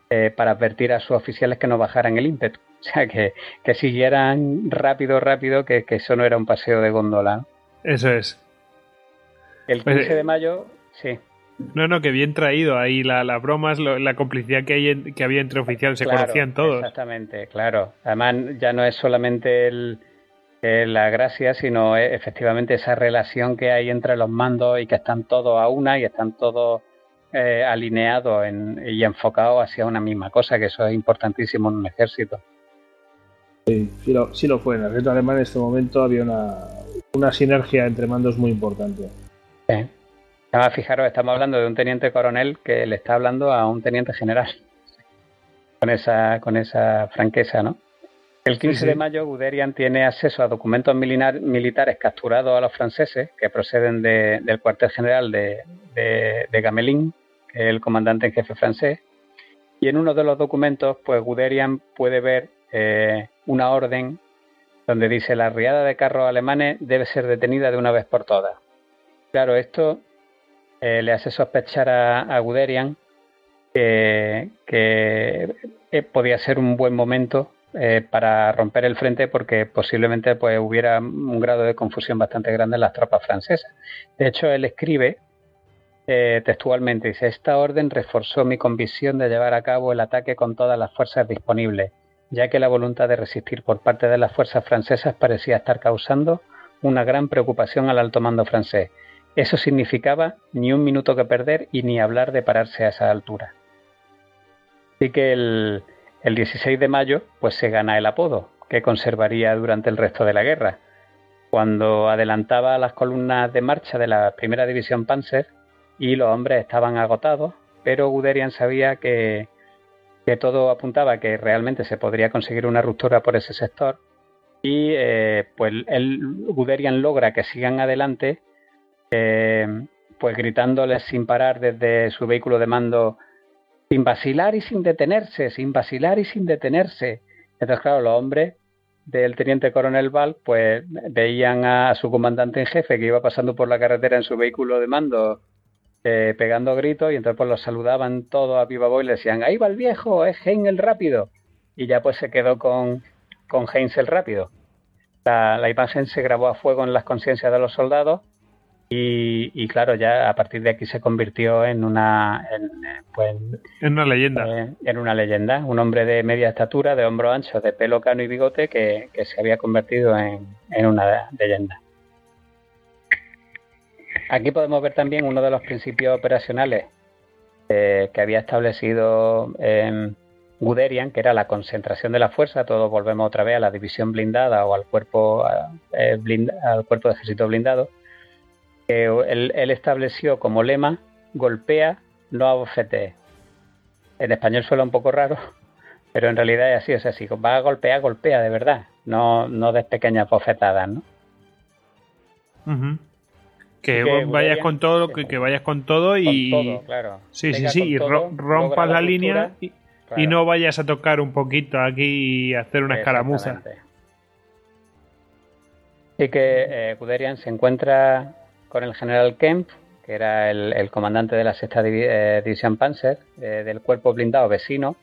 eh, para advertir a sus oficiales que no bajaran el ímpetu. O sea, que, siguieran rápido, rápido, que, eso no era un paseo de góndola. Eso es. El 15 pues, de mayo, sí. No, no, que bien traído ahí la, la broma, es la complicidad que, hay que había entre oficiales, se conocían todos. Exactamente, claro. Además, ya no es solamente el, la gracia, sino efectivamente esa relación que hay entre los mandos y que están todos a una y están todos eh, alineados y enfocados hacia una misma cosa, que eso es importantísimo en un ejército. Sí, sí lo, sí lo fue. En el ejército alemán en este momento había una, una sinergia entre mandos muy importante. Sí. Además, fijaros, estamos hablando de un teniente coronel que le está hablando a un teniente general. Con esa, con esa franqueza, ¿no? El 15 de mayo, Guderian tiene acceso a documentos militares capturados a los franceses que proceden del cuartel general de, de, Gamelin, que es el comandante en jefe francés. Y en uno de los documentos, pues Guderian puede ver eh, una orden donde dice la riada de carros alemanes debe ser detenida de una vez por todas. Claro, esto eh, le hace sospechar a, Guderian que, eh, podía ser un buen momento eh, para romper el frente porque posiblemente pues, hubiera un grado de confusión bastante grande en las tropas francesas. De hecho, él escribe textualmente, dice, esta orden reforzó mi convicción de llevar a cabo el ataque con todas las fuerzas disponibles, ya que la voluntad de resistir por parte de las fuerzas francesas parecía estar causando una gran preocupación al alto mando francés eso significaba ni un minuto que perder y ni hablar de pararse a esa altura. Así que el, 16 de mayo pues se gana el apodo, que conservaría durante el resto de la guerra. Cuando adelantaba las columnas de marcha de la primera división Panzer y los hombres estaban agotados, pero Guderian sabía que, que todo apuntaba a que realmente se podría conseguir una ruptura por ese sector y eh, pues el Guderian logra que sigan adelante eh, pues gritándoles sin parar desde su vehículo de mando, sin vacilar y sin detenerse, sin vacilar y sin detenerse. Entonces, claro, los hombres del teniente coronel Val, pues veían a, su comandante en jefe que iba pasando por la carretera en su vehículo de mando, eh, pegando gritos, y entonces pues los saludaban todos a viva voz y le decían, ahí va el viejo, es Heinz el rápido. Y ya pues se quedó con, con Heinz el rápido. La, la imagen se grabó a fuego en las conciencias de los soldados y, claro, ya a partir de aquí se convirtió en una, en, pues, en una leyenda. Eh, en una leyenda. Un hombre de media estatura, de hombro ancho, de pelo cano y bigote que, se había convertido en, en, una leyenda. Aquí podemos ver también uno de los principios operacionales que había establecido Guderian, que era la concentración de la fuerza, todos volvemos otra vez a la división blindada o al cuerpo, al cuerpo de ejército blindado, él, él, estableció como lema golpea, no abofetee. En español suena un poco raro, pero en realidad es así, o sea, si va a golpear, golpea de verdad, no, no des pequeñas bofetadas, ¿no? Que, vayas con todo, que, que, vayas con todo y. todo, claro. Sí, sí, sí, y rompas la, línea y, no vayas a tocar un poquito aquí y hacer una escaramuza. Y que eh, Guderian se encuentra con el general Kemp, que era el, comandante de la sexta eh, división Panzer, eh, del cuerpo blindado vecino,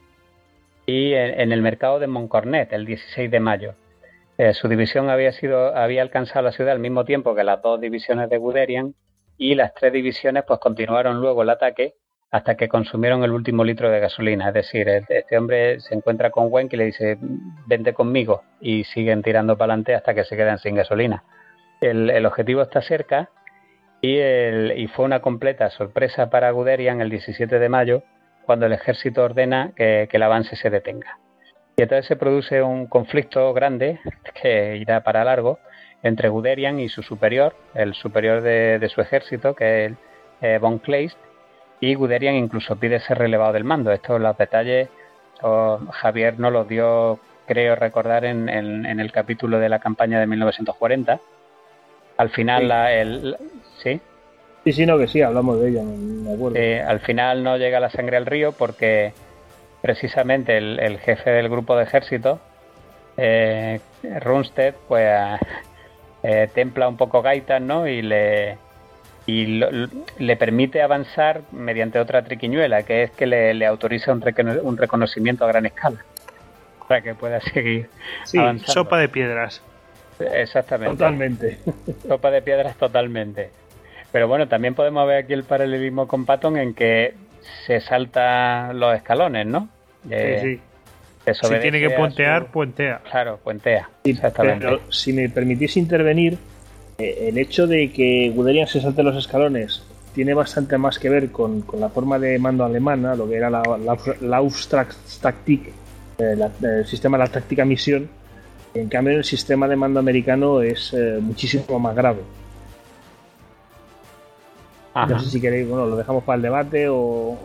y en, el mercado de Montcornet, el 16 de mayo. Eh, su división había, sido, alcanzado la ciudad al mismo tiempo que las dos divisiones de Guderian y las tres divisiones pues continuaron luego el ataque hasta que consumieron el último litro de gasolina. Es decir, este hombre se encuentra con Wenk y le dice, vente conmigo y siguen tirando para adelante hasta que se quedan sin gasolina. El, objetivo está cerca y, y, fue una completa sorpresa para Guderian el 17 de mayo cuando el ejército ordena que, el avance se detenga. Y entonces se produce un conflicto grande que irá para largo entre Guderian y su superior, el superior de, su ejército, que es eh, von Kleist, y Guderian incluso pide ser relevado del mando. Estos los detalles Javier nos los dio, creo recordar, en, el capítulo de la campaña de 1940. Al final, La, el, ¿sí? Sí, sí, no, que sí, hablamos de ella, me acuerdo. al final no llega la sangre al río porque precisamente el, jefe del grupo de ejército, eh, Runstead, pues eh, templa un poco Gaitas, ¿no? Y le y le permite avanzar mediante otra triquiñuela, que es que le, autoriza un, un, reconocimiento a gran escala para que pueda seguir sí, sopa de piedras. Exactamente. Totalmente. Sopa de piedras totalmente. Pero bueno, también podemos ver aquí el paralelismo con Patton en que se salta los escalones, ¿no? sí, sí. Si tiene que puentear, puentea. Claro, puentea. exactamente. Pero si me permitís intervenir, eh, el hecho de que Guderian se salte los escalones tiene bastante más que ver con, la forma de mando alemana, lo que era la, la, la Auftragstaktik, eh, el sistema de la táctica misión. En cambio, el sistema de mando americano es eh, muchísimo más grave. No sé si queréis, bueno, lo dejamos para el debate o,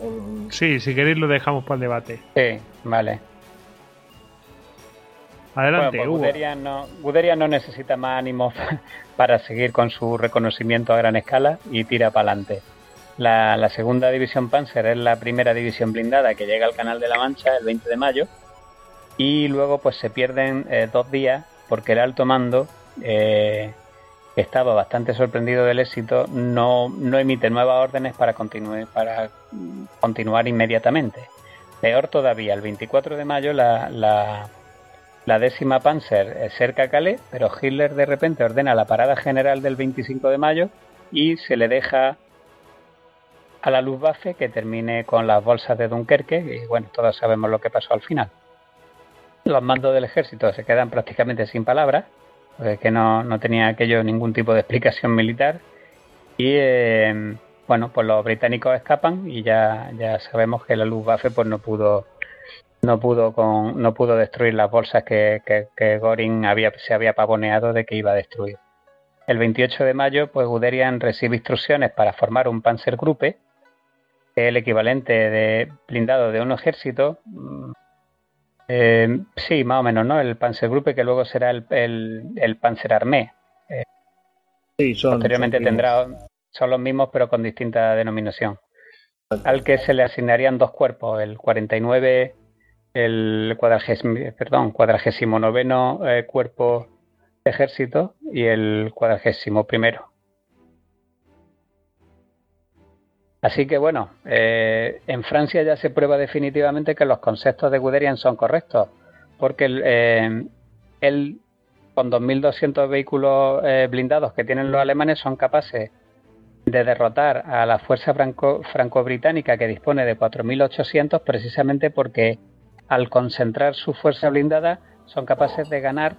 Sí, si queréis lo dejamos para el debate. Sí, vale. Adelante, bueno, pues no, no necesita más ánimo para seguir con su reconocimiento a gran escala y tira para adelante. La, segunda división Panzer es la primera división blindada que llega al Canal de la Mancha el 20 de mayo y luego pues se pierden eh, dos días porque el alto mando eh, estaba bastante sorprendido del éxito, no, no emite nuevas órdenes para, continuar, para continuar inmediatamente. Peor todavía, el 24 de mayo la, la, décima Panzer cerca Calais, pero Hitler de repente ordena la parada general del 25 de mayo y se le deja a la Luftwaffe que termine con las bolsas de Dunkerque y bueno, todos sabemos lo que pasó al final. Los mandos del ejército se quedan prácticamente sin palabras que no, no, tenía aquello ningún tipo de explicación militar. Y eh, bueno, pues los británicos escapan y ya, ya sabemos que la Luftwaffe pues no pudo no pudo con, no pudo destruir las bolsas que, que, Göring había, se había pavoneado de que iba a destruir. El 28 de mayo, pues Guderian recibe instrucciones para formar un Panzergruppe, el equivalente de blindado de un ejército, eh, sí, más o menos, ¿no? El Panzergruppe que luego será el, el, el Panzerarmee. Eh, sí, son, posteriormente tendrá, son los mismos pero con distinta denominación. Al que se le asignarían dos cuerpos, el 49, el cuadragésimo, perdón, cuadragésimo noveno eh, cuerpo de ejército y el cuadragésimo primero. Así que bueno, eh, en Francia ya se prueba definitivamente que los conceptos de Guderian son correctos, porque eh, él, con 2.200 vehículos eh, blindados que tienen los alemanes son capaces de derrotar a la fuerza franco-británica que dispone de 4.800 precisamente porque al concentrar su fuerza blindada son capaces de ganar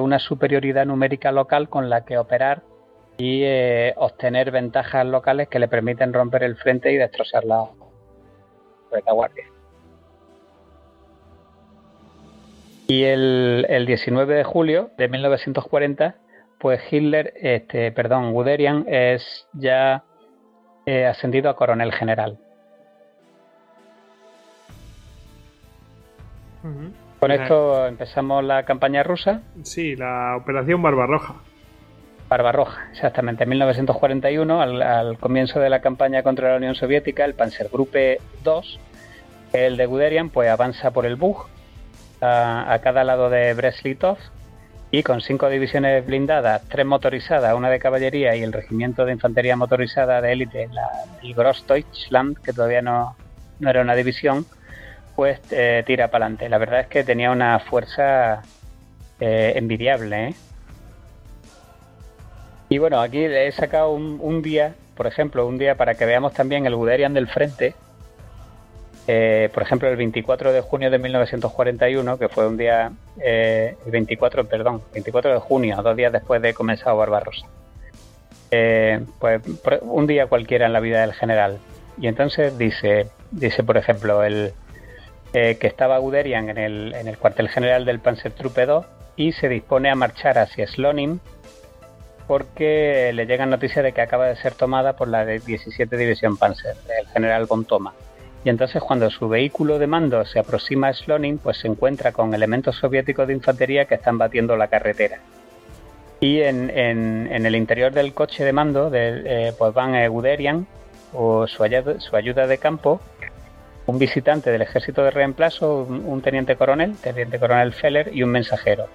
una superioridad numérica local con la que operar y eh, obtener ventajas locales que le permiten romper el frente y destrozar retaguardia. Y el, el 19 de julio de 1940 pues Hitler, este, perdón, Guderian es ya eh, ascendido a coronel general. Con esto empezamos la campaña rusa. Sí, la operación Barbarroja. Barbarroja, exactamente. En 1941, al, comienzo de la campaña contra la Unión Soviética, el Panzergruppe 2, el de Guderian, pues avanza por el Bug a, cada lado de Brest-Litov y con cinco divisiones blindadas, tres motorizadas, una de caballería y el regimiento de infantería motorizada de élite, el Grossdeutschland, que todavía no, era una división, pues eh, tira para adelante. La verdad es que tenía una fuerza eh, envidiable. ¿eh? Y bueno, aquí he sacado un, día, por ejemplo, un día para que veamos también el Guderian del frente, eh, por ejemplo, el 24 de junio de 1941, que fue un día, eh, el 24, perdón, 24 de junio, dos días después de comenzar Barbarossa. Eh, pues un día cualquiera en la vida del general. Y entonces dice, dice por ejemplo, el, que estaba Guderian en el, en el cuartel general del Panzertruppe 2 y se dispone a marchar hacia Slonim porque le llegan noticias de que acaba de ser tomada por la 17 División Panzer, el general von Thoma y entonces cuando su vehículo de mando se aproxima a Slonin, pues se encuentra con elementos soviéticos de infantería que están batiendo la carretera. Y en, el interior del coche de mando de, eh, pues van Guderian o su ayuda, de campo, un visitante del ejército de reemplazo, un, teniente coronel, teniente coronel Feller y un mensajero.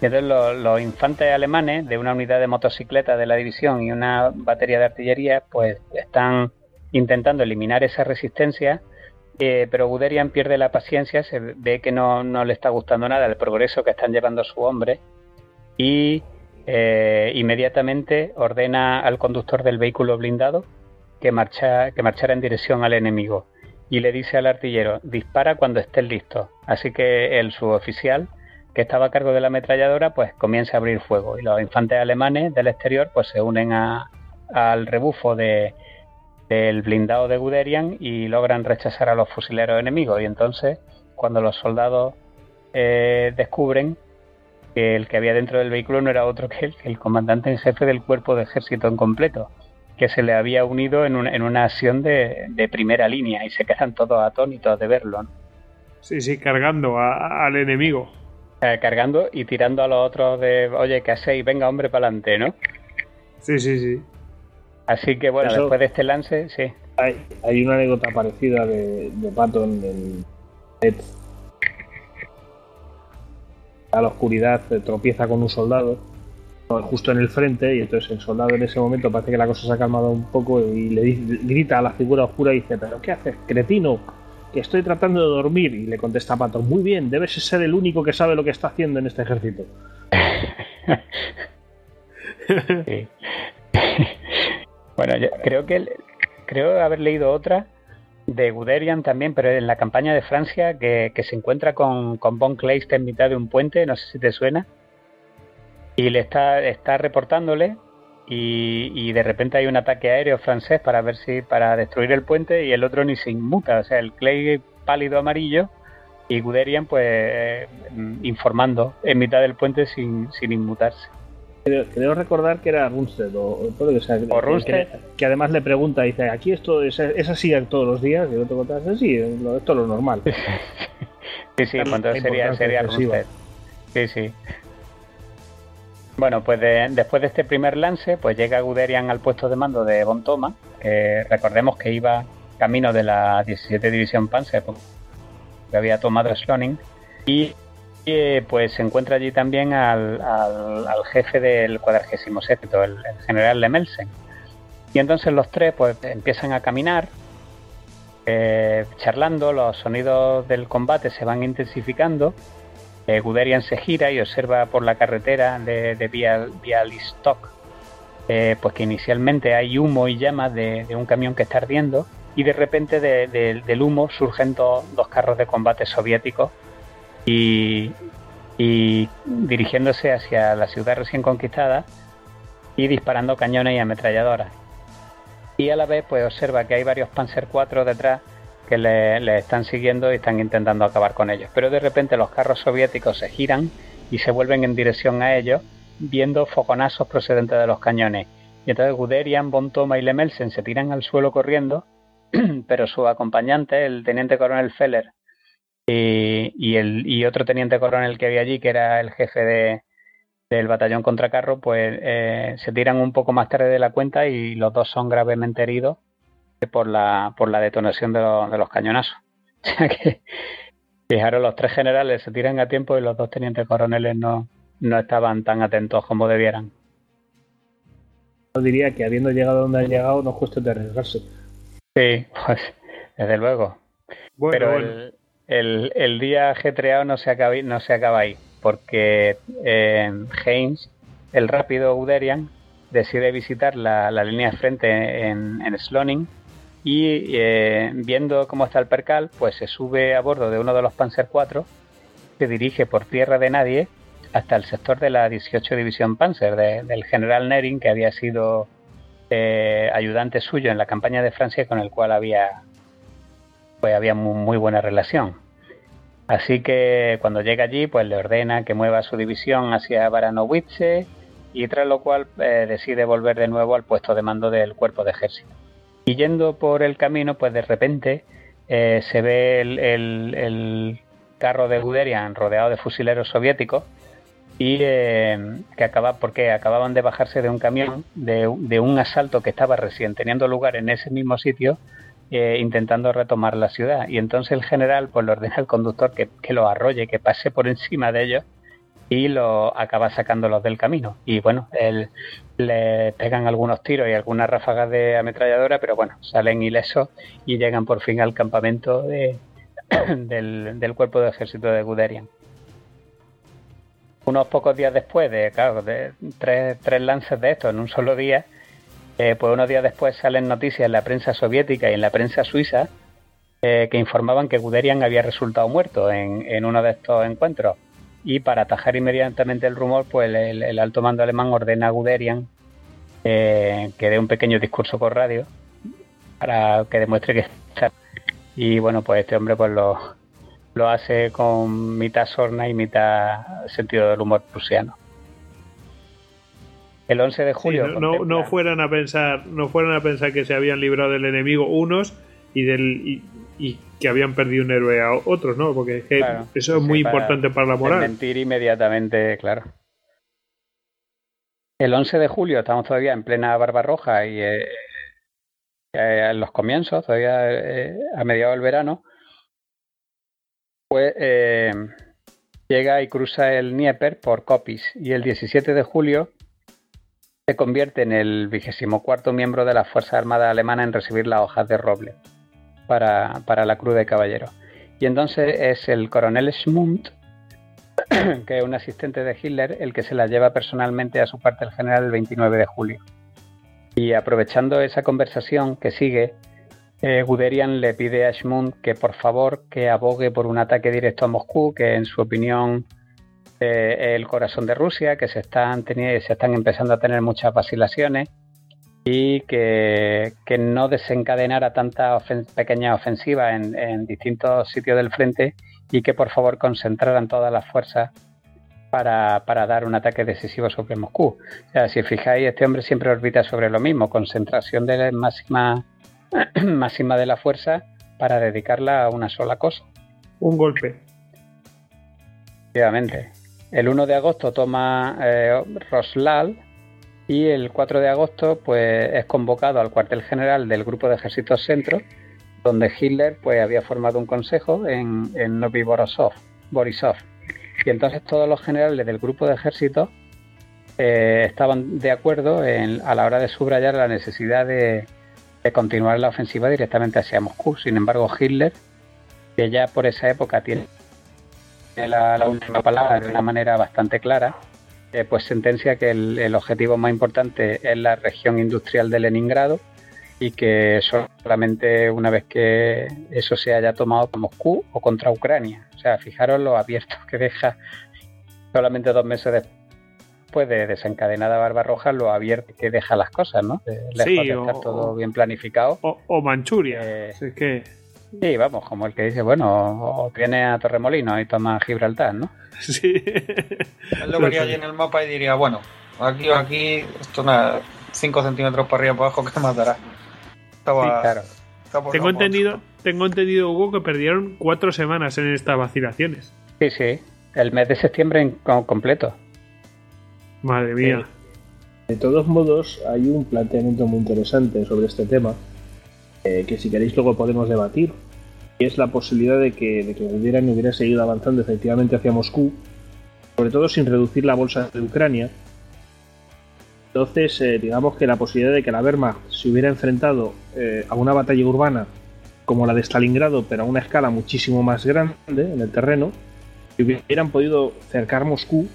Entonces los, infantes alemanes de una unidad de motocicleta de la división y una batería de artillería pues están intentando eliminar esa resistencia, eh, pero Guderian pierde la paciencia, se ve que no, le está gustando nada el progreso que están llevando su hombre y eh, inmediatamente ordena al conductor del vehículo blindado que, marcha, que marchara en dirección al enemigo y le dice al artillero dispara cuando estés listo. Así que el suboficial que estaba a cargo de la ametralladora pues comienza a abrir fuego y los infantes alemanes del exterior pues se unen al rebufo de, del blindado de Guderian y logran rechazar a los fusileros enemigos. Y entonces, cuando los soldados eh, descubren que el que había dentro del vehículo no era otro que el, comandante en jefe del cuerpo de ejército en completo, que se le había unido en, en una acción de, primera línea y se quedan todos atónitos de verlo. Sí, sí, cargando al enemigo. Eh, cargando y tirando a los otros de, oye, ¿qué hacéis? Venga, hombre, para adelante, ¿no? Sí, sí, sí. Así que bueno, después de este lance, sí. Hay, hay una anécdota parecida de, de Patton en a la oscuridad tropieza con un soldado justo en el frente y entonces el soldado en ese momento parece que la cosa se ha calmado un poco y le grita a la figura oscura y dice pero qué haces cretino que estoy tratando de dormir y le contesta Patton muy bien debes ser el único que sabe lo que está haciendo en este ejército. Bueno, yo creo que creo haber leído otra de Guderian también, pero en la campaña de Francia que, se encuentra con, con Von Kleist en mitad de un puente, no sé si te suena, y le está, está reportándole y, de repente hay un ataque aéreo francés para ver si para destruir el puente y el otro ni se inmuta, o sea, el Clay pálido amarillo y Guderian pues eh, informando en mitad del puente sin, sin inmutarse. Creo, recordar que era Runstead o, que, además le pregunta, dice, aquí esto es, así todos los días, y el otro contesta, sí, esto es lo normal. sí, sí, entonces sería, sería Runstead. Sí, sí. Bueno, pues después de este primer lance, pues llega Guderian al puesto de mando de Von Thoma, que recordemos que iba camino de la 17 División Panzer, que había tomado Sloning, y pues se encuentra allí también al, jefe del 47, el, el general Lemelsen. Y entonces los tres pues empiezan a caminar, eh, charlando, los sonidos del combate se van intensificando. Eh, Guderian se gira y observa por la carretera de, de Bialystok, eh, pues que inicialmente hay humo y llamas de, un camión que está ardiendo y de repente del humo surgen dos carros de combate soviéticos y, dirigiéndose hacia la ciudad recién conquistada y disparando cañones y ametralladoras. Y a la vez pues observa que hay varios Panzer IV detrás que le, están siguiendo y están intentando acabar con ellos. Pero de repente los carros soviéticos se giran y se vuelven en dirección a ellos, viendo foconazos procedentes de los cañones. Y entonces Guderian, Von Toma y Lemelsen se tiran al suelo corriendo, pero su acompañante, el teniente coronel Feller, y, el, otro teniente coronel que había allí, que era el jefe de, del batallón contracarro, pues eh, se tiran un poco más tarde de la cuenta y los dos son gravemente heridos por la, por la detonación de, de los cañonazos. O sea que, fijaros, los tres generales se tiran a tiempo y los dos tenientes coroneles no, no estaban tan atentos como debieran. Yo diría que habiendo llegado donde han llegado, no cuesta de arriesgarse. Sí, pues, desde luego. Pero El, el, el, día ajetreado no se acaba, no se acaba ahí, porque eh, Haynes, el rápido Uderian, decide visitar la, la línea de frente en, en Sloning y eh, viendo cómo está el percal, pues se sube a bordo de uno de los Panzer IV, se dirige por tierra de nadie hasta el sector de la 18 División Panzer del general Nering, que había sido eh, ayudante suyo en la campaña de Francia con el cual había, pues, había muy, buena relación. Así que cuando llega allí, pues le ordena que mueva su división hacia Baranowice y tras lo cual eh, decide volver de nuevo al puesto de mando del cuerpo de ejército. Y yendo por el camino, pues de repente eh, se ve el, carro de Guderian rodeado de fusileros soviéticos y eh, que acaba porque acababan de bajarse de un camión de, un asalto que estaba recién teniendo lugar en ese mismo sitio eh, intentando retomar la ciudad. Y entonces el general pues le ordena al conductor que, que lo arrolle que pase por encima de ellos y lo acaba sacándolos del camino. Y bueno, le pegan algunos tiros y algunas ráfagas de ametralladora, pero bueno, salen ilesos y llegan por fin al campamento de, del, cuerpo de ejército de Guderian. Unos pocos días después de, claro, de tres, tres lances de esto en un solo día, eh, pues unos días después salen noticias en la prensa soviética y en la prensa suiza eh, que informaban que Guderian había resultado muerto en, en uno de estos encuentros y para atajar inmediatamente el rumor, pues el, alto mando alemán ordena a Guderian eh, que dé un pequeño discurso por radio para que demuestre que está. Y bueno, pues este hombre pues lo, lo hace con mitad sorna y mitad sentido del humor prusiano. El 11 de julio. no, no, fueran a pensar, no fueran a pensar que se habían librado del enemigo unos y del y que habían perdido un héroe a otros, ¿no? Porque eso es muy importante para la moral. Mentir inmediatamente, claro. El 11 de julio estamos todavía en plena Barbarroja y eh, eh, en los comienzos, todavía eh, a mediados del verano, pues llega y cruza el Dnieper por Kopis y el 17 de julio se convierte en el vigésimo cuarto miembro de la Fuerza Armada Alemana en recibir las hojas de roble para, para la Cruz de Caballero. Y entonces es el coronel Schmund, que es un asistente de Hitler, el que se la lleva personalmente a su cuartel general el 29 de julio. Y aprovechando esa conversación que sigue, eh, Guderian le pide a Schmund que por favor que abogue por un ataque directo a Moscú, que en su opinión eh, es el corazón de Rusia, que se están, se están empezando a tener muchas vacilaciones y que, no desencadenara tantas pequeñas ofensivas en, distintos sitios del frente y que por favor concentraran todas las fuerzas para, dar un ataque decisivo sobre Moscú. O sea, si fijáis, este hombre siempre orbita sobre lo mismo, concentración de la máxima, máxima de la fuerza para dedicarla a una sola cosa. Un golpe. Efectivamente. El 1 de agosto toma eh, Roslal, y el 4 de agosto pues es convocado al cuartel general del grupo de ejércitos centro donde Hitler pues había formado un consejo en, en Novi Borisov, y entonces todos los generales del grupo de ejércitos eh, estaban de acuerdo en, a la hora de subrayar la necesidad de, continuar la ofensiva directamente hacia Moscú. Sin embargo, Hitler, que ya por esa época tiene la última palabra de una manera bastante clara, eh, pues sentencia que el, objetivo más importante es la región industrial de Leningrado y que solamente una vez que eso se haya tomado por Moscú o contra Ucrania. O sea, fijaros lo abierto que deja solamente dos meses después de desencadenada Barbarroja, lo abierto que deja las cosas, ¿no? Lejos de estar todo bien planificado. O, Manchuria. Eh, que... Sí, vamos, como el que dice, bueno, o viene a Torremolino y toma Gibraltar, ¿no? Sí. Él lo vería allí en el mapa y diría, bueno, aquí o aquí, esto nada, 5 centímetros para arriba para abajo, ¿qué más dará? Estaba, claro. tengo entendido, tengo entendido, Hugo, que perdieron cuatro semanas en estas vacilaciones. Sí, sí, el mes de septiembre en completo. Madre mía. De todos modos, hay un planteamiento muy interesante sobre este tema, eh, que si queréis luego podemos debatir, y es la posibilidad de que, de que hubiera seguido avanzando efectivamente hacia Moscú, sobre todo sin reducir la bolsa de Ucrania. Entonces, eh, digamos que la posibilidad de que la Wehrmacht se hubiera enfrentado eh, a una batalla urbana como la de Stalingrado, pero a una escala muchísimo más grande en el terreno, y hubieran podido cercar Moscú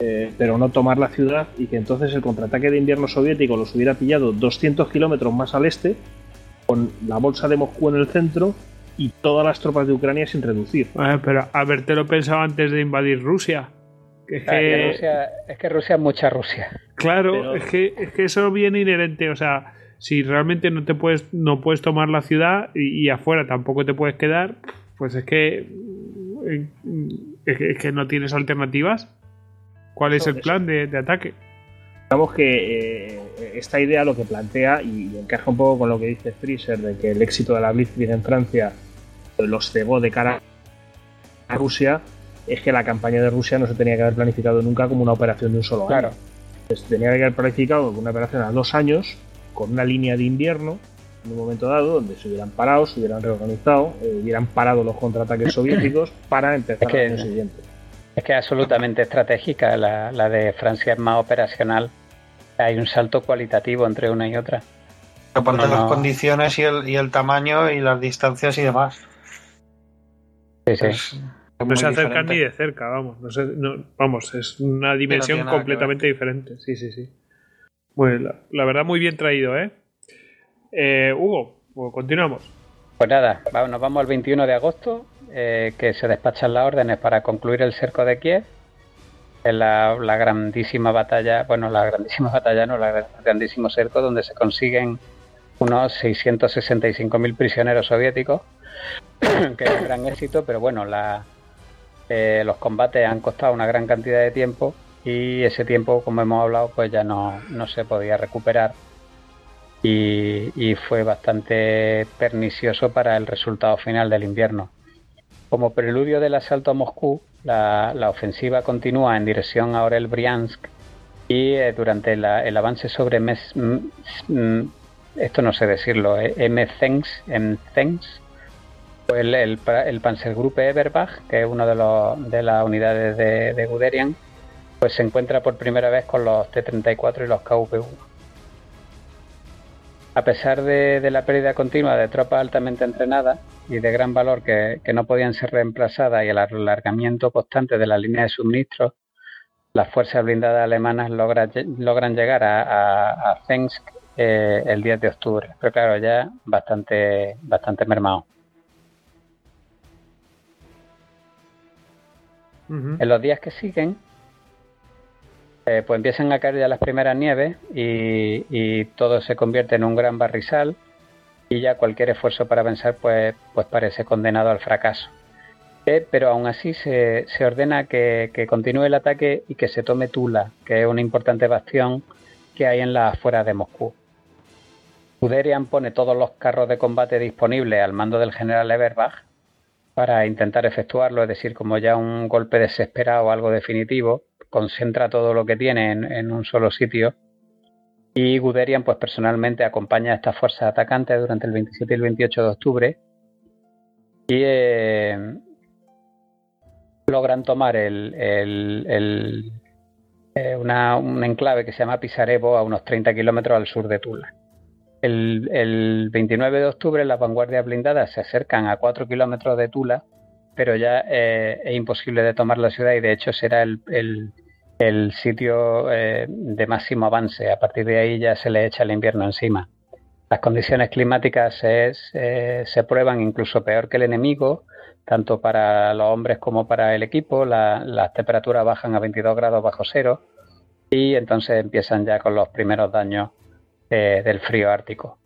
eh, pero no tomar la ciudad y que entonces el contraataque de invierno soviético los hubiera pillado 200 kilómetros más al este, con la bolsa de Moscú en el centro y todas las tropas de Ucrania sin reducir. pero haberte lo pensado antes de invadir Rusia. es, que... Rusia, es que Rusia es mucha Rusia. Claro, es, que, es que eso viene inherente. O sea, si realmente no te puedes, no puedes tomar la ciudad y, afuera tampoco te puedes quedar, pues es que, es que no tienes alternativas. ¿Cuál es el plan de, ataque? Digamos que eh, esta idea lo que plantea, y, encaja un poco con lo que dice Freezer, de que el éxito de la Blitzkrieg en Francia los cegó de cara a Rusia, es que la campaña de Rusia no se tenía que haber planificado nunca como una operación de un solo año. Se tenía que haber planificado como una operación a dos años, con una línea de invierno, en un momento dado, donde se hubieran parado, se hubieran reorganizado, eh, hubieran parado los contraataques soviéticos para empezar el año siguiente. Es que es absolutamente estratégica. La, de Francia es más operacional. Hay un salto cualitativo entre una y otra. Por las condiciones y el, y el tamaño y las distancias y demás. Sí, sí. no se acercan ni de cerca, vamos. No vamos, es una dimensión completamente diferente. Sí, sí, sí. Bueno, la, verdad, muy bien traído, ¿eh? eh Hugo, pues continuamos. Pues nada, nos vamos al 21 de agosto eh, que se despachan las órdenes para concluir el cerco de Kiev. La, grandísima batalla, bueno, la grandísima batalla, no, la grandísimo cerco donde se consiguen unos 665.000 prisioneros soviéticos, que es un gran éxito, pero bueno, eh, los combates han costado una gran cantidad de tiempo y ese tiempo, como hemos hablado, pues ya no, no se podía recuperar y, fue bastante pernicioso para el resultado final del invierno. Como preludio del asalto a Moscú, la, ofensiva continúa en dirección a Orel Briansk y eh, durante el avance sobre Mes, esto no sé decirlo, eh, M. en pues el, el, Panzergruppe Eberbach, que es una de, de las unidades de, de, Guderian, pues se encuentra por primera vez con los T-34 y los KV-1. A pesar de, la pérdida continua de tropas altamente entrenadas y de gran valor que, no podían ser reemplazadas y el alargamiento constante de la línea de suministros, las fuerzas blindadas alemanas logran llegar a, a, eh, el 10 de octubre, pero claro, ya bastante, bastante mermado. En los días que siguen, eh, pues empiezan a caer ya las primeras nieves y, todo se convierte en un gran barrizal y ya cualquier esfuerzo para vencer pues, pues parece condenado al fracaso. Eh, pero aún así se, ordena que, continúe el ataque y que se tome Tula, que es una importante bastión que hay en las afueras de Moscú. Guderian pone todos los carros de combate disponibles al mando del general Eberbach para intentar efectuarlo, es decir, como ya un golpe desesperado o algo definitivo, concentra todo lo que tiene en, un solo sitio. Y Guderian, pues personalmente acompaña a estas fuerzas atacantes durante el 27 y el 28 de octubre. Y eh, logran tomar el, el, eh, un enclave que se llama Pisarevo a unos 30 kilómetros al sur de Tula. El, el, 29 de octubre las vanguardias blindadas se acercan a 4 kilómetros de Tula, pero ya eh, es imposible de tomar la ciudad y de hecho será el, el sitio eh, de máximo avance. A partir de ahí ya se le echa el invierno encima. Las condiciones climáticas se prueban incluso peor que el enemigo, tanto para los hombres como para el equipo. las temperaturas bajan a 22 grados bajo cero y entonces empiezan ya con los primeros daños eh, del frío ártico.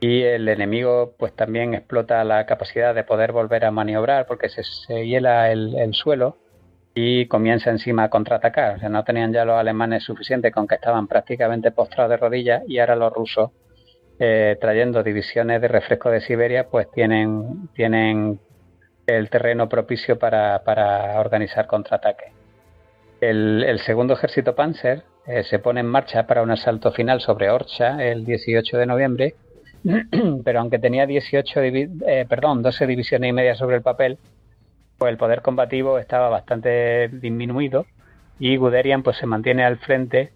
y el enemigo pues también explota la capacidad de poder volver a maniobrar porque se, hiela el, suelo y comienza encima a contraatacar. O sea, no tenían ya los alemanes suficiente con que estaban prácticamente postrados de rodillas y ahora los rusos eh, trayendo divisiones de refresco de Siberia pues tienen, tienen el terreno propicio para, para organizar contraataques. El, el, segundo ejército Panzer eh, se pone en marcha para un asalto final sobre Orcha el 18 de noviembre pero aunque tenía 18 eh, perdón, 12 divisiones y media sobre el papel, pues el poder combativo estaba bastante disminuido y Guderian pues se mantiene al frente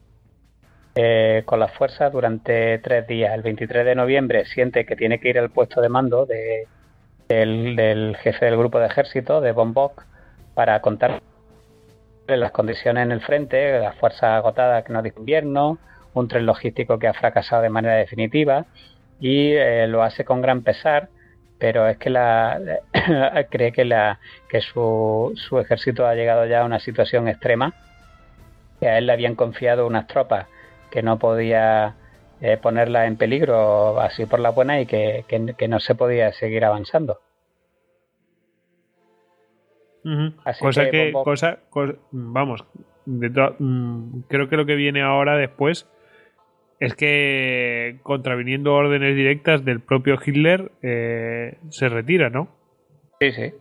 eh, con las fuerzas durante tres días. El 23 de noviembre siente que tiene que ir al puesto de mando de, del, jefe del grupo de ejército, de Von Bock, para contar las condiciones en el frente, las fuerzas agotadas que no de invierno, un tren logístico que ha fracasado de manera definitiva y eh, lo hace con gran pesar, pero es que la, cree que, la, que su, su ejército ha llegado ya a una situación extrema, que a él le habían confiado unas tropas que no podía eh, ponerla en peligro así por la buena y que, no se podía seguir avanzando. cosa que, cosa, vamos, mm, creo que lo que viene ahora después es que contraviniendo órdenes directas del propio Hitler eh, se retira, ¿no? Sí, sí.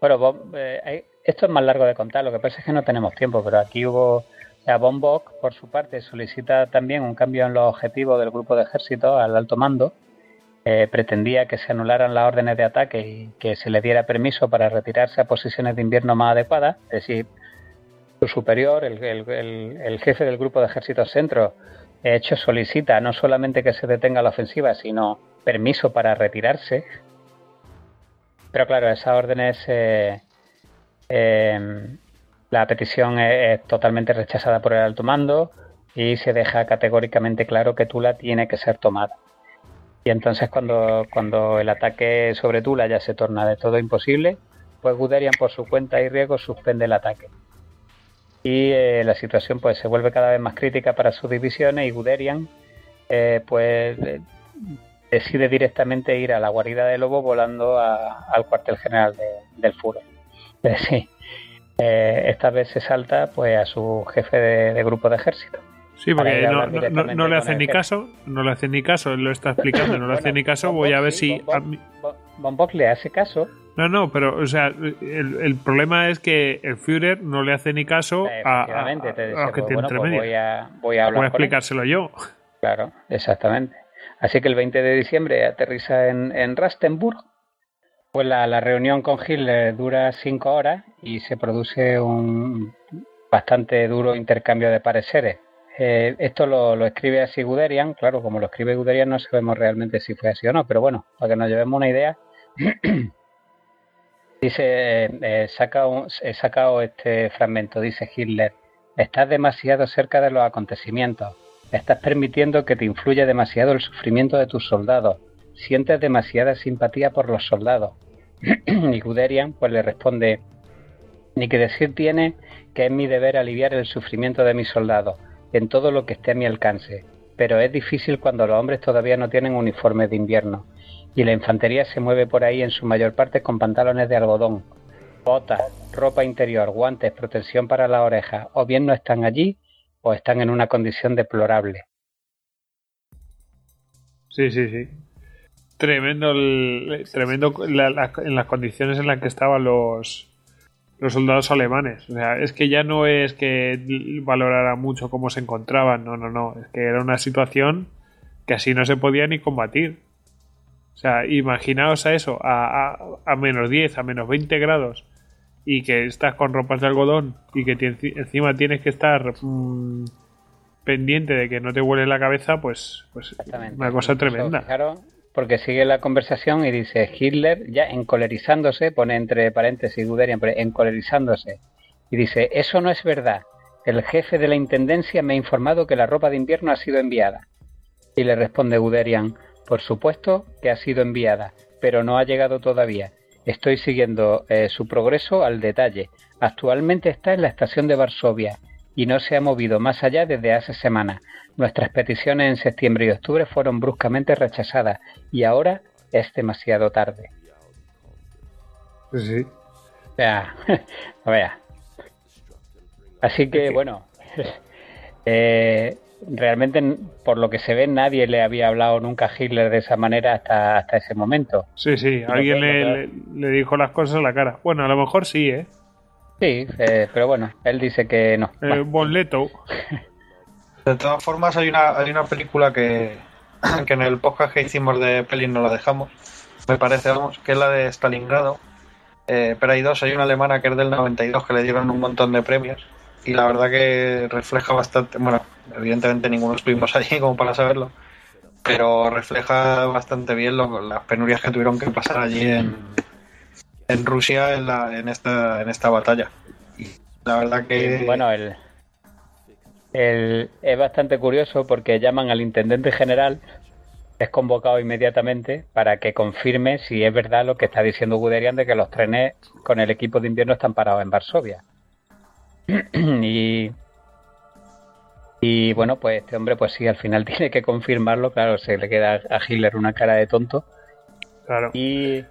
Bueno, eh, esto es más largo de contar, lo que pasa es que no tenemos tiempo, pero aquí hubo... A Von Bock, por su parte, solicita también un cambio en los objetivos del grupo de ejército al alto mando. Eh, pretendía que se anularan las órdenes de ataque y que se le diera permiso para retirarse a posiciones de invierno más adecuadas. Es decir, su superior, el, el jefe del grupo de ejército centro, de hecho, solicita no solamente que se detenga la ofensiva, sino permiso para retirarse. Pero claro, esas órdenes, eh, em, la petición es, totalmente rechazada por el alto mando y se deja categóricamente claro que Tula tiene que ser tomada. Y entonces cuando, cuando el ataque sobre Tula ya se torna de todo imposible, pues Guderian por su cuenta y riesgo suspende el ataque y eh, la situación pues se vuelve cada vez más crítica para sus divisiones y Guderian eh, pues decide directamente ir a la guarida de lobo volando al cuartel general del Furo. sí, eh, esta vez se salta pues a su jefe de, grupo de ejército. Sí, porque no, le hace ni caso, no le hace ni caso, él lo está explicando, no le hace ni caso, voy a ver si... Von le hace caso no, no, pero, o sea, el, problema es que el Führer no le hace ni caso a, a, te que pues, bueno, pues voy a, voy a, voy a explicárselo yo. Claro, exactamente. Así que el 20 de diciembre aterriza en, en Rastenburg. Pues la, la, reunión con Hitler dura cinco horas y se produce un bastante duro intercambio de pareceres. Eh, esto lo, lo, escribe así Guderian, claro, como lo escribe Guderian no sabemos realmente si fue así o no, pero bueno, para que nos llevemos una idea, Dice, eh, he sacado este fragmento, dice Hitler, estás demasiado cerca de los acontecimientos, estás permitiendo que te influya demasiado el sufrimiento de tus soldados, sientes demasiada simpatía por los soldados. y Guderian pues le responde, ni que decir tiene que es mi deber aliviar el sufrimiento de mis soldados, en todo lo que esté a mi alcance, pero es difícil cuando los hombres todavía no tienen uniformes de invierno y la infantería se mueve por ahí en su mayor parte con pantalones de algodón, botas, ropa interior, guantes, protección para las orejas, o bien no están allí o están en una condición deplorable. Sí, sí, sí. Tremendo, tremendo en las condiciones en las que estaban los, los soldados alemanes. O sea, es que ya no es que valorara mucho cómo se encontraban, no, no, no. Es que era una situación que así no se podía ni combatir. O sea, imaginaos a eso, a, a, menos 10, a menos 20 grados, y que estás con ropas de algodón y que encima tienes que estar mm, pendiente de que no te huele la cabeza, pues, pues una cosa tremenda. Claro, porque sigue la conversación y dice Hitler, ya encolerizándose, pone entre paréntesis Guderian, encolerizándose, y dice, eso no es verdad. El jefe de la intendencia me ha informado que la ropa de invierno ha sido enviada. Y le responde Guderian, por supuesto que ha sido enviada, pero no ha llegado todavía. Estoy siguiendo eh, su progreso al detalle. Actualmente está en la estación de Varsovia y no se ha movido más allá desde hace semanas. Nuestras peticiones en septiembre y octubre fueron bruscamente rechazadas y ahora es demasiado tarde. Sí. Vea, vea. Así que, bueno, eh, realmente por lo que se ve nadie le había hablado nunca a Hitler de esa manera hasta, hasta ese momento. Sí, sí, alguien le, le, dijo las cosas a la cara. Bueno, a lo mejor sí, ¿eh? Sí, eh, pero bueno, él dice que no. Eh, Bonleto. De todas formas, hay una, hay una película que, que en el podcast que hicimos de pelis no la dejamos, me parece, vamos, que es la de Stalingrado. Eh, pero hay dos, hay una alemana que es del 92 que le dieron un montón de premios y la verdad que refleja bastante, bueno, evidentemente ninguno estuvimos allí como para saberlo, pero refleja bastante bien las penurias que tuvieron que pasar allí en, en Rusia en, la, en, esta, en esta batalla. Y la verdad que... Bueno, el, es bastante curioso porque llaman al intendente general, es convocado inmediatamente para que confirme si es verdad lo que está diciendo Guderian de que los trenes con el equipo de invierno están parados en Varsovia. y, y bueno, pues este hombre, pues sí, al final tiene que confirmarlo. Claro, se le queda a Hitler una cara de tonto. Claro. Y.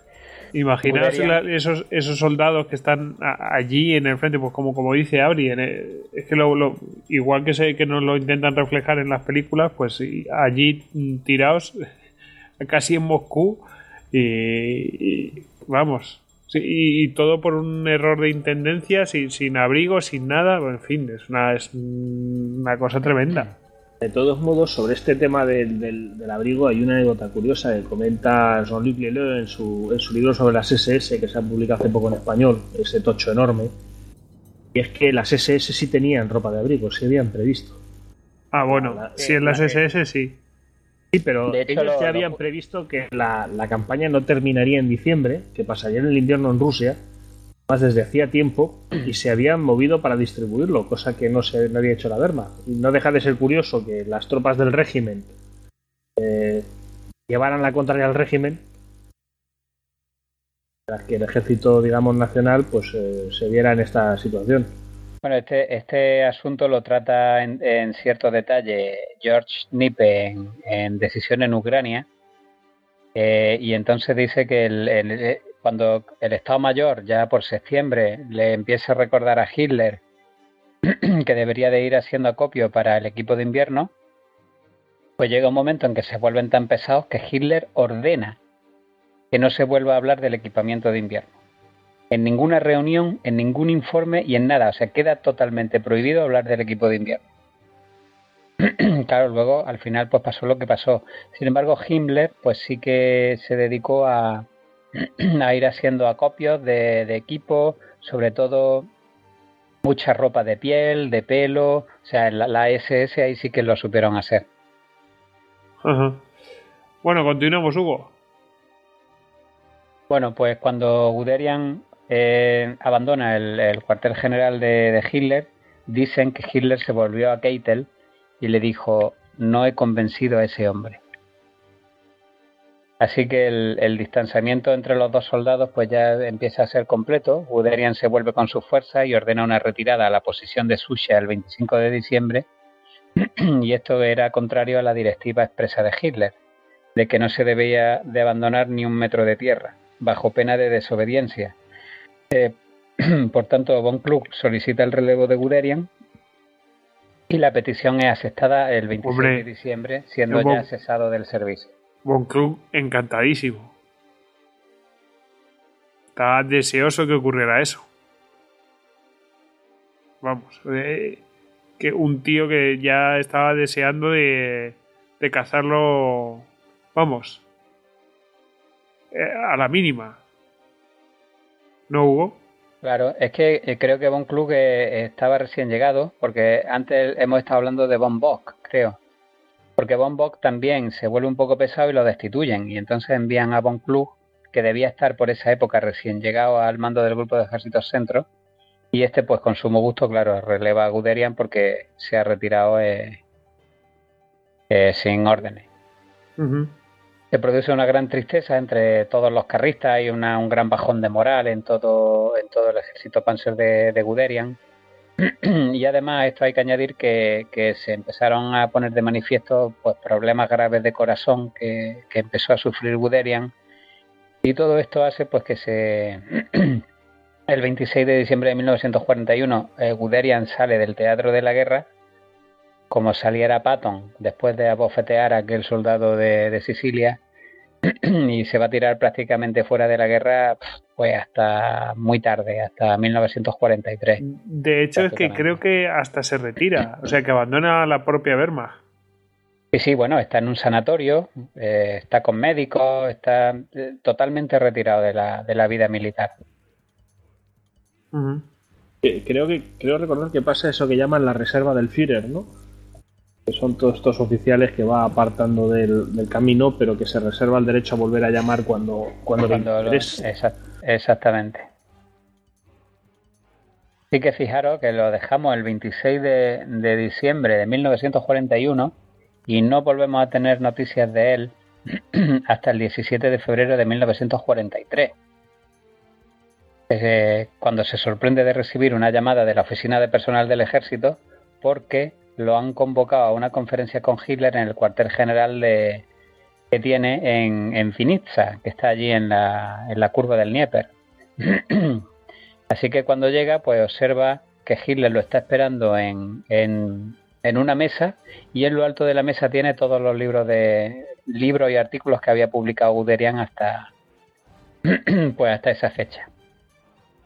Imaginaos esos, esos soldados que están allí en el frente, pues como, como dice Abri, es que lo, igual que, se, que nos lo intentan reflejar en las películas, pues allí tirados casi en Moscú y vamos, y, todo por un error de intendencia, sin, sin abrigo, sin nada. En fin, es una, es una cosa tremenda. De todos modos, sobre este tema del, del, abrigo hay una anécdota curiosa que comenta Jean-Luc Leleu en su, en su libro sobre las SS, que se ha publicado hace poco en español, ese tocho enorme. Y es que las SS sí tenían ropa de abrigo, se habían previsto. Ah, bueno, si en las SS sí. Sí, pero ellos ya habían previsto que la, campaña no terminaría en diciembre, que pasaría en el invierno en Rusia, más desde hacía tiempo, y se habían movido para distribuirlo, cosa que no se había hecho la Wehrmacht. Y no deja de ser curioso que las tropas del régimen eh, llevaran la contraria al régimen, para que el ejército, digamos, nacional, pues eh, se viera en esta situación. Bueno, este, este asunto lo trata en, cierto detalle George Nipe en, Decisión en Ucrania. Eh, y entonces dice que eh, cuando el Estado Mayor, ya por septiembre, le empiece a recordar a Hitler que debería de ir haciendo acopio para el equipo de invierno, pues llega un momento en que se vuelven tan pesados que Hitler ordena que no se vuelva a hablar del equipamiento de invierno en ninguna reunión, en ningún informe y en nada. O sea, queda totalmente prohibido hablar del equipo de invierno. claro, luego al final pues pasó lo que pasó. Sin embargo, Himmler pues sí que se dedicó a, a ir haciendo acopios de, equipo, sobre todo mucha ropa de piel, de pelo. O sea, la, SS ahí sí que lo supieron hacer. Bueno, continuamos, Hugo. Bueno, pues cuando Guderian eh, abandona el, cuartel general de, Hitler, dicen que Hitler se volvió a Keitel y le dijo, no he convencido a ese hombre. Así que el, distanciamiento entre los dos soldados pues ya empieza a ser completo. Guderian se vuelve con su fuerza y ordena una retirada a la posición de Susha el 25 de diciembre. y esto era contrario a la directiva expresa de Hitler, de que no se debía de abandonar ni un metro de tierra, bajo pena de desobediencia eh, por tanto, Von Klug solicita el relevo de Guderian y la petición es aceptada el 26 de diciembre, siendo ya cesado del servicio. Von Klug encantadísimo. Estaba deseoso que ocurriera eso. Vamos, eh, que un tío que ya estaba deseando de, de cazarlo, vamos, eh, a la mínima. ¿No hubo? Claro, es que eh, creo que Von Klug eh, estaba recién llegado, porque antes hemos estado hablando de Von Bock, creo. Porque Von Bock también se vuelve un poco pesado y lo destituyen, y entonces envían a Von Klug, que debía estar por esa época recién llegado al mando del grupo de ejércitos centro, y este, pues con sumo gusto, claro, releva a Guderian porque se ha retirado eh, sin órdenes se produce una gran tristeza entre todos los carristas y un gran bajón de moral en todo, en todo el ejército panzer de, Guderian. y además esto hay que añadir que, se empezaron a poner de manifiesto pues problemas graves de corazón que, empezó a sufrir Guderian y todo esto hace pues que se el 26 de diciembre de 1941 eh, Guderian sale del teatro de la guerra como saliera Patton después de abofetear a aquel soldado de Sicilia y se va a tirar prácticamente fuera de la guerra pues hasta muy tarde, hasta 1943. De hecho es que creo que hasta se retira, o sea que abandona la propia Wehrmacht. Sí, sí, bueno, está en un sanatorio, eh, está con médicos, está eh, totalmente retirado de la, de la vida militar. Creo que creo recordar que pasa eso que llaman la reserva del Führer, ¿no? Que son todos estos oficiales que va apartando del, camino, pero que se reserva el derecho a volver a llamar cuando, cuando, Exactamente. Sí que fijaros que lo dejamos el 26 de, diciembre de 1941 y no volvemos a tener noticias de él hasta el 17 de febrero de 1943. cuando se sorprende de recibir una llamada de la oficina de personal del ejército porque lo han convocado a una conferencia con Hitler en el cuartel general de, que tiene en, en Finitza, que está allí en la, en la curva del Nieper. Así que cuando llega, pues observa que Hitler lo está esperando en, en, en, una mesa y en lo alto de la mesa tiene todos los libros de libros y artículos que había publicado Guderian hasta pues hasta esa fecha.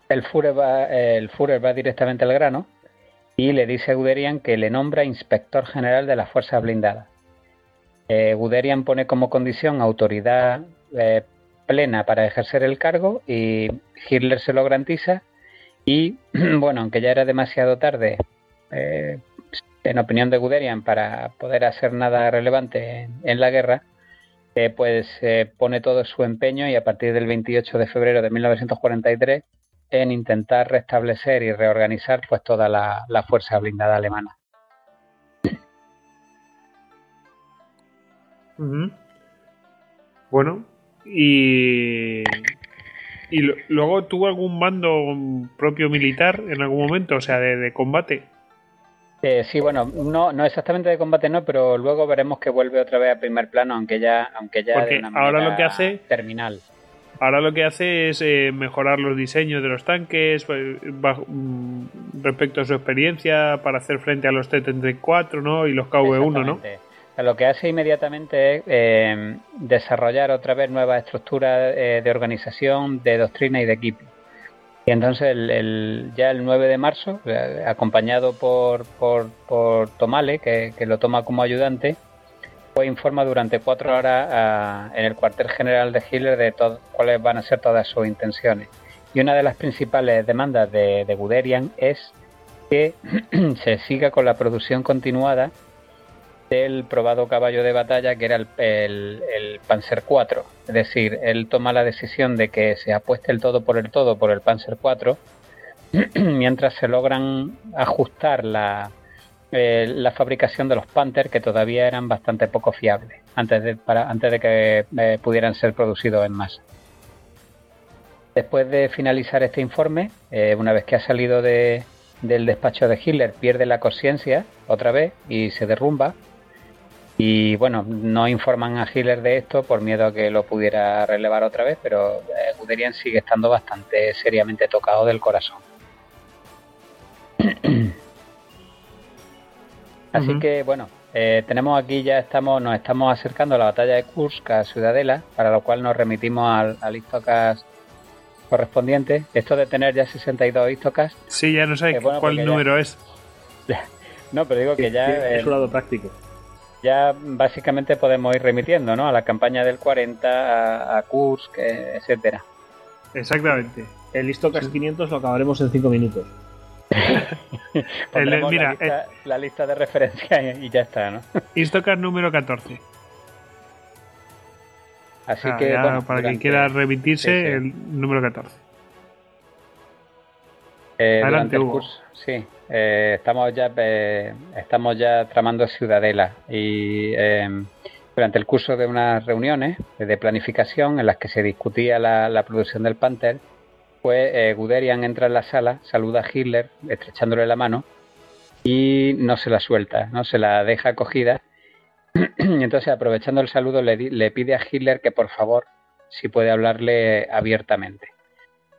El Führer va, el Führer va directamente al grano y le dice a Guderian que le nombra inspector general de las fuerzas blindadas. Eh, Guderian pone como condición autoridad eh, plena para ejercer el cargo y Hitler se lo garantiza y bueno, aunque ya era demasiado tarde, eh, en opinión de Guderian, para poder hacer nada relevante en, la guerra, pues pone todo su empeño y a partir del 28 de febrero de 1943 en intentar restablecer y reorganizar pues toda la, fuerza blindada alemana. Bueno, y, y luego tuvo algún mando propio militar en algún momento, o sea, de, combate. Eh, sí, bueno, no, no exactamente de combate, no, pero luego veremos que vuelve otra vez a primer plano, aunque ya, aunque ya de una ahora lo que hace terminal. Ahora lo que hace es eh, mejorar los diseños de los tanques pues, mm, respecto a su experiencia para hacer frente a los T-34 ¿no? y los KV-1, ¿no? Lo que hace inmediatamente es eh, desarrollar otra vez nuevas estructuras eh, de organización, de doctrina y de equipo. Y entonces el, ya el 9 de marzo, acompañado por, por, Tomale, que, que lo toma como ayudante, informa durante cuatro horas en el cuartel general de Hitler de cuáles van a ser todas sus intenciones. Y una de las principales demandas de, Guderian es que se siga con la producción continuada del probado caballo de batalla que era el, el, Panzer IV. Es decir, él toma la decisión de que se apueste el todo por el todo por el Panzer IV, mientras se logran ajustar la, eh, la fabricación de los Panther que todavía eran bastante poco fiables antes de, para, antes de que eh, pudieran ser producidos en masa. Después de finalizar este informe, eh, una vez que ha salido de, del despacho de Hitler, pierde la conciencia otra vez y se derrumba. Y bueno, no informan a Hitler de esto por miedo a que lo pudiera relevar otra vez, pero Guderian sigue estando bastante seriamente tocado del corazón. Así que bueno, eh, tenemos aquí ya estamos, nos estamos acercando a la batalla de Kursk, a Ciudadela, para lo cual nos remitimos al, al histocast correspondiente. Esto de tener ya 62 histocast. Sí, ya no sé cuál número es. no, pero digo que ya. es un lado práctico. Ya básicamente podemos ir remitiendo, ¿no? A la campaña del 40, a, Kursk, eh, etcétera. Exactamente. El histocast 500 lo acabaremos en 5 minutos. mira, eh, la lista, de referencia y ya está, ¿no? Istocast número 14. Así ah, que, para quien quiera remitirse, el número 14. Eh, Adelante, sí, eh, estamos ya estamos ya tramando Ciudadela y durante el curso de unas reuniones de planificación en las que se discutía la, la producción del Panther, pues eh, Guderian entra en la sala, saluda a Hitler, estrechándole la mano, y no se la suelta, no se la deja cogida. y entonces, aprovechando el saludo, le, pide a Hitler que por favor, si puede hablarle abiertamente.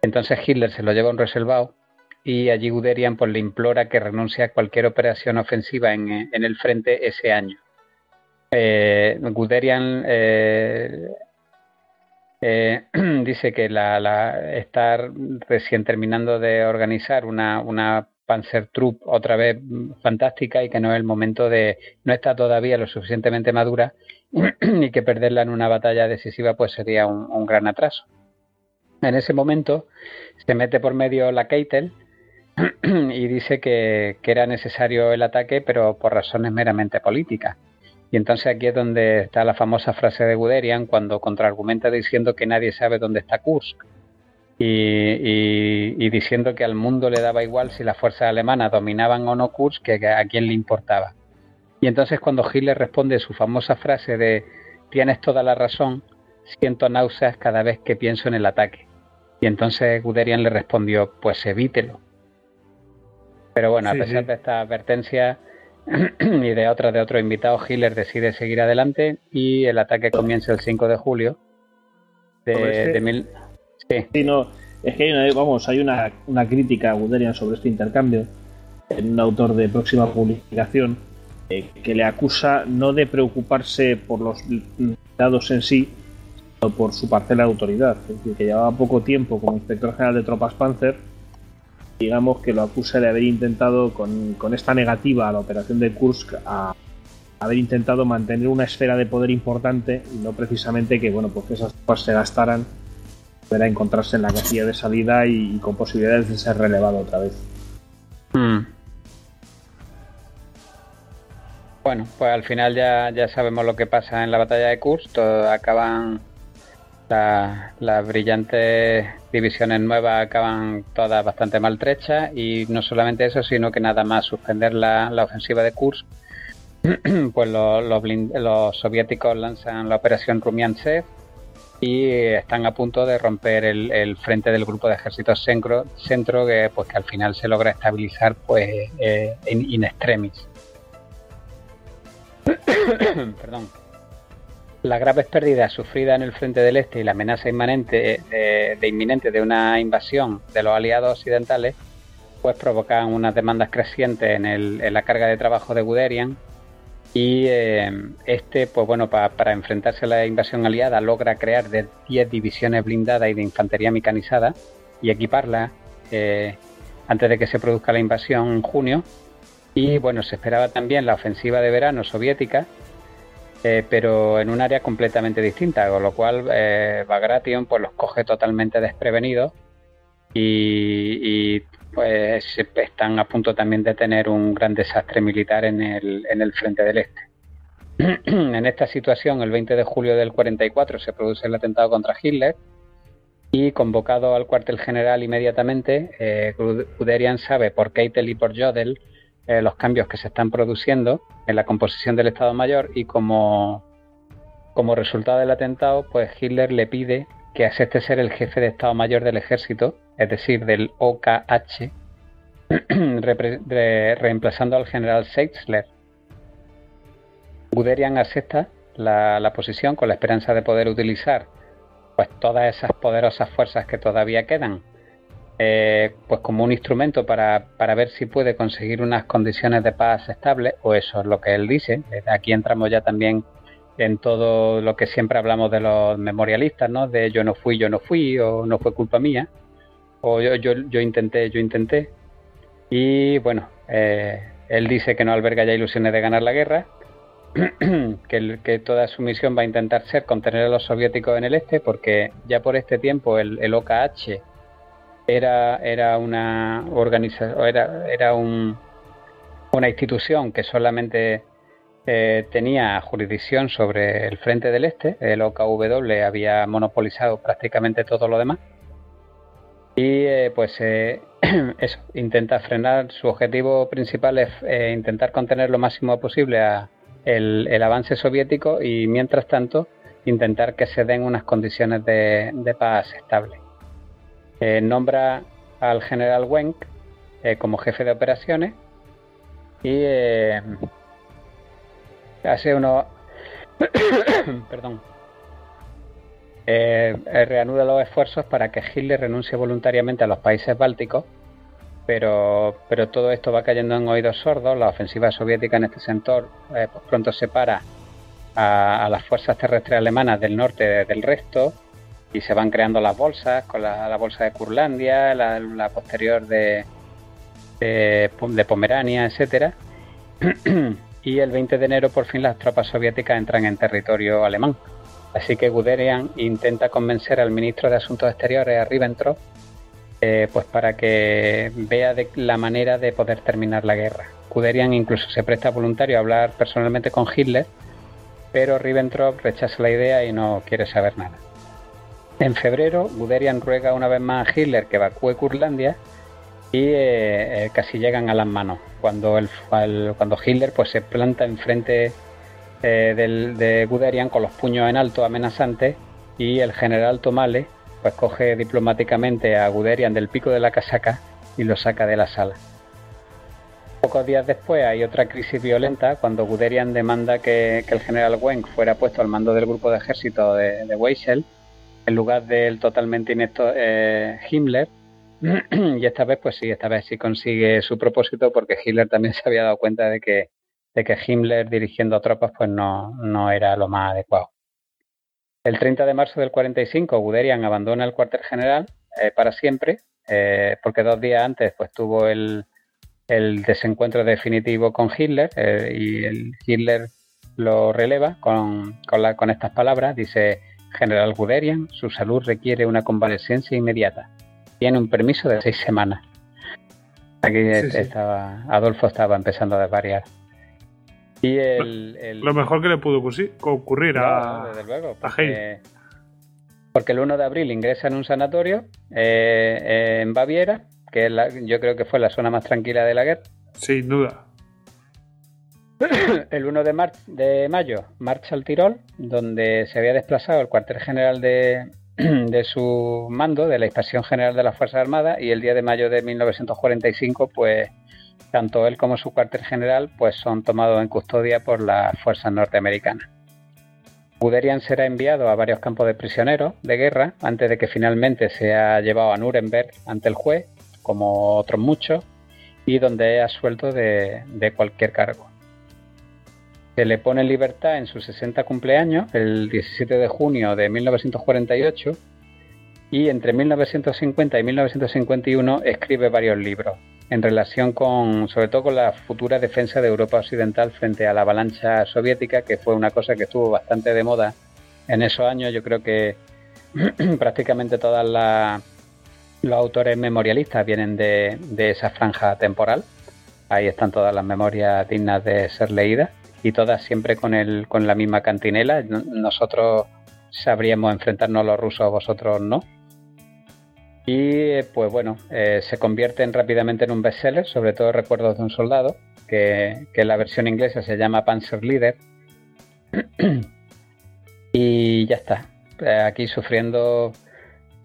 Entonces Hitler se lo lleva a un reservado y allí Guderian pues, le implora que renuncie a cualquier operación ofensiva en, en el frente ese año. Eh, Guderian eh, eh, dice que la, la, está recién terminando de organizar una, una Panzer Troop otra vez fantástica y que no es el momento de, no está todavía lo suficientemente madura y que perderla en una batalla decisiva pues sería un, un gran atraso. En ese momento se mete por medio la Keitel y dice que, era necesario el ataque, pero por razones meramente políticas. Y entonces aquí es donde está la famosa frase de Guderian cuando contraargumenta diciendo que nadie sabe dónde está Kursk. Y, diciendo que al mundo le daba igual si las fuerzas alemanas dominaban o no Kursk, que a quién le importaba. Y entonces cuando Hitler responde su famosa frase de tienes toda la razón, siento náuseas cada vez que pienso en el ataque. Y entonces Guderian le respondió, pues evítelo. Pero bueno, a pesar de esta advertencia y de otras de otro invitado, Hitler decide seguir adelante y el ataque comienza el 5 de julio de, mil... Sí. no, es que hay una, vamos, hay una, una crítica a Guderian sobre este intercambio en un autor de próxima publicación eh, que le acusa no de preocuparse por los dados en sí, sino por su parcela de autoridad. Es decir, que llevaba poco tiempo como inspector general de tropas Panzer digamos que lo acusa de haber intentado, con, esta negativa a la operación de Kursk, a haber intentado mantener una esfera de poder importante y no precisamente que, bueno, pues que esas tropas se gastaran para encontrarse en la casilla de salida y, con posibilidades de ser relevado otra vez. Hmm. Bueno, pues al final ya, ya sabemos lo que pasa en la batalla de Kursk, acaban las brillantes divisiones nuevas acaban todas bastante maltrechas y no solamente eso, sino que nada más suspender la, ofensiva de Kursk, pues los, soviéticos lanzan la operación Rumiantsev y están a punto de romper el, frente del grupo de ejércitos centro, centro que, pues, que al final se logra estabilizar pues eh, in extremis. Perdón. Las graves pérdidas sufridas en el frente del este y la amenaza inmanente de, inminente de una invasión de los aliados occidentales pues provocan unas demandas crecientes en, la carga de trabajo de Guderian. Y eh, este pues bueno para enfrentarse a la invasión aliada logra crear de 10 divisiones blindadas y de infantería mecanizada y equiparla eh, antes de que se produzca la invasión en junio. Y bueno se esperaba también la ofensiva de verano soviética eh, pero en un área completamente distinta, con lo cual eh, Bagration pues los coge totalmente desprevenidos y, pues están a punto también de tener un gran desastre militar en el, en el frente del este. en esta situación, el 20 de julio del 44 se produce el atentado contra Hitler y convocado al cuartel general inmediatamente, eh, Guderian sabe por Keitel y por Jodel eh, los cambios que se están produciendo en la composición del Estado Mayor y como, como resultado del atentado, pues Hitler le pide que acepte ser el jefe de Estado Mayor del Ejército, es decir, del OKH, reemplazando al general Seitzler. Guderian acepta la, la, posición con la esperanza de poder utilizar pues todas esas poderosas fuerzas que todavía quedan eh, pues como un instrumento para, para, ver si puede conseguir unas condiciones de paz estables, o eso es lo que él dice. Aquí entramos ya también en todo lo que siempre hablamos de los memorialistas, ¿no? De yo no fui, yo no fui, o no fue culpa mía, o yo, yo, yo intenté, yo intenté. Y bueno, eh, él dice que no alberga ya ilusiones de ganar la guerra, que, que, toda su misión va a intentar ser contener a los soviéticos en el este, porque ya por este tiempo el, el OKH era, era una organización, era, era un, una institución que solamente eh, tenía jurisdicción sobre el frente del este, el OKW había monopolizado prácticamente todo lo demás. Y eh, pues eh, eso, intenta frenar, su objetivo principal es intentar contener lo máximo posible a el, el, avance soviético y mientras tanto intentar que se den unas condiciones de, de paz estables. Eh, nombra al general Wenck eh, como jefe de operaciones y hace uno perdón reanuda los esfuerzos para que Hitler renuncie voluntariamente a los países bálticos pero, pero todo esto va cayendo en oídos sordos. La ofensiva soviética en este sector eh, pues pronto separa a, las fuerzas terrestres alemanas del norte del resto y se van creando las bolsas, con la, bolsa de Curlandia, la, posterior de, Pomerania, etcétera. y el 20 de enero por fin las tropas soviéticas entran en territorio alemán. Así que Guderian intenta convencer al ministro de Asuntos Exteriores, a Ribbentrop, eh, pues para que vea la manera de poder terminar la guerra. Guderian incluso se presta voluntario a hablar personalmente con Hitler, pero Ribbentrop rechaza la idea y no quiere saber nada. En febrero, Guderian ruega una vez más a Hitler que evacúe Curlandia y eh, eh, casi llegan a las manos. Cuando, Hitler pues, se planta enfrente de Guderian con los puños en alto amenazantes y el general Tomale pues coge diplomáticamente a Guderian del pico de la casaca y lo saca de la sala. Pocos días después hay otra crisis violenta cuando Guderian demanda que, el general Wenck fuera puesto al mando del grupo de ejército de, de en lugar del totalmente inepto eh, Himmler. y esta vez, pues sí, esta vez sí consigue su propósito porque Hitler también se había dado cuenta de que, de que Himmler dirigiendo tropas pues no, no era lo más adecuado. El 30 de marzo del 45, Guderian abandona el cuartel general eh, para siempre, eh, porque dos días antes pues, tuvo el, desencuentro definitivo con Hitler eh, y el Hitler lo releva con, con, estas palabras. Dice, General Guderian, su salud requiere una convalescencia inmediata. Tiene un permiso de seis semanas. Aquí Estaba, Adolfo estaba empezando a desvariar. Y el, Lo mejor que le pudo ocurrir a, desde luego, porque, Porque el 1 de abril ingresa en un sanatorio eh, en Baviera, que yo creo que fue la zona más tranquila de la guerra. Sin duda. El 1 de, mayo marcha al Tirol, donde se había desplazado el cuartel general de, su mando, de la Inspección General de las Fuerzas Armadas, y el día de mayo de 1945, pues tanto él como su cuartel general pues son tomados en custodia por las fuerzas norteamericanas. Guderian será enviado a varios campos de prisioneros de guerra antes de que finalmente sea llevado a Nuremberg ante el juez, como otros muchos, y donde es asuelto de, de cualquier cargo. Se le pone en libertad en su 60 cumpleaños, el 17 de junio de 1948, y entre 1950 y 1951 escribe varios libros, en relación con, sobre todo con la futura defensa de Europa Occidental frente a la avalancha soviética, que fue una cosa que estuvo bastante de moda en esos años. Yo creo que prácticamente todos los autores memorialistas vienen de, esa franja temporal. Ahí están todas las memorias dignas de ser leídas y todas siempre con, el, con la misma cantinela. Nosotros sabríamos enfrentarnos a los rusos, vosotros no y pues bueno, eh, se convierten rápidamente en un bestseller, sobre todo Recuerdos de un soldado, que, que la versión inglesa se llama Panzer Leader. y ya está. Eh, aquí sufriendo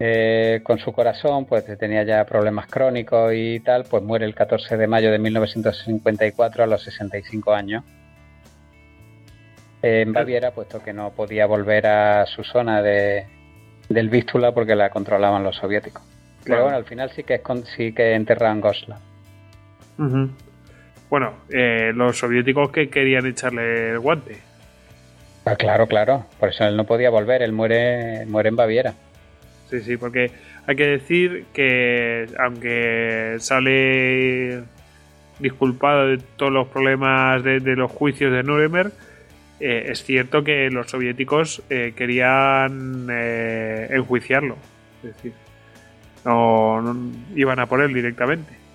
eh, con su corazón, pues tenía ya problemas crónicos y tal, pues muere el 14 de mayo de 1954 a los 65 años. En Baviera, puesto que no podía volver a su zona de, del Vístula porque la controlaban los soviéticos. Pero bueno, al final sí que, sí que enterran Gosla. Bueno, eh, los soviéticos que querían echarle el guante. Ah, claro, claro. Por eso él no podía volver. Él muere, muere en Baviera. Sí, sí, porque hay que decir que aunque sale disculpado de todos los problemas de, los juicios de Nuremberg, eh, es cierto que los soviéticos eh, querían enjuiciarlo. Es decir, no, iban a por él directamente.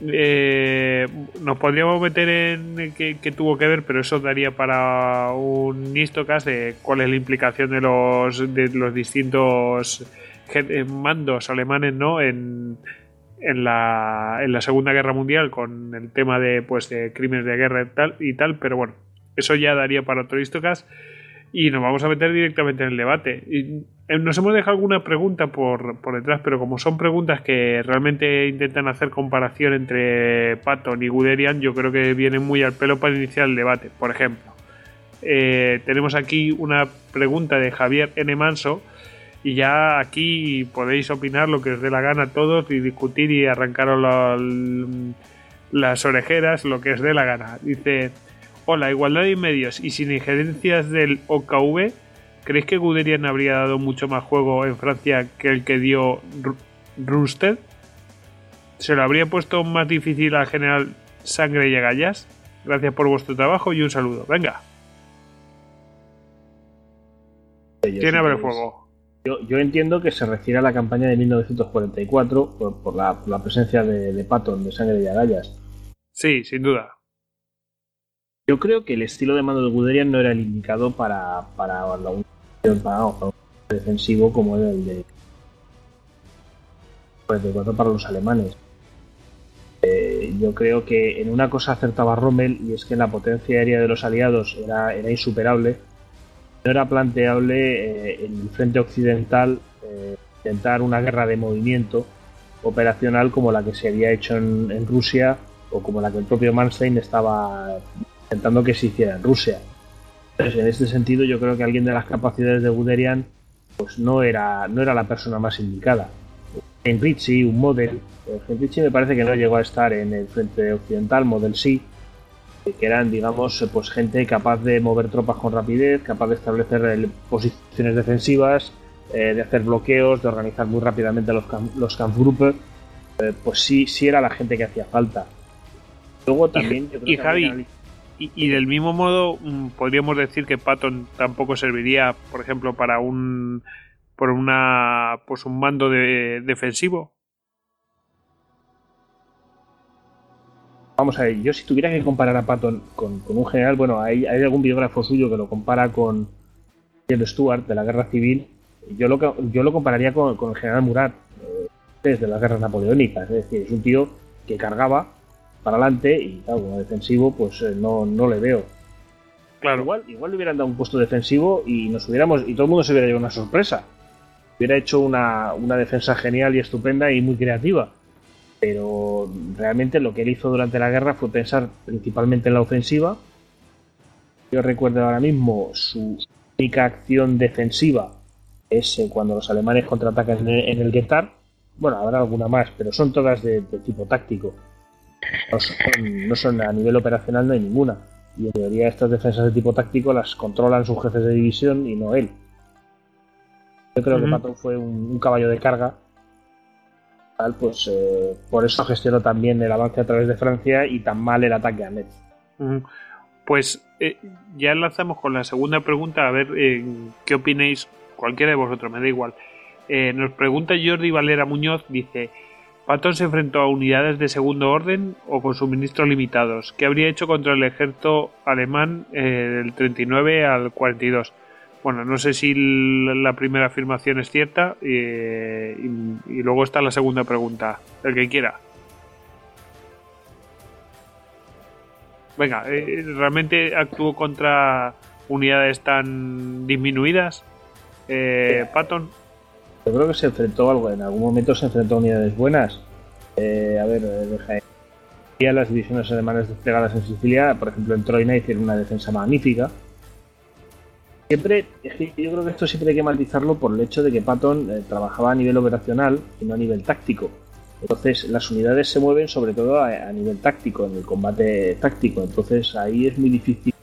Eh, nos podríamos meter en qué, tuvo que ver, pero eso daría para un Istocast de cuál es la implicación de los, de los distintos eh, mandos alemanes ¿no? en, en, la, en la Segunda Guerra Mundial con el tema de, pues, de crímenes de guerra y tal, y tal, pero bueno, eso ya daría para otro Istocast. y nos vamos a meter directamente en el debate. Eh, nos hemos dejado alguna pregunta por, por detrás, pero como son preguntas que realmente intentan hacer comparación entre Patton y Guderian, yo creo que vienen muy al pelo para iniciar el debate. Por ejemplo, eh, tenemos aquí una pregunta de Javier N. Manso. Y ya aquí podéis opinar lo que os dé la gana a todos y discutir y arrancaros las orejeras, lo que os dé la gana. Dice, hola, igualdad de medios y sin injerencias del OKV, ¿creéis que Guderian habría dado mucho más juego en Francia que el que dio Rusted? ¿Se lo habría puesto más difícil al general Sangre y Agallas? Gracias por vuestro trabajo y un saludo. Venga. ¿Quién abre fuego? Yo, entiendo que se refiere a la campaña de 1944 por, la, presencia de, Patton, de sangre y agallas. Sí, sin duda. Yo creo que el estilo de mando de Guderian no era el indicado para, para, un, defensivo como era el de 44 para los alemanes. Eh, yo creo que en una cosa acertaba Rommel y es que la potencia aérea de los aliados era, era insuperable no era planteable eh, en el frente occidental eh, intentar una guerra de movimiento operacional como la que se había hecho en, Rusia o como la que el propio Manstein estaba intentando que se hiciera en Rusia. Entonces, en este sentido, yo creo que alguien de las capacidades de Guderian pues no era, no era la persona más indicada. Ritchie, un model. Ritchie me parece que no llegó a estar en el frente occidental, model sí, que eran, digamos, pues gente capaz de mover tropas con rapidez, capaz de establecer eh, posiciones defensivas, eh, de hacer bloqueos, de organizar muy rápidamente los, los kampfgruppe, eh, pues sí, sí era la gente que hacía falta. Luego también... Y, Javi, y, del mismo modo mm, podríamos decir que Patton tampoco serviría, por ejemplo, para un por una pues un mando de, defensivo Vamos a ver, yo si tuviera que comparar a Patton con, un general, bueno, hay, hay, algún biógrafo suyo que lo compara con James Stuart de la Guerra Civil. Yo lo, yo lo compararía con, el general Murat eh, desde las guerras napoleónicas. Es decir, es un tío que cargaba para adelante y, claro, como defensivo, pues eh, no, no le veo. Claro. Igual, igual le hubieran dado un puesto defensivo y nos hubiéramos y todo el mundo se hubiera llevado una sorpresa. Hubiera hecho una, una defensa genial y estupenda y muy creativa pero realmente lo que él hizo durante la guerra fue pensar principalmente en la ofensiva. Yo recuerdo ahora mismo su única acción defensiva es eh, cuando los alemanes contraatacan en el, Getar. Bueno, habrá alguna más, pero son todas de, tipo táctico. No son, a nivel operacional, no hay ninguna. Y en teoría estas defensas de tipo táctico las controlan sus jefes de división y no él. Yo creo que Patton fue un caballo de carga pues eh, por eso gestionó también el avance a través de Francia y tan mal el ataque a Metz. Pues eh, ya enlazamos con la segunda pregunta, a ver eh, qué opináis, cualquiera de vosotros, me da igual. nos pregunta Jordi Valera Muñoz, dice, ¿Patton se enfrentó a unidades de segundo orden o con suministros limitados? ¿Qué habría hecho contra el ejército alemán del 39 al 42? Bueno, no sé si la primera afirmación es cierta y, luego está la segunda pregunta, el que quiera. Venga, eh, ¿realmente actuó contra unidades tan disminuidas? Eh, Patton. Yo creo que se enfrentó algo, en algún momento se enfrentó a unidades buenas. Eh, a ver, deja las divisiones alemanas desplegadas en Sicilia, por ejemplo en Troina hicieron una defensa magnífica Siempre, yo creo que esto siempre hay que maldizarlo por el hecho de que Patton eh, trabajaba a nivel operacional y no a nivel táctico. Entonces, las unidades se mueven sobre todo a, nivel táctico, en el combate táctico. Entonces, ahí es muy difícil,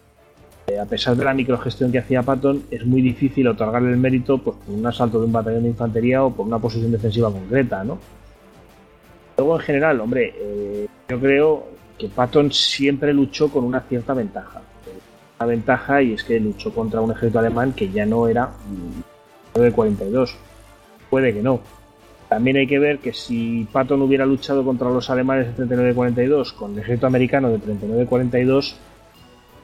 eh, a pesar de la microgestión que hacía Patton, es muy difícil otorgarle el mérito pues, por un asalto de un batallón de infantería o por una posición defensiva concreta, ¿no? Luego, en general, hombre, eh, yo creo que Patton siempre luchó con una cierta ventaja ventaja y es que luchó contra un ejército alemán que ya no era 942. Puede que no. También hay que ver que si Patton hubiera luchado contra los alemanes de 39-42 con el ejército americano de 39-42,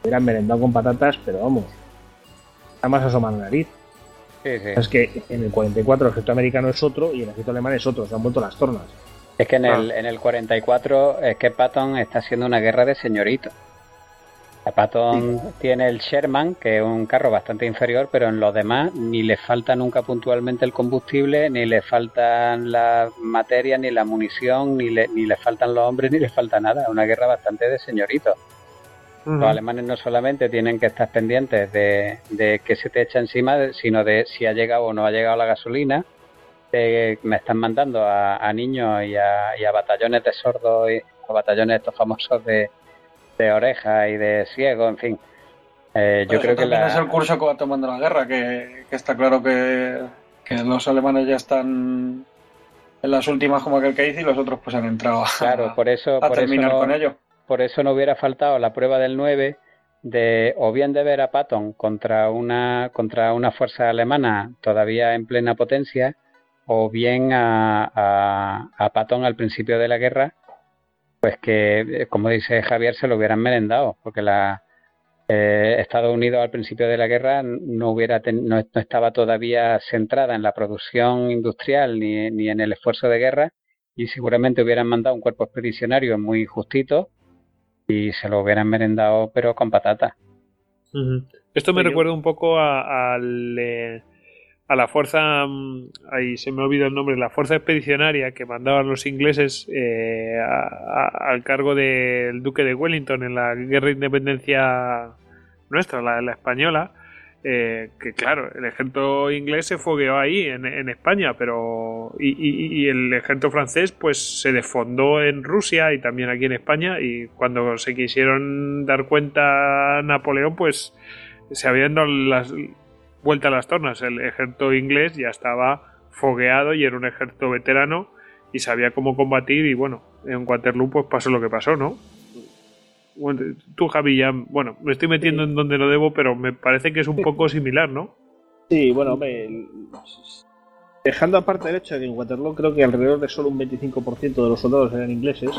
hubieran merendado con patatas, pero vamos, nada más asomar la nariz. Es que en el 44 el ejército americano es otro y el ejército alemán es otro, se han vuelto las tornas. Es que en, el, en el 44 es que Patton está haciendo una guerra de señoritos Patton tiene el Sherman, que es un carro bastante inferior, pero en los demás ni le falta nunca puntualmente el combustible, ni le faltan las materias, ni la munición, ni le, ni le faltan los hombres, ni le falta nada. Es una guerra bastante de señoritos. Los alemanes no solamente tienen que estar pendientes de, de que se te echa encima, sino de si ha llegado o no ha llegado la gasolina. me están mandando a, niños y a, batallones de sordos y a batallones estos famosos de, de oreja y de ciego, en fin. Eh, yo creo que la... es el curso que va tomando la guerra, que, está claro que, los alemanes ya están en las últimas como aquel que dice y los otros pues han entrado claro, por eso, a terminar con ello por eso no hubiera faltado la prueba del 9 de o bien de ver a Patton contra una contra una fuerza alemana todavía en plena potencia o bien a, a, Patton al principio de la guerra pues que como dice Javier se lo hubieran merendado porque la eh, Estados Unidos al principio de la guerra no hubiera no, estaba todavía centrada en la producción industrial ni, ni en el esfuerzo de guerra y seguramente hubieran mandado un cuerpo expedicionario muy justito y se lo hubieran merendado pero con patata. Esto me recuerda un poco a, a la fuerza, mm, ahí se me olvidó el nombre, la fuerza expedicionaria que mandaban los ingleses eh, al cargo del duque de Wellington en la guerra de independencia nuestra, la, la española, eh, que claro, el ejército inglés se fogueó ahí en, España, pero y, el ejército francés pues se desfondó en Rusia y también aquí en España y cuando se quisieron dar cuenta Napoleón pues se habían dado las vuelta a las tornas, el ejército inglés ya estaba fogueado y era un ejército veterano y sabía cómo combatir y bueno, en Waterloo pues pasó lo que pasó, ¿no? Tú, Javi, ya, bueno, me estoy metiendo en donde lo debo, pero me parece que es un poco similar, ¿no? Sí, bueno, dejando aparte el hecho de que en Waterloo creo que alrededor de solo un 25% de los soldados eran ingleses,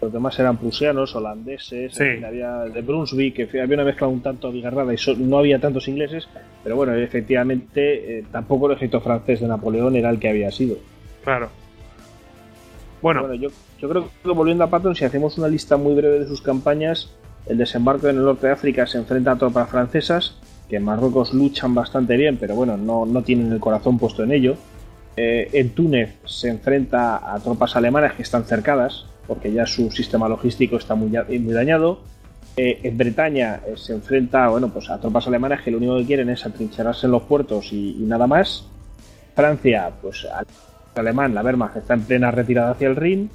los demás eran prusianos, holandeses, había de Brunswick, que había una mezcla un tanto abigarrada y no había tantos ingleses, pero bueno, efectivamente eh, tampoco el ejército francés de Napoleón era el que había sido. Claro. Bueno, yo, creo que volviendo a Patton, si hacemos una lista muy breve de sus campañas, el desembarco en el norte de África se enfrenta a tropas francesas, que en Marruecos luchan bastante bien, pero bueno, no, no tienen el corazón puesto en ello. Eh, en Túnez se enfrenta a tropas alemanas que están cercadas, porque ya su sistema logístico está muy, dañado. Eh, en Bretaña eh, se enfrenta bueno, pues a tropas alemanas que lo único que quieren es atrincherarse en los puertos y nada más. Francia, pues alemán, la Wehrmacht, está en plena retirada hacia el Rin.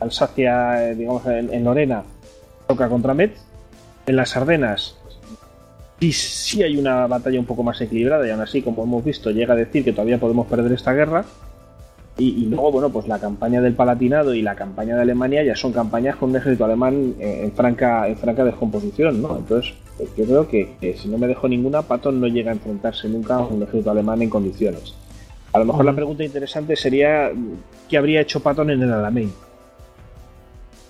Alsacia, eh, digamos, en, Lorena, toca contra Metz. En las Ardenas, sí, sí hay una batalla un poco más equilibrada y aún así, como hemos visto, llega a decir que todavía podemos perder esta guerra. Y, luego, bueno, pues la campaña del Palatinado y la campaña de Alemania ya son campañas con un ejército alemán en, franca, en franca descomposición, ¿no? Entonces, pues yo creo que, si no me dejo ninguna, Patton no llega a enfrentarse nunca a un ejército alemán en condiciones. A lo mejor la pregunta interesante sería ¿qué habría hecho Patton en el Alamein?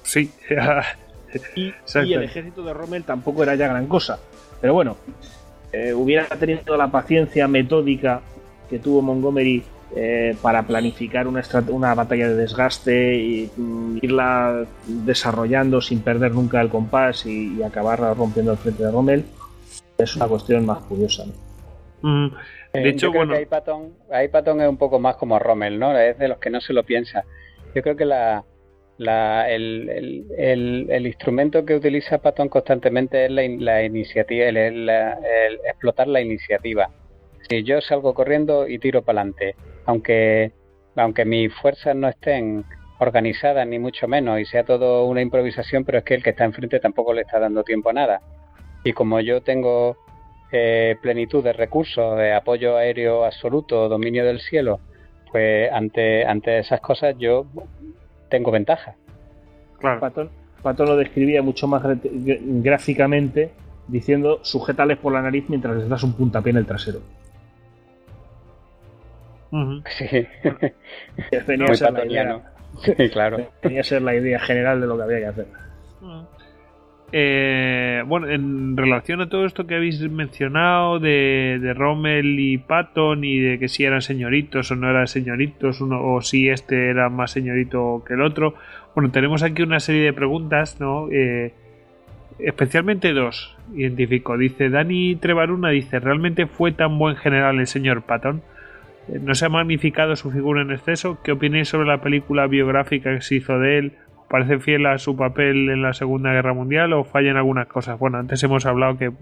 Sí. y, el ejército de Rommel tampoco era ya gran cosa. Pero bueno, eh, hubiera tenido la paciencia metódica que tuvo Montgomery eh, para planificar una, una, batalla de desgaste y mm, irla desarrollando sin perder nunca el compás y, acabar rompiendo el frente de Rommel, es una cuestión más curiosa. Mm, de hecho, bueno. ahí Patton, es un poco más como Rommel, ¿no? Es de los que no se lo piensa. Yo creo que la, el, el, instrumento que utiliza Patton constantemente es la, iniciativa, el, explotar la iniciativa. Si yo salgo corriendo y tiro para adelante, aunque, aunque mis fuerzas no estén organizadas ni mucho menos y sea todo una improvisación, pero es que el que está enfrente tampoco le está dando tiempo a nada. Y como yo tengo eh, plenitud de recursos, de apoyo aéreo absoluto, dominio del cielo, pues ante, ante esas cosas yo tengo ventaja. Claro. Patton, lo describía mucho más gráficamente diciendo sujétales por la nariz mientras les das un puntapié en el trasero. Sí. Tenía Muy Sí, claro. Tenía que ser la idea general de lo que había que hacer. Eh, bueno, en relación a todo esto que habéis mencionado de, Rommel y Patton y de que si eran señoritos o no eran señoritos uno, o si este era más señorito que el otro, bueno, tenemos aquí una serie de preguntas, ¿no? Eh, especialmente dos identifico. Dice Dani Trevaruna, dice, ¿realmente fue tan buen general el señor Patton? Eh, ¿No se ha magnificado su figura en exceso? ¿Qué opináis sobre la película biográfica que se hizo de él? ¿Parece fiel a su papel en la Segunda Guerra Mundial o falla en algunas cosas? Bueno, antes hemos hablado que,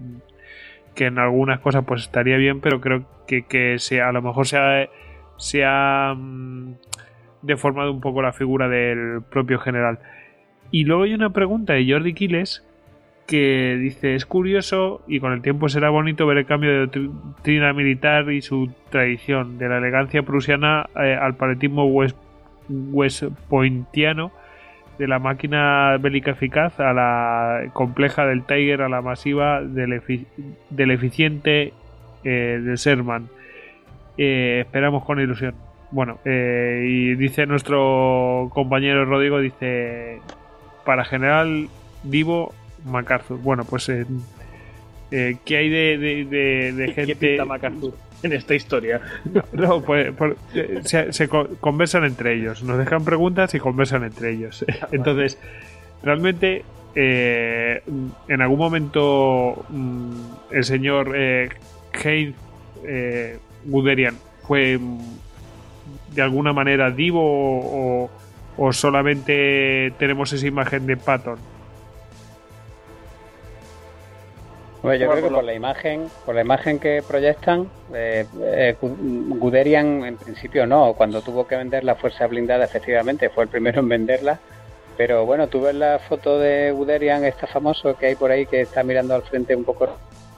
que en algunas cosas pues estaría bien, pero creo que, que se, a lo mejor se ha, se ha mm, deformado un poco la figura del propio general. Y luego hay una pregunta de Jordi Quiles que dice es curioso y con el tiempo será bonito ver el cambio de doctrina militar y su tradición, de la elegancia prusiana eh, al paletismo west, de la máquina bélica eficaz a la compleja del Tiger, a la masiva del, eficiente eh, del Sherman. Eh, esperamos con ilusión. Bueno, y dice nuestro compañero Rodrigo, dice, para general Divo MacArthur. Bueno, pues eh, eh, ¿qué hay de, de, de, gente... ¿Qué MacArthur en esta historia? No, pues, eh, se, conversan entre ellos, nos dejan preguntas y conversan entre ellos. Entonces, realmente, en algún momento mm, el señor eh, Heinz Guderian fue mm, de alguna manera divo o solamente tenemos esa imagen de Patton yo creo que por la imagen, por la imagen que proyectan, eh, eh, Guderian en principio no. Cuando tuvo que vender la fuerza blindada, efectivamente, fue el primero en venderla. Pero bueno, tú ves la foto de Guderian, este famoso que hay por ahí, que está mirando al frente un poco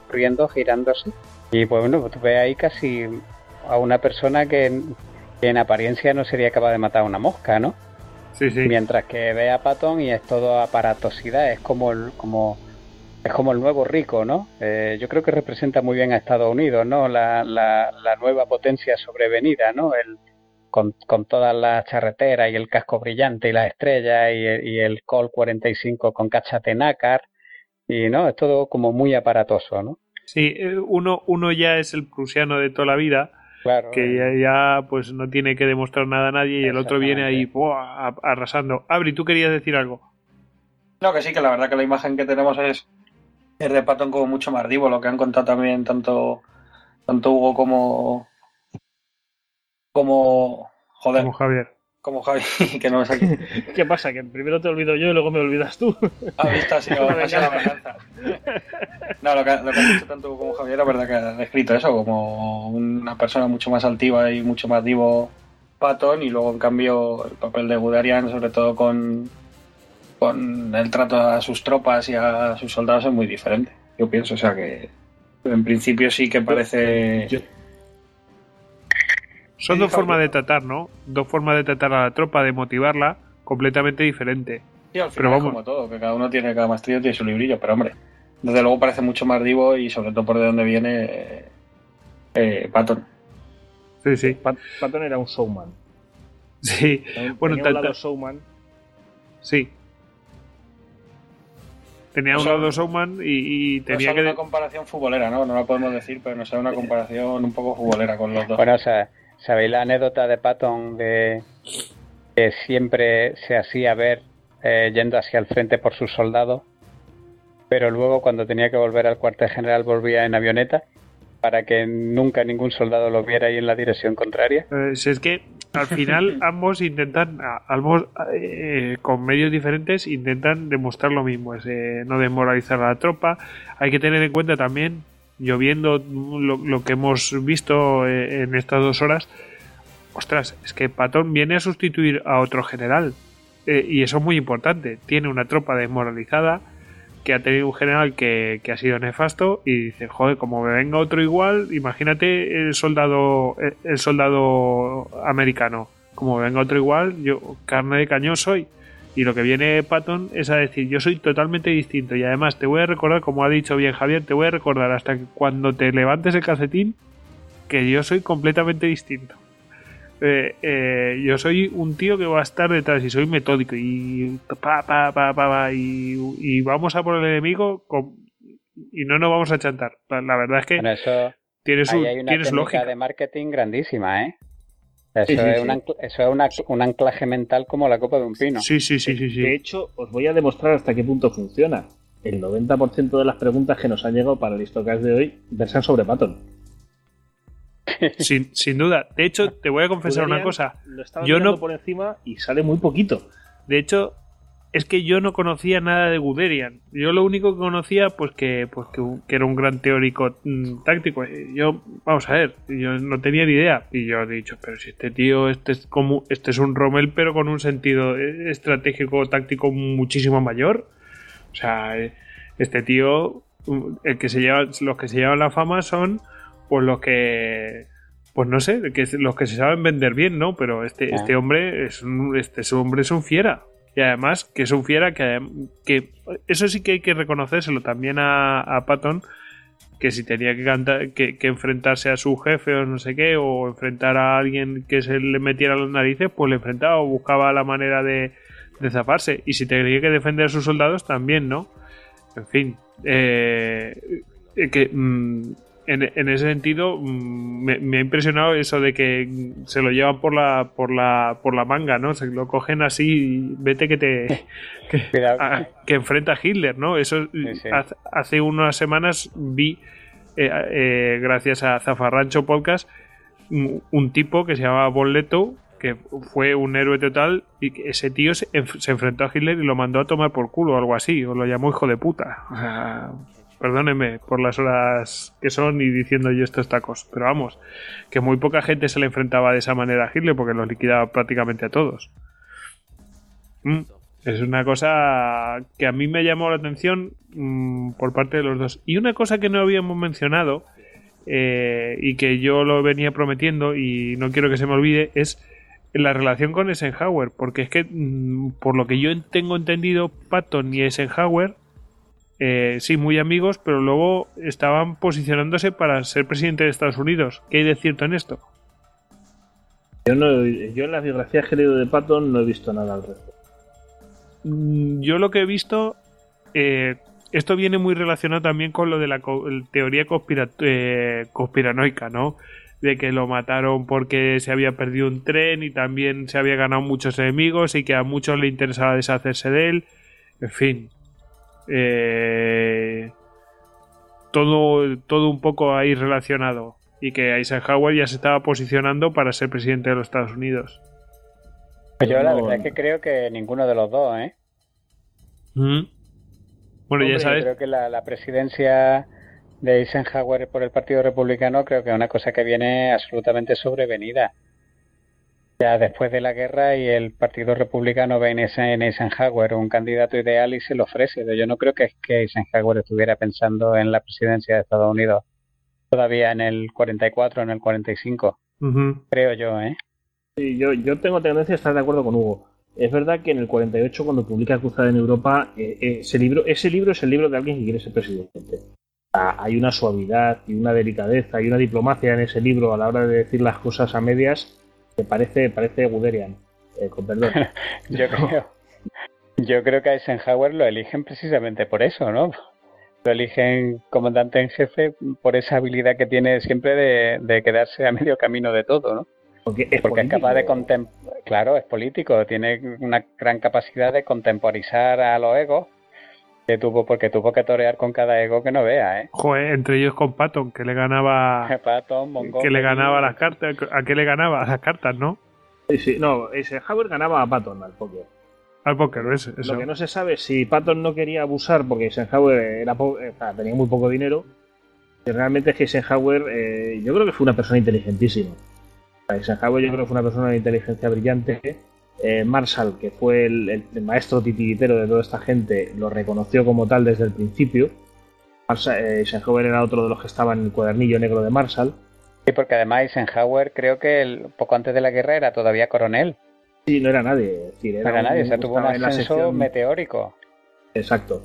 riendo, girándose. Y pues bueno, tú ves ahí casi a una persona que, en apariencia no sería capaz de matar a una mosca, ¿no? Sí, sí. Mientras que ve a Patton y es todo aparatosidad, es como, como es como el nuevo rico, ¿no? Eh, yo creo que representa muy bien a Estados Unidos, ¿no? La, la, nueva potencia sobrevenida, ¿no? El, con, con, todas las charreteras y el casco brillante y las estrellas y, y el Col 45 con cachate nácar y, ¿no? Es todo como muy aparatoso, ¿no? Sí, eh, uno, uno ya es el prusiano de toda la vida, claro, que ya, ya, pues no tiene que demostrar nada a nadie y el otro viene ahí arrasando. Abri, ¿tú querías decir algo? No, que sí, que la verdad que la imagen que tenemos es es de Patton como mucho más divo, lo que han contado también tanto, tanto Hugo como. como. Joder. Como Javier. Como Javier, que no me saque. ¿Qué pasa? Que primero te olvido yo y luego me olvidas tú. Ah, visto, así no, la No, lo que, lo que han dicho tanto Hugo como Javier es verdad que ha descrito eso, como una persona mucho más altiva y mucho más divo Patton, y luego en cambio el papel de Guderian, sobre todo con con el trato a sus tropas y a sus soldados es muy diferente. Yo pienso, o sea que en principio sí que parece. Son dos formas de tratar, ¿no? Dos formas de tratar a la tropa, de motivarla, completamente diferente. Sí, al final pero vamos. como todo, que cada uno tiene, cada maestrillo tiene su librillo, pero hombre, desde luego parece mucho más vivo y sobre todo por de dónde viene eh, Patton. Sí, sí. Patton era un showman. Sí, bueno, tanto... showman. Sí, Tenía un lado Showman y, tenía que. una comparación futbolera, ¿no? No la podemos decir, pero no sé, una comparación un poco futbolera con los dos. Bueno, o sea, ¿sabéis la anécdota de Patton de que siempre se hacía ver eh, yendo hacia el frente por sus soldados, pero luego cuando tenía que volver al cuartel general volvía en avioneta? Para que nunca ningún soldado lo viera ahí en la dirección contraria. Pues es que al final ambos intentan, ambos eh, con medios diferentes, intentan demostrar lo mismo, es eh, no desmoralizar a la tropa. Hay que tener en cuenta también, lloviendo lo, que hemos visto eh, en estas dos horas, ostras, es que Patón viene a sustituir a otro general. y eso es muy importante. Tiene una tropa desmoralizada que ha tenido un general que, ha sido nefasto y dice, joder, como me venga otro igual, imagínate el soldado, el soldado americano, como me venga otro igual, yo carne de cañón soy. Y lo que viene Patton es a decir, yo soy totalmente distinto y además te voy a recordar, como ha dicho bien Javier, te voy a recordar hasta que cuando te levantes el calcetín que yo soy completamente distinto. Eh, eh, yo soy un tío que va a estar detrás y soy metódico y pa, pa, pa, pa, y, vamos a por el enemigo y no nos vamos a chantar. La, verdad es que eso, tienes, un, hay una tienes lógica. de marketing grandísima, ¿eh? Eso, es, eso es un anclaje mental como la copa de un pino. Sí, sí, sí, sí, De hecho, os voy a demostrar hasta qué punto funciona. el 90% de las preguntas que nos han llegado para el Histocast de hoy versan sobre Patton. Sin, sin, duda. De hecho, te voy a confesar una cosa. yo no por encima y sale muy poquito. De hecho, es que yo no conocía nada de Guderian. Yo lo único que conocía, pues que, pues que, era un gran teórico mm, táctico. Yo, vamos a ver, yo no tenía ni idea. Y yo he dicho, pero si este tío, este es como, este es un Rommel, pero con un sentido estratégico táctico muchísimo mayor. O sea, este tío, el que se lleva, los que se llevan la fama son, pues los que pues no sé, que los que se saben vender bien, ¿no? Pero este, este hombre es un, este hombre es un fiera. Y además, que es un fiera que, que eso sí que hay que reconocérselo también a, a Patton, que si tenía que, cantar, que, enfrentarse a su jefe o no sé qué, o enfrentar a alguien que se le metiera las narices, pues le enfrentaba o buscaba la manera de, de zafarse. Y si tenía que defender a sus soldados, también, ¿no? En fin, eh, que mm, en, ese sentido mm, me, ha impresionado eso de que se lo llevan por la por la por la manga no se lo cogen así y vete que te que, enfrenta a Hitler no eso hace unas semanas vi eh, eh, gracias a Zafarrancho Podcast un, tipo que se llamaba Boleto que fue un héroe total y que ese tío se, se, enfrentó a Hitler y lo mandó a tomar por culo o algo así o lo llamó hijo de puta. O sea perdónenme por las horas que son y diciendo yo estos tacos, pero vamos, que muy poca gente se le enfrentaba de esa manera a Hitler porque los liquidaba prácticamente a todos. Mm, es una cosa que a mí me llamó la atención mm, por parte de los dos. Y una cosa que no habíamos mencionado eh, y que yo lo venía prometiendo y no quiero que se me olvide es la relación con Eisenhower, porque es que mm, por lo que yo tengo entendido, Patton y Eisenhower eh, sí, muy amigos, pero luego estaban posicionándose para ser presidente de Estados Unidos. ¿Qué hay de cierto en esto? Yo, no, yo en las biografías que he leído de Patton no he visto nada al respecto. Mm, yo lo que he visto, eh, esto viene muy relacionado también con lo de la teoría eh, conspiranoica, ¿no? De que lo mataron porque se había perdido un tren y también se había ganado muchos enemigos y que a muchos le interesaba deshacerse de él. En fin, eh, todo, todo un poco ahí relacionado. Y que Eisenhower ya se estaba posicionando para ser presidente de los Estados Unidos. Pues yo la verdad es que creo que ninguno de los dos, ¿eh? Mm. Bueno, ya sabes. creo que la, la, presidencia de Eisenhower por el Partido Republicano creo que es una cosa que viene absolutamente sobrevenida ya después de la guerra y el Partido Republicano ve en Eisenhower un candidato ideal y se lo ofrece. Yo no creo que, que Eisenhower estuviera pensando en la presidencia de Estados Unidos todavía en el 44, en el 45. Creo yo, ¿eh? Sí, yo, yo tengo tendencia a estar de acuerdo con Hugo. Es verdad que en el 48, cuando publica Cruzada en Europa, eh, eh, ese, libro, ese libro es el libro de alguien que quiere ser presidente. hay una suavidad y una delicadeza y una diplomacia en ese libro a la hora de decir las cosas a medias que parece, parece Guderian, eh, con perdón. yo, creo, yo creo que a Eisenhower lo eligen precisamente por eso, ¿no? Lo eligen comandante en jefe por esa habilidad que tiene siempre de, quedarse a medio camino de todo, ¿no? Porque es, Porque es capaz de contemplar, claro, es político, tiene una gran capacidad de contemporizar a los egos que tuvo porque tuvo que torear con cada ego que no vea, ¿eh? Joder, entre ellos con Patton, que le ganaba Patton, que le ganaba las cartas, ¿a qué le ganaba? A las cartas, ¿no? Sí, sí, no, Eisenhower ganaba a Patton al póker. Al póker, eso. Lo que no se sabe si Patton no quería abusar porque Eisenhower era tenía muy poco dinero. Y realmente es que Eisenhower, eh, yo creo que fue una persona inteligentísima. Eisenhower yo creo que fue una persona de inteligencia brillante eh, Marshall, que fue el, maestro titiritero de toda esta gente, lo reconoció como tal desde el principio. Eh, Eisenhower era otro de los que estaba en el cuadernillo negro de Marshall. Sí, porque además Eisenhower creo que el, poco antes de la guerra era todavía coronel. Sí, no era nadie. no era nadie, o sea, tuvo un ascenso meteórico. Exacto.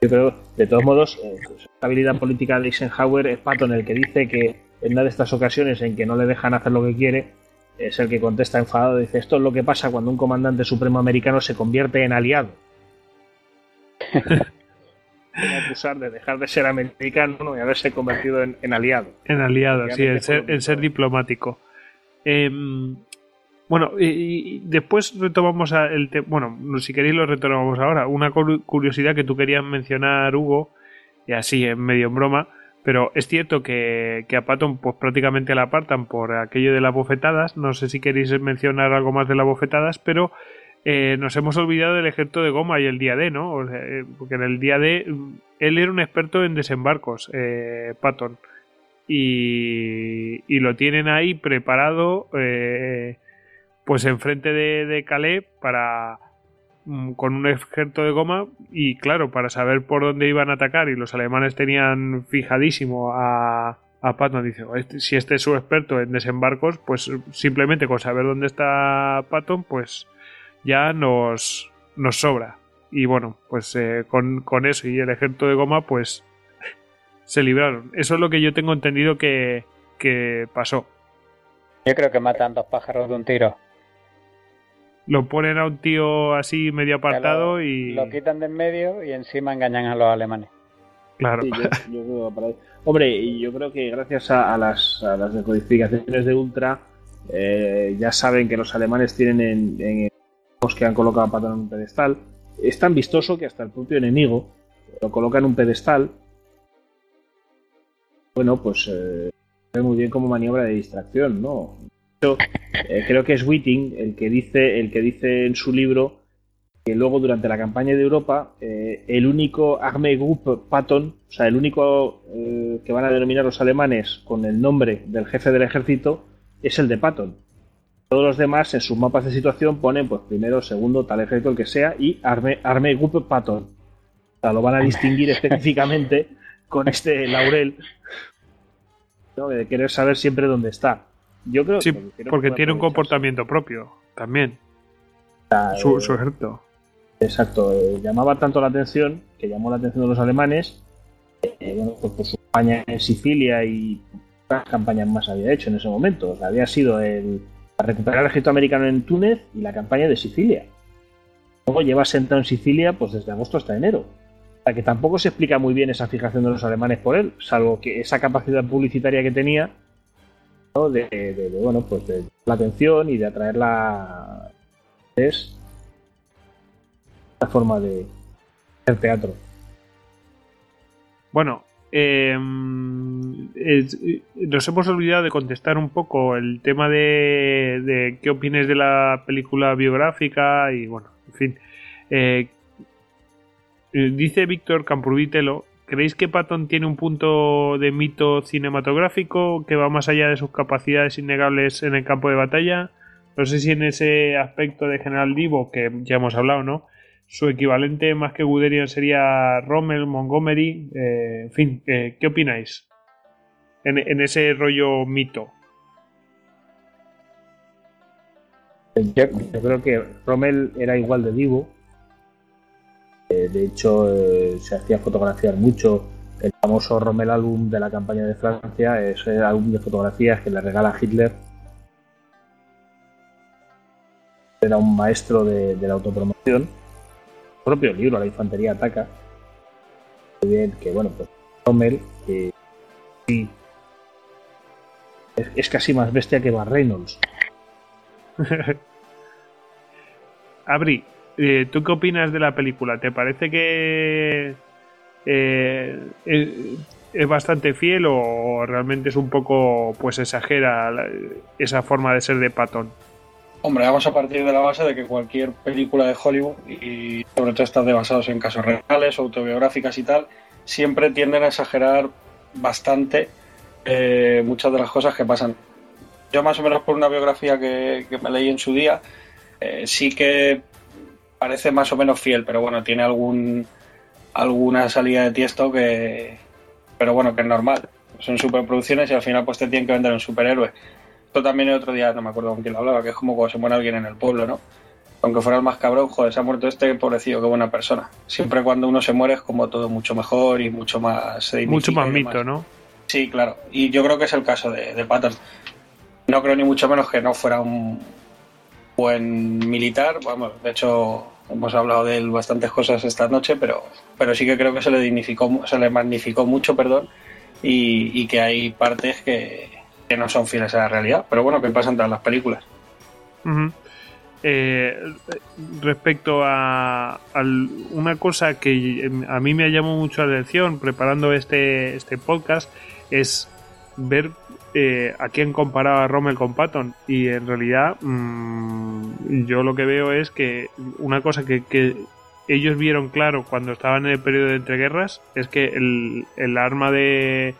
Yo creo, de todos modos, eh, la habilidad política de Eisenhower es Patton el que dice que en una de estas ocasiones en que no le dejan hacer lo que quiere, es el que contesta enfadado. Dice, esto es lo que pasa cuando un comandante supremo americano se convierte en aliado. acusar de dejar de ser americano y haberse convertido en, aliado. En aliado, sí, en ser, ser, diplomático. Em, Bueno, y, después retomamos el tema. Bueno, si queréis lo retomamos ahora. Una curiosidad que tú querías mencionar, Hugo, y así en medio en broma, pero es cierto que, a Patton pues prácticamente la apartan por aquello de las bofetadas. No sé si queréis mencionar algo más de las bofetadas, pero eh, nos hemos olvidado del ejército de goma y el día D, ¿no? Eh, porque en el día D él era un experto en desembarcos, eh, Patton. Y, y, lo tienen ahí preparado eh, pues enfrente de, de Calais para mm, con un ejército de goma y claro, para saber por dónde iban a atacar y los alemanes tenían fijadísimo a, a Patton, dice, este, si este es su experto en desembarcos, pues simplemente con saber dónde está Patton, pues ya nos, nos sobra. Y bueno, pues eh, con, con, eso y el ejército de goma, pues se libraron. Eso es lo que yo tengo entendido que, que pasó. Yo creo que matan dos pájaros de un tiro lo ponen a un tío así medio apartado y. Lo quitan de en medio y encima engañan a los alemanes. Claro. Hombre, y yo creo que gracias a, las, a las decodificaciones de Ultra, eh, ya saben que los alemanes tienen en, en los que han colocado a Patton en un pedestal. Es tan vistoso que hasta el propio enemigo lo coloca en un pedestal. Bueno, pues eh, ve muy bien como maniobra de distracción, ¿no? Eh, creo que es Whiting el que dice, el que dice en su libro que luego durante la campaña de Europa eh, el único Army Group Patton, o sea, el único eh, que van a denominar los alemanes con el nombre del jefe del ejército es el de Patton. Todos los demás en sus mapas de situación ponen pues primero, segundo, tal ejército, el que sea, y Army, Group Patton. O sea, lo van a distinguir específicamente con este laurel de querer saber siempre dónde está. Yo creo sí, porque tiene un comportamiento propio también. su, ejército. Exacto, eh, llamaba tanto la atención que llamó la atención de los alemanes eh, bueno, pues por su campaña en Sicilia y las campañas más había hecho en ese momento. había sido el recuperar el ejército americano en Túnez y la campaña de Sicilia. Luego lleva sentado en Sicilia pues desde agosto hasta enero. O sea que tampoco se explica muy bien esa fijación de los alemanes por él, salvo que esa capacidad publicitaria que tenía de, bueno, pues de la atención y de atraer la es la forma de hacer teatro. Bueno, em, nos hemos olvidado de contestar un poco el tema de, de qué opines de la película biográfica y bueno, en fin. Eh, dice Víctor Campurvitelo ¿Creéis que Patton tiene un punto de mito cinematográfico que va más allá de sus capacidades innegables en el campo de batalla? No sé si en ese aspecto de General Divo, que ya hemos hablado, ¿no? Su equivalente más que Guderian sería Rommel, Montgomery, eh, en fin, eh, ¿qué opináis? En, ese rollo mito. Yo, creo que Rommel era igual de Divo, eh, de hecho, eh, se hacía fotografiar mucho. El famoso Rommel Album de la campaña de Francia es el álbum de fotografías que le regala Hitler. Era un maestro de, la autopromoción. El propio libro, La infantería ataca. bien, que bueno, pues Rommel, que es, casi más bestia que Bar Reynolds. eh, ¿Tú qué opinas de la película? ¿Te parece que eh, es, bastante fiel o realmente es un poco, pues exagera esa forma de ser de Patton? Hombre, vamos a partir de la base de que cualquier película de Hollywood, y sobre todo estas de basados en casos reales, autobiográficas y tal, siempre tienden a exagerar bastante eh, muchas de las cosas que pasan. Yo más o menos por una biografía que, me leí en su día, sí que parece más o menos fiel, pero bueno, tiene algún alguna salida de tiesto que. Pero bueno, que es normal. Son superproducciones y al final pues te tienen que vender un superhéroe. Esto también el otro día, no me acuerdo con quién lo hablaba, que es como cuando se muere alguien en el pueblo, ¿no? Aunque fuera el más cabrón, joder, se ha muerto este pobrecillo, qué buena persona. Siempre cuando uno se muere es como todo mucho mejor y mucho más... mucho más mito, ¿no? Sí, claro. Y yo creo que es el caso de, de Patton. No creo ni mucho menos que no fuera un buen militar. Vamos, de hecho, Hemos hablado de él bastantes cosas esta noche, pero, pero sí que creo que se le dignificó, se le magnificó mucho, perdón, y, que hay partes que, no son fieles a la realidad, pero bueno, que pasan todas las películas. Eh, respecto a, una cosa que a mí me llamado mucho la atención preparando este, este podcast es ver eh, a quién comparaba Rommel con Patton y en realidad mm, yo lo que veo es que una cosa que, ellos vieron claro cuando estaban en el periodo de entreguerras es que el, arma de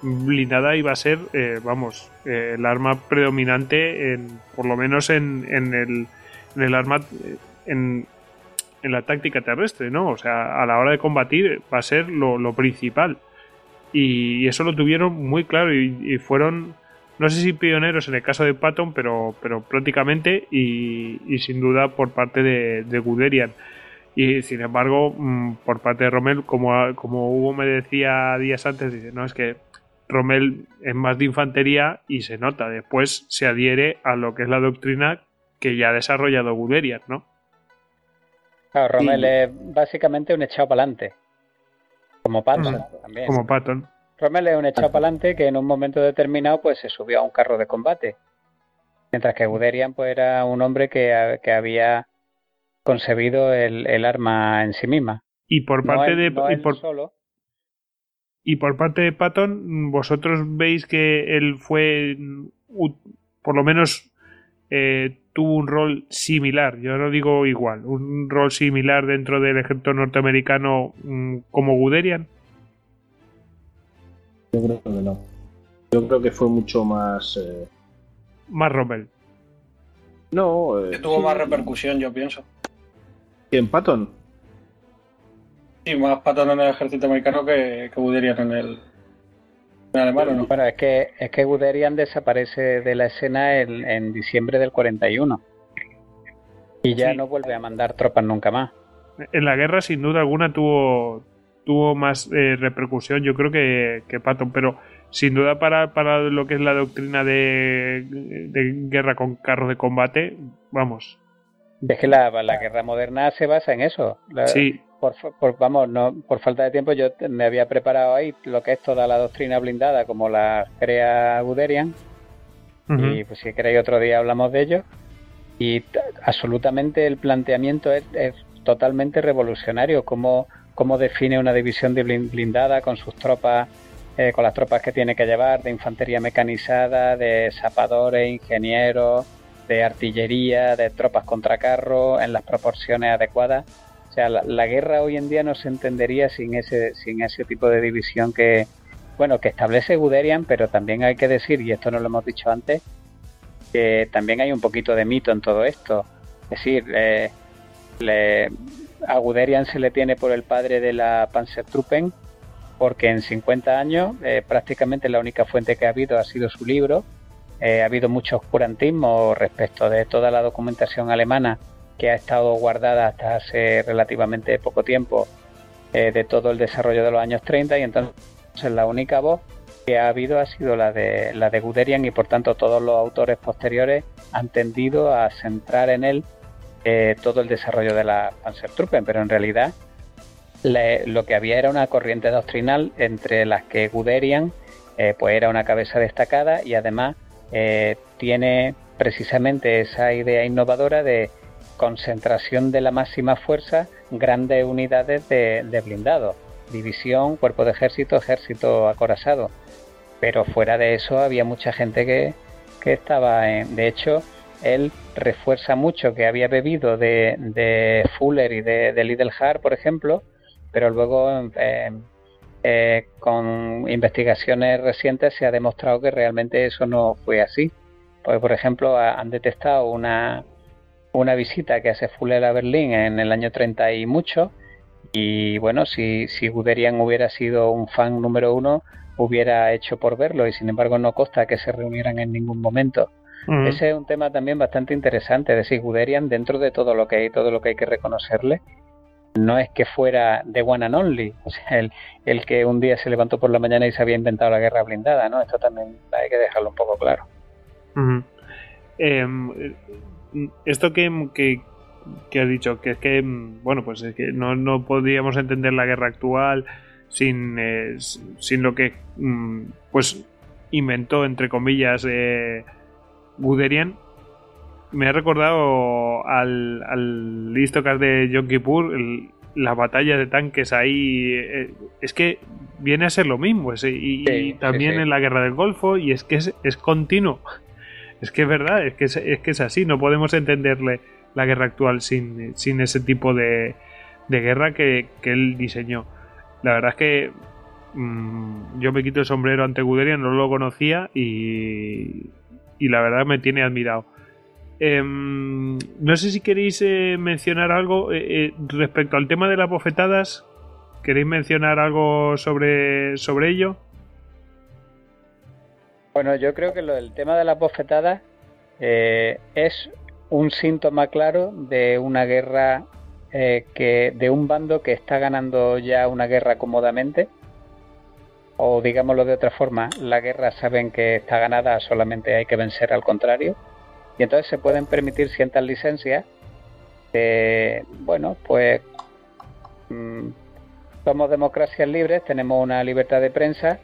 blindada iba a ser, eh, vamos, el arma predominante, en, por lo menos en, en el en el arma en, en, la táctica terrestre, ¿no? O sea, a la hora de combatir va a ser lo, principal. Y, eso lo tuvieron muy claro y, fueron, no sé si pioneros en el caso de Patton, pero, pero prácticamente y, sin duda por parte de, de Guderian. Y sin embargo, mm, por parte de Rommel, como, como Hugo me decía días antes, dice, no, es que Rommel es más de infantería y se nota, después se adhiere a lo que es la doctrina que ya ha desarrollado Guderian, ¿no? Claro, Rommel es básicamente un echado para adelante. Como Patton también. Como Patton. Rommel es un echado para adelante que en un momento determinado pues se subió a un carro de combate. Mientras que Guderian pues era un hombre que, había concebido el, arma en sí misma. Y por parte de y por, solo. y por parte de Patton, vosotros veis que él fue por lo menos eh, tuvo un rol similar, yo no digo igual, un rol similar dentro del ejército norteamericano mm, como Guderian? Yo creo que no. Yo creo que fue mucho más. Eh, más Rommel. No. Eh, tuvo más repercusión, yo pienso. ¿En Patton? Sí, más Patton en el ejército americano que, que Guderian en el, bueno, es que, es que Guderian desaparece de la escena en, diciembre del 41. Y ya no vuelve a mandar tropas nunca más. En la guerra, sin duda alguna, tuvo, tuvo más eh, repercusión, yo creo que, que Patton, pero sin duda para, para lo que es la doctrina de, guerra con carros de combate, vamos. Es que la, la guerra moderna se basa en eso. sí por, vamos, no, por falta de tiempo yo me había preparado ahí lo que es toda la doctrina blindada como la crea Guderian. Y pues si queréis otro día hablamos de ello. Y absolutamente el planteamiento es, totalmente revolucionario. Cómo, cómo define una división de blindada con sus tropas eh, con las tropas que tiene que llevar de infantería mecanizada de zapadores ingenieros de artillería de tropas contra carro en las proporciones adecuadas o sea, la, guerra hoy en día no se entendería sin ese, sin ese tipo de división que, bueno, que establece Guderian, pero también hay que decir, y esto no lo hemos dicho antes, que también hay un poquito de mito en todo esto. Es decir, a Guderian se le tiene por el padre de la Panzertruppen, porque en 50 años eh, prácticamente la única fuente que ha habido ha sido su libro. Eh, ha habido mucho oscurantismo respecto de toda la documentación alemana que ha estado guardada hasta hace relativamente poco tiempo eh, de todo el desarrollo de los años 30 y entonces la única voz que ha habido ha sido la de la de Guderian y por tanto todos los autores posteriores han tendido a centrar en él eh, todo el desarrollo de la Panzertruppen, pero en realidad lo que había era una corriente doctrinal entre las que Guderian eh, pues era una cabeza destacada y además tiene precisamente esa idea innovadora de concentración de la máxima fuerza, grandes unidades de, blindado, división, cuerpo de ejército, ejército acorazado. Pero fuera de eso había mucha gente que, estaba en... De hecho, él refuerza mucho que había bebido de, Fuller y de, de Lidl por ejemplo, pero luego eh, con investigaciones recientes se ha demostrado que realmente eso no fue así. Porque, por ejemplo, han detectado una, una visita que hace Fuller a Berlín en el año 30 y mucho. Y bueno, si, si Guderian hubiera sido un fan número uno, hubiera hecho por verlo y sin embargo no consta que se reunieran en ningún momento. Ese es un tema también bastante interesante, es decir, Guderian dentro de todo lo que hay, todo lo que hay que reconocerle, no es que fuera de one and only, o sea, el, el que un día se levantó por la mañana y se había inventado la guerra blindada, ¿no? Esto también hay que dejarlo un poco claro esto que, que, has dicho, que es que, bueno, pues es que no, no podríamos entender la guerra actual sin, eh, sin lo que, mm, pues, inventó, entre comillas, eh, Guderian. me ha recordado al, al de Yom Kippur, la batalla de tanques ahí. Eh, es que viene a ser lo mismo. y, también en la guerra del Golfo, y es que es, continuo. Es que es verdad, es que es, que es así. No podemos entenderle la guerra actual sin, sin ese tipo de, de guerra que, que él diseñó. La verdad es que mm, yo me quito el sombrero ante Guderian, no lo conocía y, y la verdad me tiene admirado. Em, no sé si queréis eh, mencionar algo eh, eh, respecto al tema de las bofetadas. ¿Queréis mencionar algo sobre, sobre ello? Bueno, yo creo que lo del tema de las bofetadas es un síntoma claro de una guerra que de un bando que está ganando ya una guerra cómodamente o digámoslo de otra forma, la guerra saben que está ganada, solamente hay que vencer al contrario. Y entonces se pueden permitir ciertas licencias. bueno, pues mm, somos democracias libres, tenemos una libertad de prensa,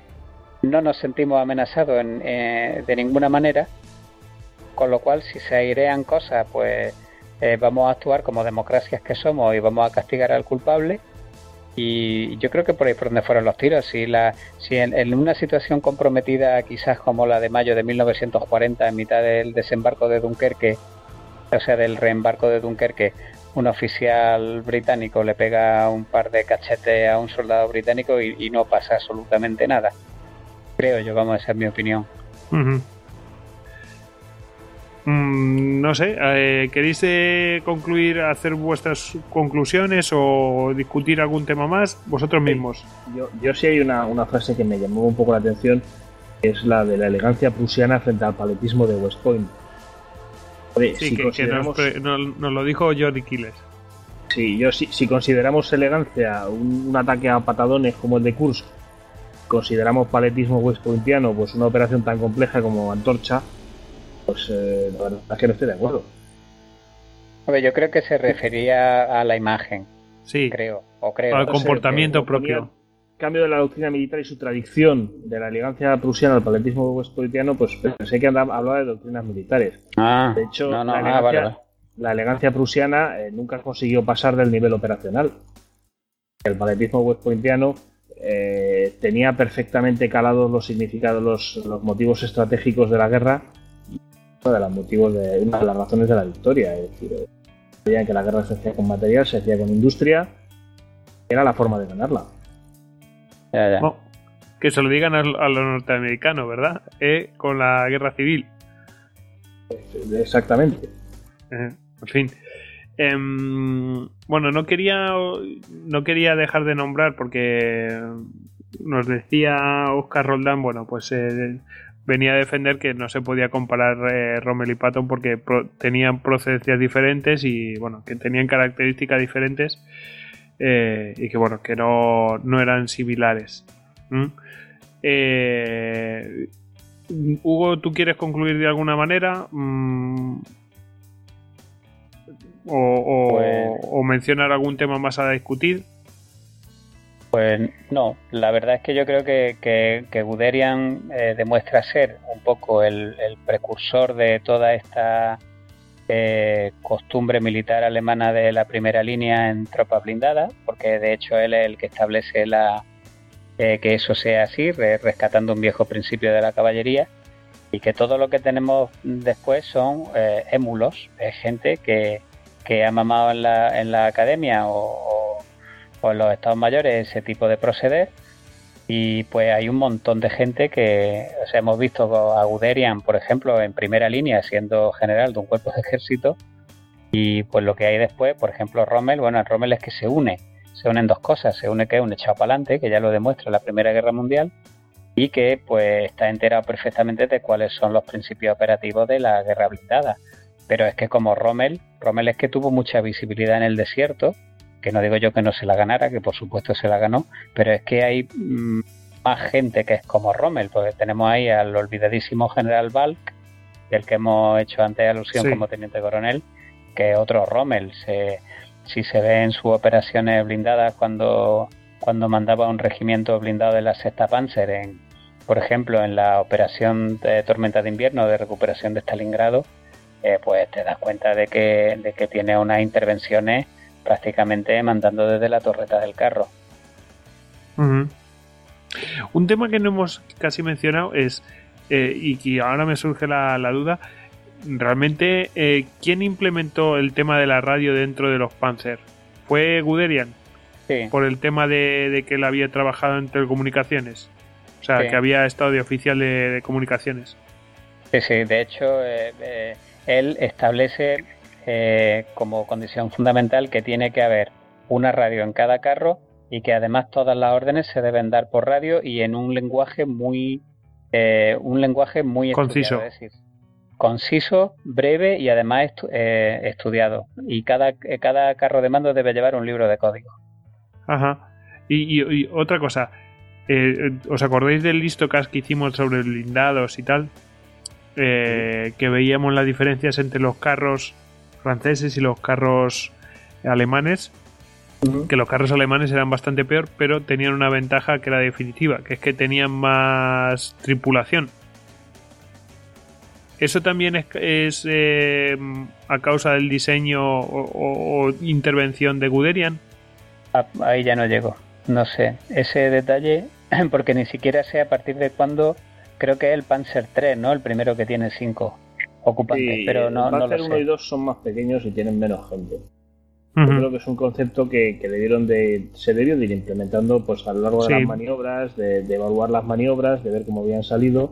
no nos sentimos amenazados eh, de ninguna manera, con lo cual si se airean cosas, pues eh, vamos a actuar como democracias que somos y vamos a castigar al culpable y yo creo que por ahí por donde fueron los tiros. Si, la, si en, una situación comprometida, quizás como la de mayo de 1940, en mitad del desembarco de Dunkerque, o sea, del reembarco de Dunkerque, un oficial británico le pega un par de cachetes a un soldado británico y, no pasa absolutamente nada. Creo yo, vamos, esa es mi opinión. Mm, no sé, eh, ¿queréis eh, concluir, hacer vuestras conclusiones o discutir algún tema más vosotros mismos? Yo, yo sí hay una, frase que me llamó un poco la atención, que es la de la elegancia prusiana frente al paletismo de West Point. sí, que, nos, lo dijo Jordi Quiles. Sí, yo sí, si consideramos elegancia un, un, ataque a patadones como el de Kursk, consideramos paletismo West Pointiano pues una operación tan compleja como Antorcha, pues eh, la verdad es que no estoy de acuerdo. yo creo que se refería a la imagen. Sí. Creo. O creo. Al comportamiento propio. Cambio de la doctrina militar y su tradición de la elegancia prusiana al paletismo westpolitiano, pues pensé que hablaba de doctrinas militares. Ah, de hecho, la, ah, elegancia, la, elegancia, prusiana eh, nunca consiguió pasar del nivel operacional. El paletismo westpolitiano eh, tenía perfectamente calados los significados, los, los motivos estratégicos de la guerra de los motivos de una de las razones de la victoria. Es decir, que la guerra se hacía con material, se hacía con industria, era la forma de ganarla. que se lo digan a, los norteamericanos, ¿verdad? Eh, con la guerra civil. Exactamente. en fin. Em, bueno, no quería no quería dejar de nombrar porque nos decía Oscar Roldán, bueno, pues eh, venía a defender que no se podía comparar eh, Rommel y Patton porque tenían procedencias diferentes y bueno, que tenían características diferentes eh, y que bueno, que no, eran similares. Eh, Hugo, ¿tú quieres concluir de alguna manera? Mm, o, pues o mencionar algún tema más a discutir? Pues no, la verdad es que yo creo que, que, Guderian eh, demuestra ser un poco el, precursor de toda esta eh, costumbre militar alemana de la primera línea en tropas blindadas, porque de hecho él es el que establece la, eh, que eso sea así, rescatando un viejo principio de la caballería, y que todo lo que tenemos después son émulos, gente que, que ha mamado en la, en la academia o pues los estados mayores ese tipo de proceder. Y pues hay un montón de gente que o sea, hemos visto a Guderian, por ejemplo, en primera línea siendo general de un cuerpo de ejército. Y pues lo que hay después, por ejemplo, Rommel, bueno, Rommel es que se une, se unen dos cosas, se une que es un echado para adelante, que ya lo demuestra la Primera Guerra Mundial y que pues está enterado perfectamente de cuáles son los principios operativos de la guerra blindada. Pero es que como Rommel, Rommel es que tuvo mucha visibilidad en el desierto, que no digo yo que no se la ganara, que por supuesto se la ganó, pero es que hay mm, más gente que es como Rommel, porque tenemos ahí al olvidadísimo general Balk, del que hemos hecho antes alusión como teniente coronel, que es otro Rommel. si se ve en sus operaciones blindadas cuando, cuando mandaba un regimiento blindado de la sexta Panzer, en, por ejemplo, en la operación de tormenta de invierno de recuperación de Stalingrado, eh, pues te das cuenta de que, de que tiene unas intervenciones prácticamente mandando desde la torreta del carro. Un tema que no hemos casi mencionado es, eh, y que ahora me surge la, duda, realmente, eh, ¿quién implementó el tema de la radio dentro de los Panzer? ¿Fue Guderian? Sí. Por el tema de, que él había trabajado en telecomunicaciones. O sea, que había estado de oficial de, comunicaciones. Sí, sí, de hecho, eh, él establece como condición fundamental que tiene que haber una radio en cada carro y que además todas las órdenes se deben dar por radio y en un lenguaje muy eh, un lenguaje muy conciso. decir, conciso breve y además eh, estudiado. Y cada eh, cada carro de mando debe llevar un libro de código. Ajá. Y, otra cosa os acordáis del listocast que hicimos sobre blindados y tal que veíamos las diferencias entre los carros franceses y los carros alemanes que los carros alemanes eran bastante peor, pero tenían una ventaja que era definitiva, que es que tenían más tripulación. ¿Eso también es, eh, a causa del diseño o, intervención de Guderian? Ah, ahí ya no llego. No sé. Ese detalle, porque ni siquiera sé a partir de cuándo. Creo que es el Panzer 3, ¿no? El primero que tiene 5 ocupantes. pero no, el Panzer 1 y 2 son más pequeños y tienen menos gente. Yo creo que es un concepto que, que debieron de, se debió de ir implementando pues a lo largo de las maniobras, de, evaluar las maniobras, de ver cómo habían salido.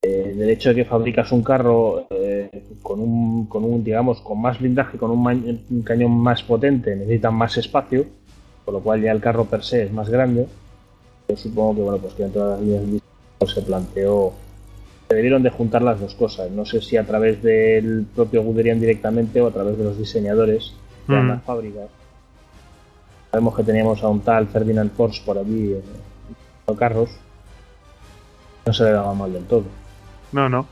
Eh, del hecho de que fabricas un carro eh, con, un, con un, digamos, con más blindaje, con un, cañón más potente, necesitan más espacio, por lo cual ya el carro per se es más grande. Yo supongo que, bueno, pues que en todas las líneas se planteó se debieron de juntar las dos cosas. No sé si a través del propio Guderian directamente o a través de los diseñadores de mm. las fábricas. Sabemos que teníamos a un tal Ferdinand Porsche por allí en carros. No se le daba mal del todo. No, no.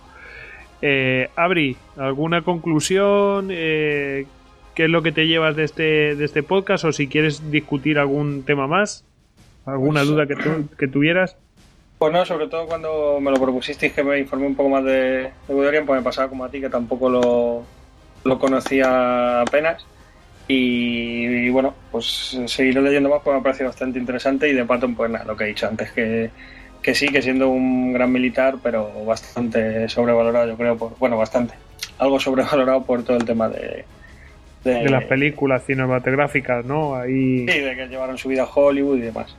Eh, Abri, ¿alguna conclusión? Eh, ¿Qué es lo que te llevas de este, de este podcast? O si quieres discutir algún tema más, alguna pues, duda que, que tuvieras. Pues no, sobre todo cuando me lo propusisteis que me informé un poco más de, de pues me pasaba como a ti, que tampoco lo, lo conocía apenas. Y, bueno, pues seguiré leyendo más porque me ha parecido bastante interesante y de Patton, pues nada, lo que he dicho antes, que, que sí, que siendo un gran militar, pero bastante sobrevalorado, yo creo, por, bueno, bastante, algo sobrevalorado por todo el tema de... De, las películas cinematográficas, ¿no? Ahí... Sí, de que llevaron su vida a Hollywood y demás.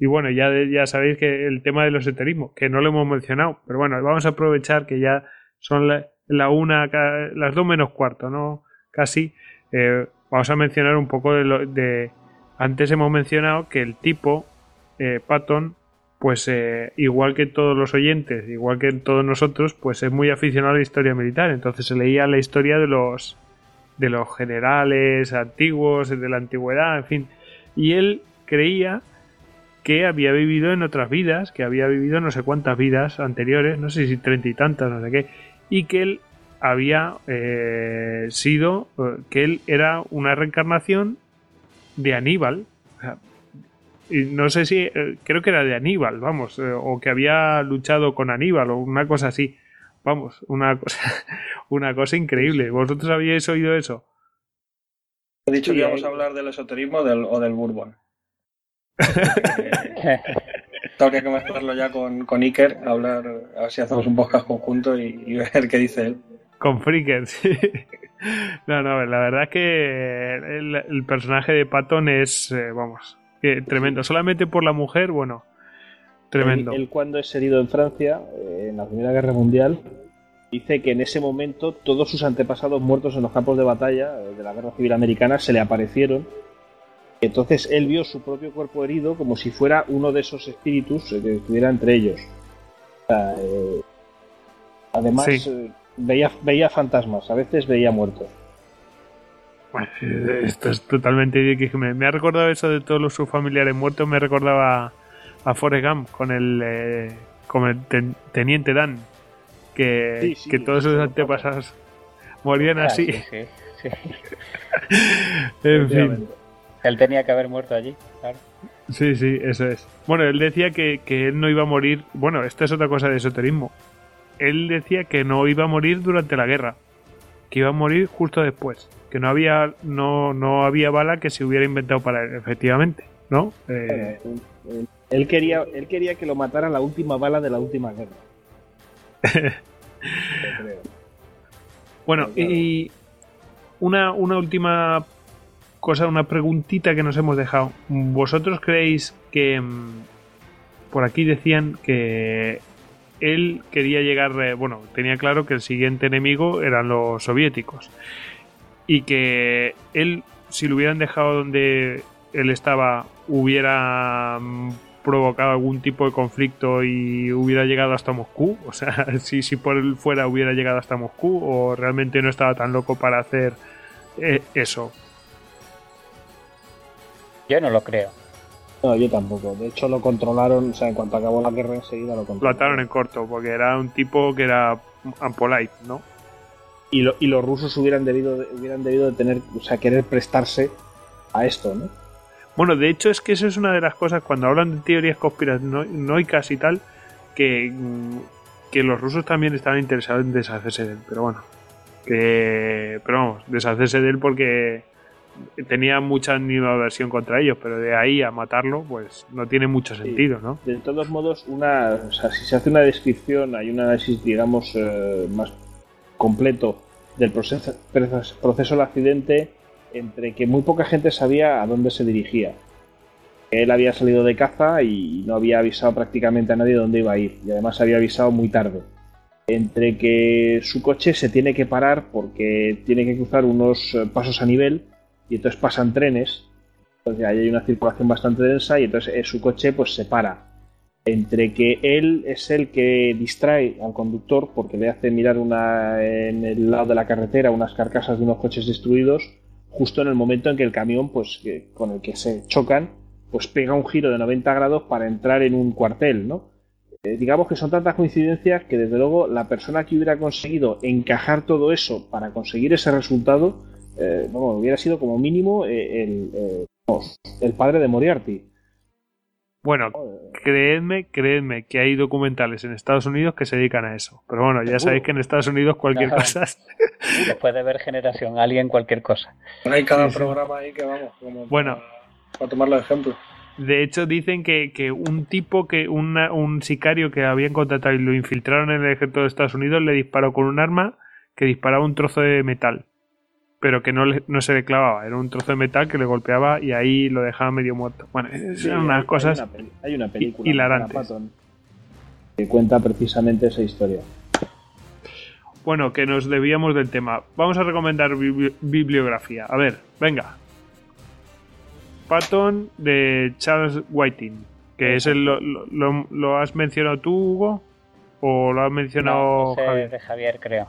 Y bueno, ya, ya sabéis que el tema de los eterismos, que no lo hemos mencionado, pero bueno, vamos a aprovechar que ya son la una, las dos menos cuarto, ¿no? Casi. Eh, vamos a mencionar un poco de, lo, de antes hemos mencionado que el tipo eh, Patton pues eh, igual que todos los oyentes igual que todos nosotros pues es muy aficionado a la historia militar entonces se leía la historia de los de los generales antiguos de la antigüedad en fin y él creía que había vivido en otras vidas que había vivido no sé cuántas vidas anteriores no sé si treinta y tantas no sé qué y que él había eh, sido eh, que él era una reencarnación de Aníbal. y no sé si, eh, creo que era de Aníbal, vamos, o que había luchado con Aníbal o una cosa así. Vamos, una cosa, una cosa increíble. ¿Vosotros habíais oído eso? He dicho que íbamos a hablar del esoterismo o del Bourbon. Tengo que mezclarlo ya con, con Iker, hablar, a ver si hacemos un podcast conjunto y, y ver qué dice él. Con Freakers, No, no, la verdad es que el, personaje de Patton es, eh, vamos, tremendo. Solamente por la mujer, bueno, tremendo. Él, cuando es herido en Francia, eh, en la Primera Guerra Mundial, dice que en ese momento todos sus antepasados muertos en los campos de batalla eh, de la Guerra Civil Americana se le aparecieron. Entonces él vio su propio cuerpo herido como si fuera uno de esos espíritus que estuviera entre ellos. además, veía, veía fantasmas, a veces veía muertos. esto es totalmente. Me, me ha recordado eso de todos los sus familiares muertos. Me recordaba a Forrest Gump con el, eh, con el teniente Dan. Que, que todos sus antepasados morían ah, así. en fin. Él tenía que haber muerto allí, claro. Sí, sí, eso es. Bueno, él decía que, que él no iba a morir. Bueno, esta es otra cosa de esoterismo él decía que no iba a morir durante la guerra, que iba a morir justo después, que no había no, no había bala que se hubiera inventado para él, efectivamente, ¿no? Eh, él quería él quería que lo matara la última bala de la última guerra. bueno, y una, una última cosa, una preguntita que nos hemos dejado. ¿Vosotros creéis que mm, por aquí decían que él quería llegar, eh, bueno, tenía claro que el siguiente enemigo eran los soviéticos y que él, si lo hubieran dejado donde él estaba, hubiera mm, provocado algún tipo de conflicto y hubiera llegado hasta Moscú, o sea, si, si por él fuera hubiera llegado hasta Moscú o realmente no estaba tan loco para hacer eh, eso. Yo no lo creo. No, yo tampoco. De hecho, lo controlaron, o sea, en cuanto acabó la guerra enseguida lo controlaron. Lo ataron en corto, porque era un tipo que era ampolite, ¿no? Y, y los rusos hubieran debido, hubieran debido de tener, o sea, querer prestarse a esto, ¿no? Bueno, de hecho es que eso es una de las cosas cuando hablan de teorías conspiranoicas y tal, que, que los rusos también estaban interesados en deshacerse de él, pero bueno. Que, pero vamos, deshacerse de él porque tenía mucha versión contra ellos, pero de ahí a matarlo, pues no tiene mucho sentido, ¿no? De todos modos, una, o sea, si se hace una descripción, hay un análisis, digamos, eh, más completo del proceso, proceso del accidente, entre que muy poca gente sabía a dónde se dirigía. Él había salido de caza y no había avisado prácticamente a nadie dónde iba a ir, y además había avisado muy tarde. Entre que su coche se tiene que parar porque tiene que cruzar unos eh, pasos a nivel y entonces pasan trenes, pues ahí hay una circulación bastante densa y entonces eh, su coche pues se para. Entre que él es el que distrae al conductor porque le hace mirar una, en el lado de la carretera unas carcasas de unos coches destruidos, justo en el momento en que el camión pues con el que se chocan pues pega un giro de 90 grados para entrar en un cuartel, ¿no? Eh, digamos que son tantas coincidencias que desde luego la persona que hubiera conseguido encajar todo eso para conseguir ese resultado eh, hubiera sido como mínimo eh, el, eh, el padre de Moriarty. Bueno, creedme, creedme que hay documentales en Estados Unidos que se dedican a eso. Pero bueno, ya sabéis que en Estados Unidos cualquier cosa. Después de ver Generación Alien, cualquier cosa. Hay cada programa ahí que vamos, como bueno, para, tomar los ejemplos. De hecho, dicen que, que un tipo, que un sicario que habían contratado y lo infiltraron en el ejército de Estados Unidos le disparó con un arma que disparaba un trozo de metal pero que no, no se le clavaba, era un trozo de metal que le golpeaba y ahí lo dejaba medio muerto. Bueno, eran unas cosas hay una, película hilarantes. que cuenta precisamente esa historia. Bueno, que nos debíamos del tema. Vamos a recomendar bibliografía. A ver, venga. Patton de Charles Whiting, que es el, lo, has mencionado tú, Hugo, o lo has mencionado Javier? de Javier, creo.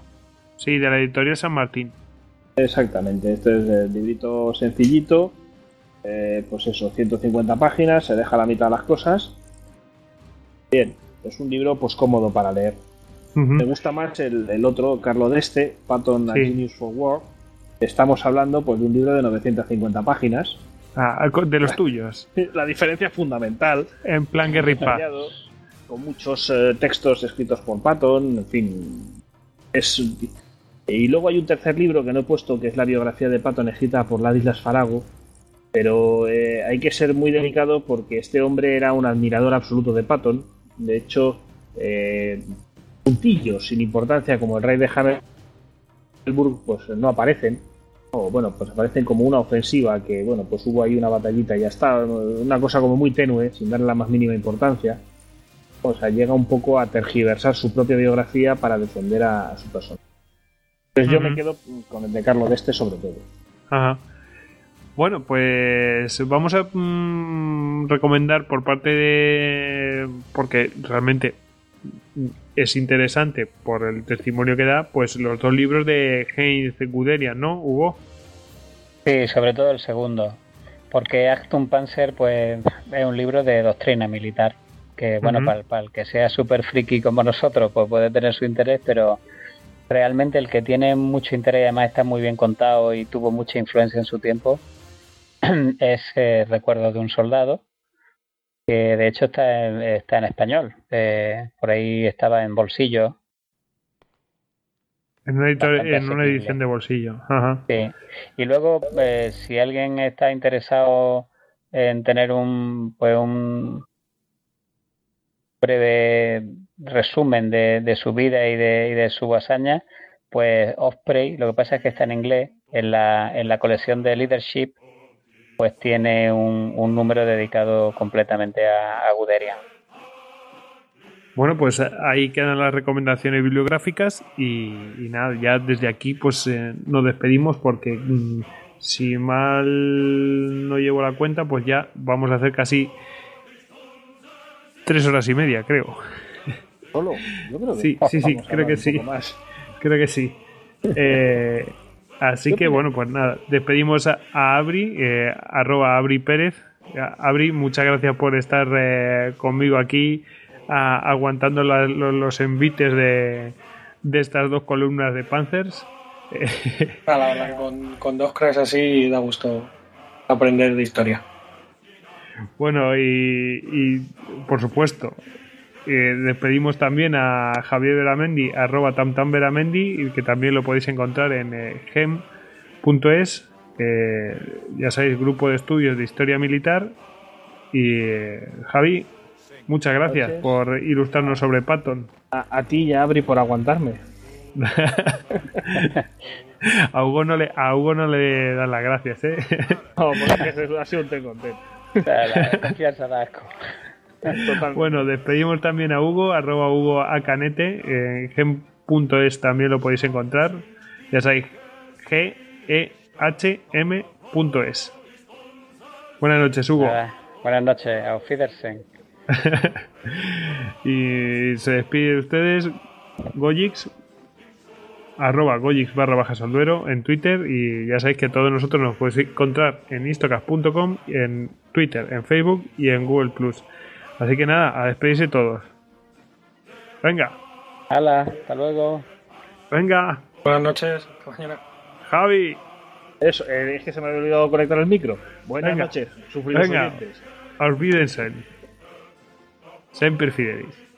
Sí, de la editorial San Martín. Exactamente, este es el librito sencillito, eh, pues eso, 150 páginas, se deja la mitad de las cosas. Bien, es un libro pues cómodo para leer. Me gusta más el, otro, Carlo Deste, Patton and Genius for War. Estamos hablando pues de un libro de 950 páginas. Ah, de los tuyos. La diferencia fundamental. En plan Gary Con muchos eh, textos escritos por Patton, en fin. Es y luego hay un tercer libro que no he puesto, que es la biografía de Patton escrita por Ladislas Farago, pero eh, hay que ser muy delicado porque este hombre era un admirador absoluto de Patton. De hecho, eh, puntillos sin importancia como el rey de Harburg pues no aparecen. O bueno, pues aparecen como una ofensiva que, bueno, pues hubo ahí una batallita y ya está. Una cosa como muy tenue, sin darle la más mínima importancia. O sea, llega un poco a tergiversar su propia biografía para defender a su persona. Pues yo me quedo con el de Carlos de este sobre todo. Ajá. Bueno, pues vamos a mm, recomendar por parte de... porque realmente es interesante por el testimonio que da, pues los dos libros de Heinz Guderian, ¿no, Hugo? Sí, sobre todo el segundo. Porque Actum Panzer pues, es un libro de doctrina militar. Que, bueno, para, para, el que sea súper friki como nosotros, pues puede tener su interés, pero realmente el que tiene mucho interés y además está muy bien contado y tuvo mucha influencia en su tiempo es eh, Recuerdo de un soldado, que de hecho está en, está en español. Eh, por ahí estaba en bolsillo En una, en una edición de bolsillo. Sí. Y luego, eh, si alguien está interesado en tener un, pues un breve resumen de, su vida y de, y de su hazaña, pues Osprey, lo que pasa es que está en inglés, en la, en la colección de Leadership, pues tiene un, un número dedicado completamente a, a Guderian. Bueno, pues ahí quedan las recomendaciones bibliográficas y, nada, ya desde aquí pues eh, nos despedimos porque mm, si mal no llevo la cuenta pues ya vamos a hacer casi tres horas y media, creo. ¿Solo? Yo creo que sí, sí, sí, creo que sí. Creo que sí. Eh, así que bueno, pues nada, despedimos a, Abri, arroba Abri Pérez. Abri, muchas gracias por estar conmigo aquí aguantando los, envites de, estas dos columnas de Panzers. Ah, la verdad con, dos cracks así da gusto aprender de historia. Bueno, y, por supuesto, eh, despedimos también a Javier Veramendi, arroba tamtamveramendi, que también lo podéis encontrar en eh, gem.es, ya sabéis, grupo de estudios de historia militar. Y eh, Javi, Muchas gracias por ilustrarnos sobre Patton. A, ti y a Abri por aguantarme. a, Hugo no le, a Hugo no le dan las gracias, ¿eh? no, porque ha sido un contento. La confianza da asco. Bueno, despedimos también a Hugo, arroba Hugo Acanete, en gem.es también lo podéis encontrar. Ya sabéis, g e h m.es. Buenas noches, Hugo. buenas noches, auf Wiedersehen. y se despide de ustedes Gojix arroba Gojix barra bajas al duero en Twitter y ya sabéis que todos nosotros nos podéis encontrar en istocast.com, en Twitter, en Facebook y en Google Plus. Así que nada, a despedirse todos. Venga. Hala, hasta luego. Venga. Buenas noches, hasta mañana. Javi. Eso, eh, es que se me había olvidado conectar el micro. Buenas noches, Venga. Olvídense. Sempre fidelis.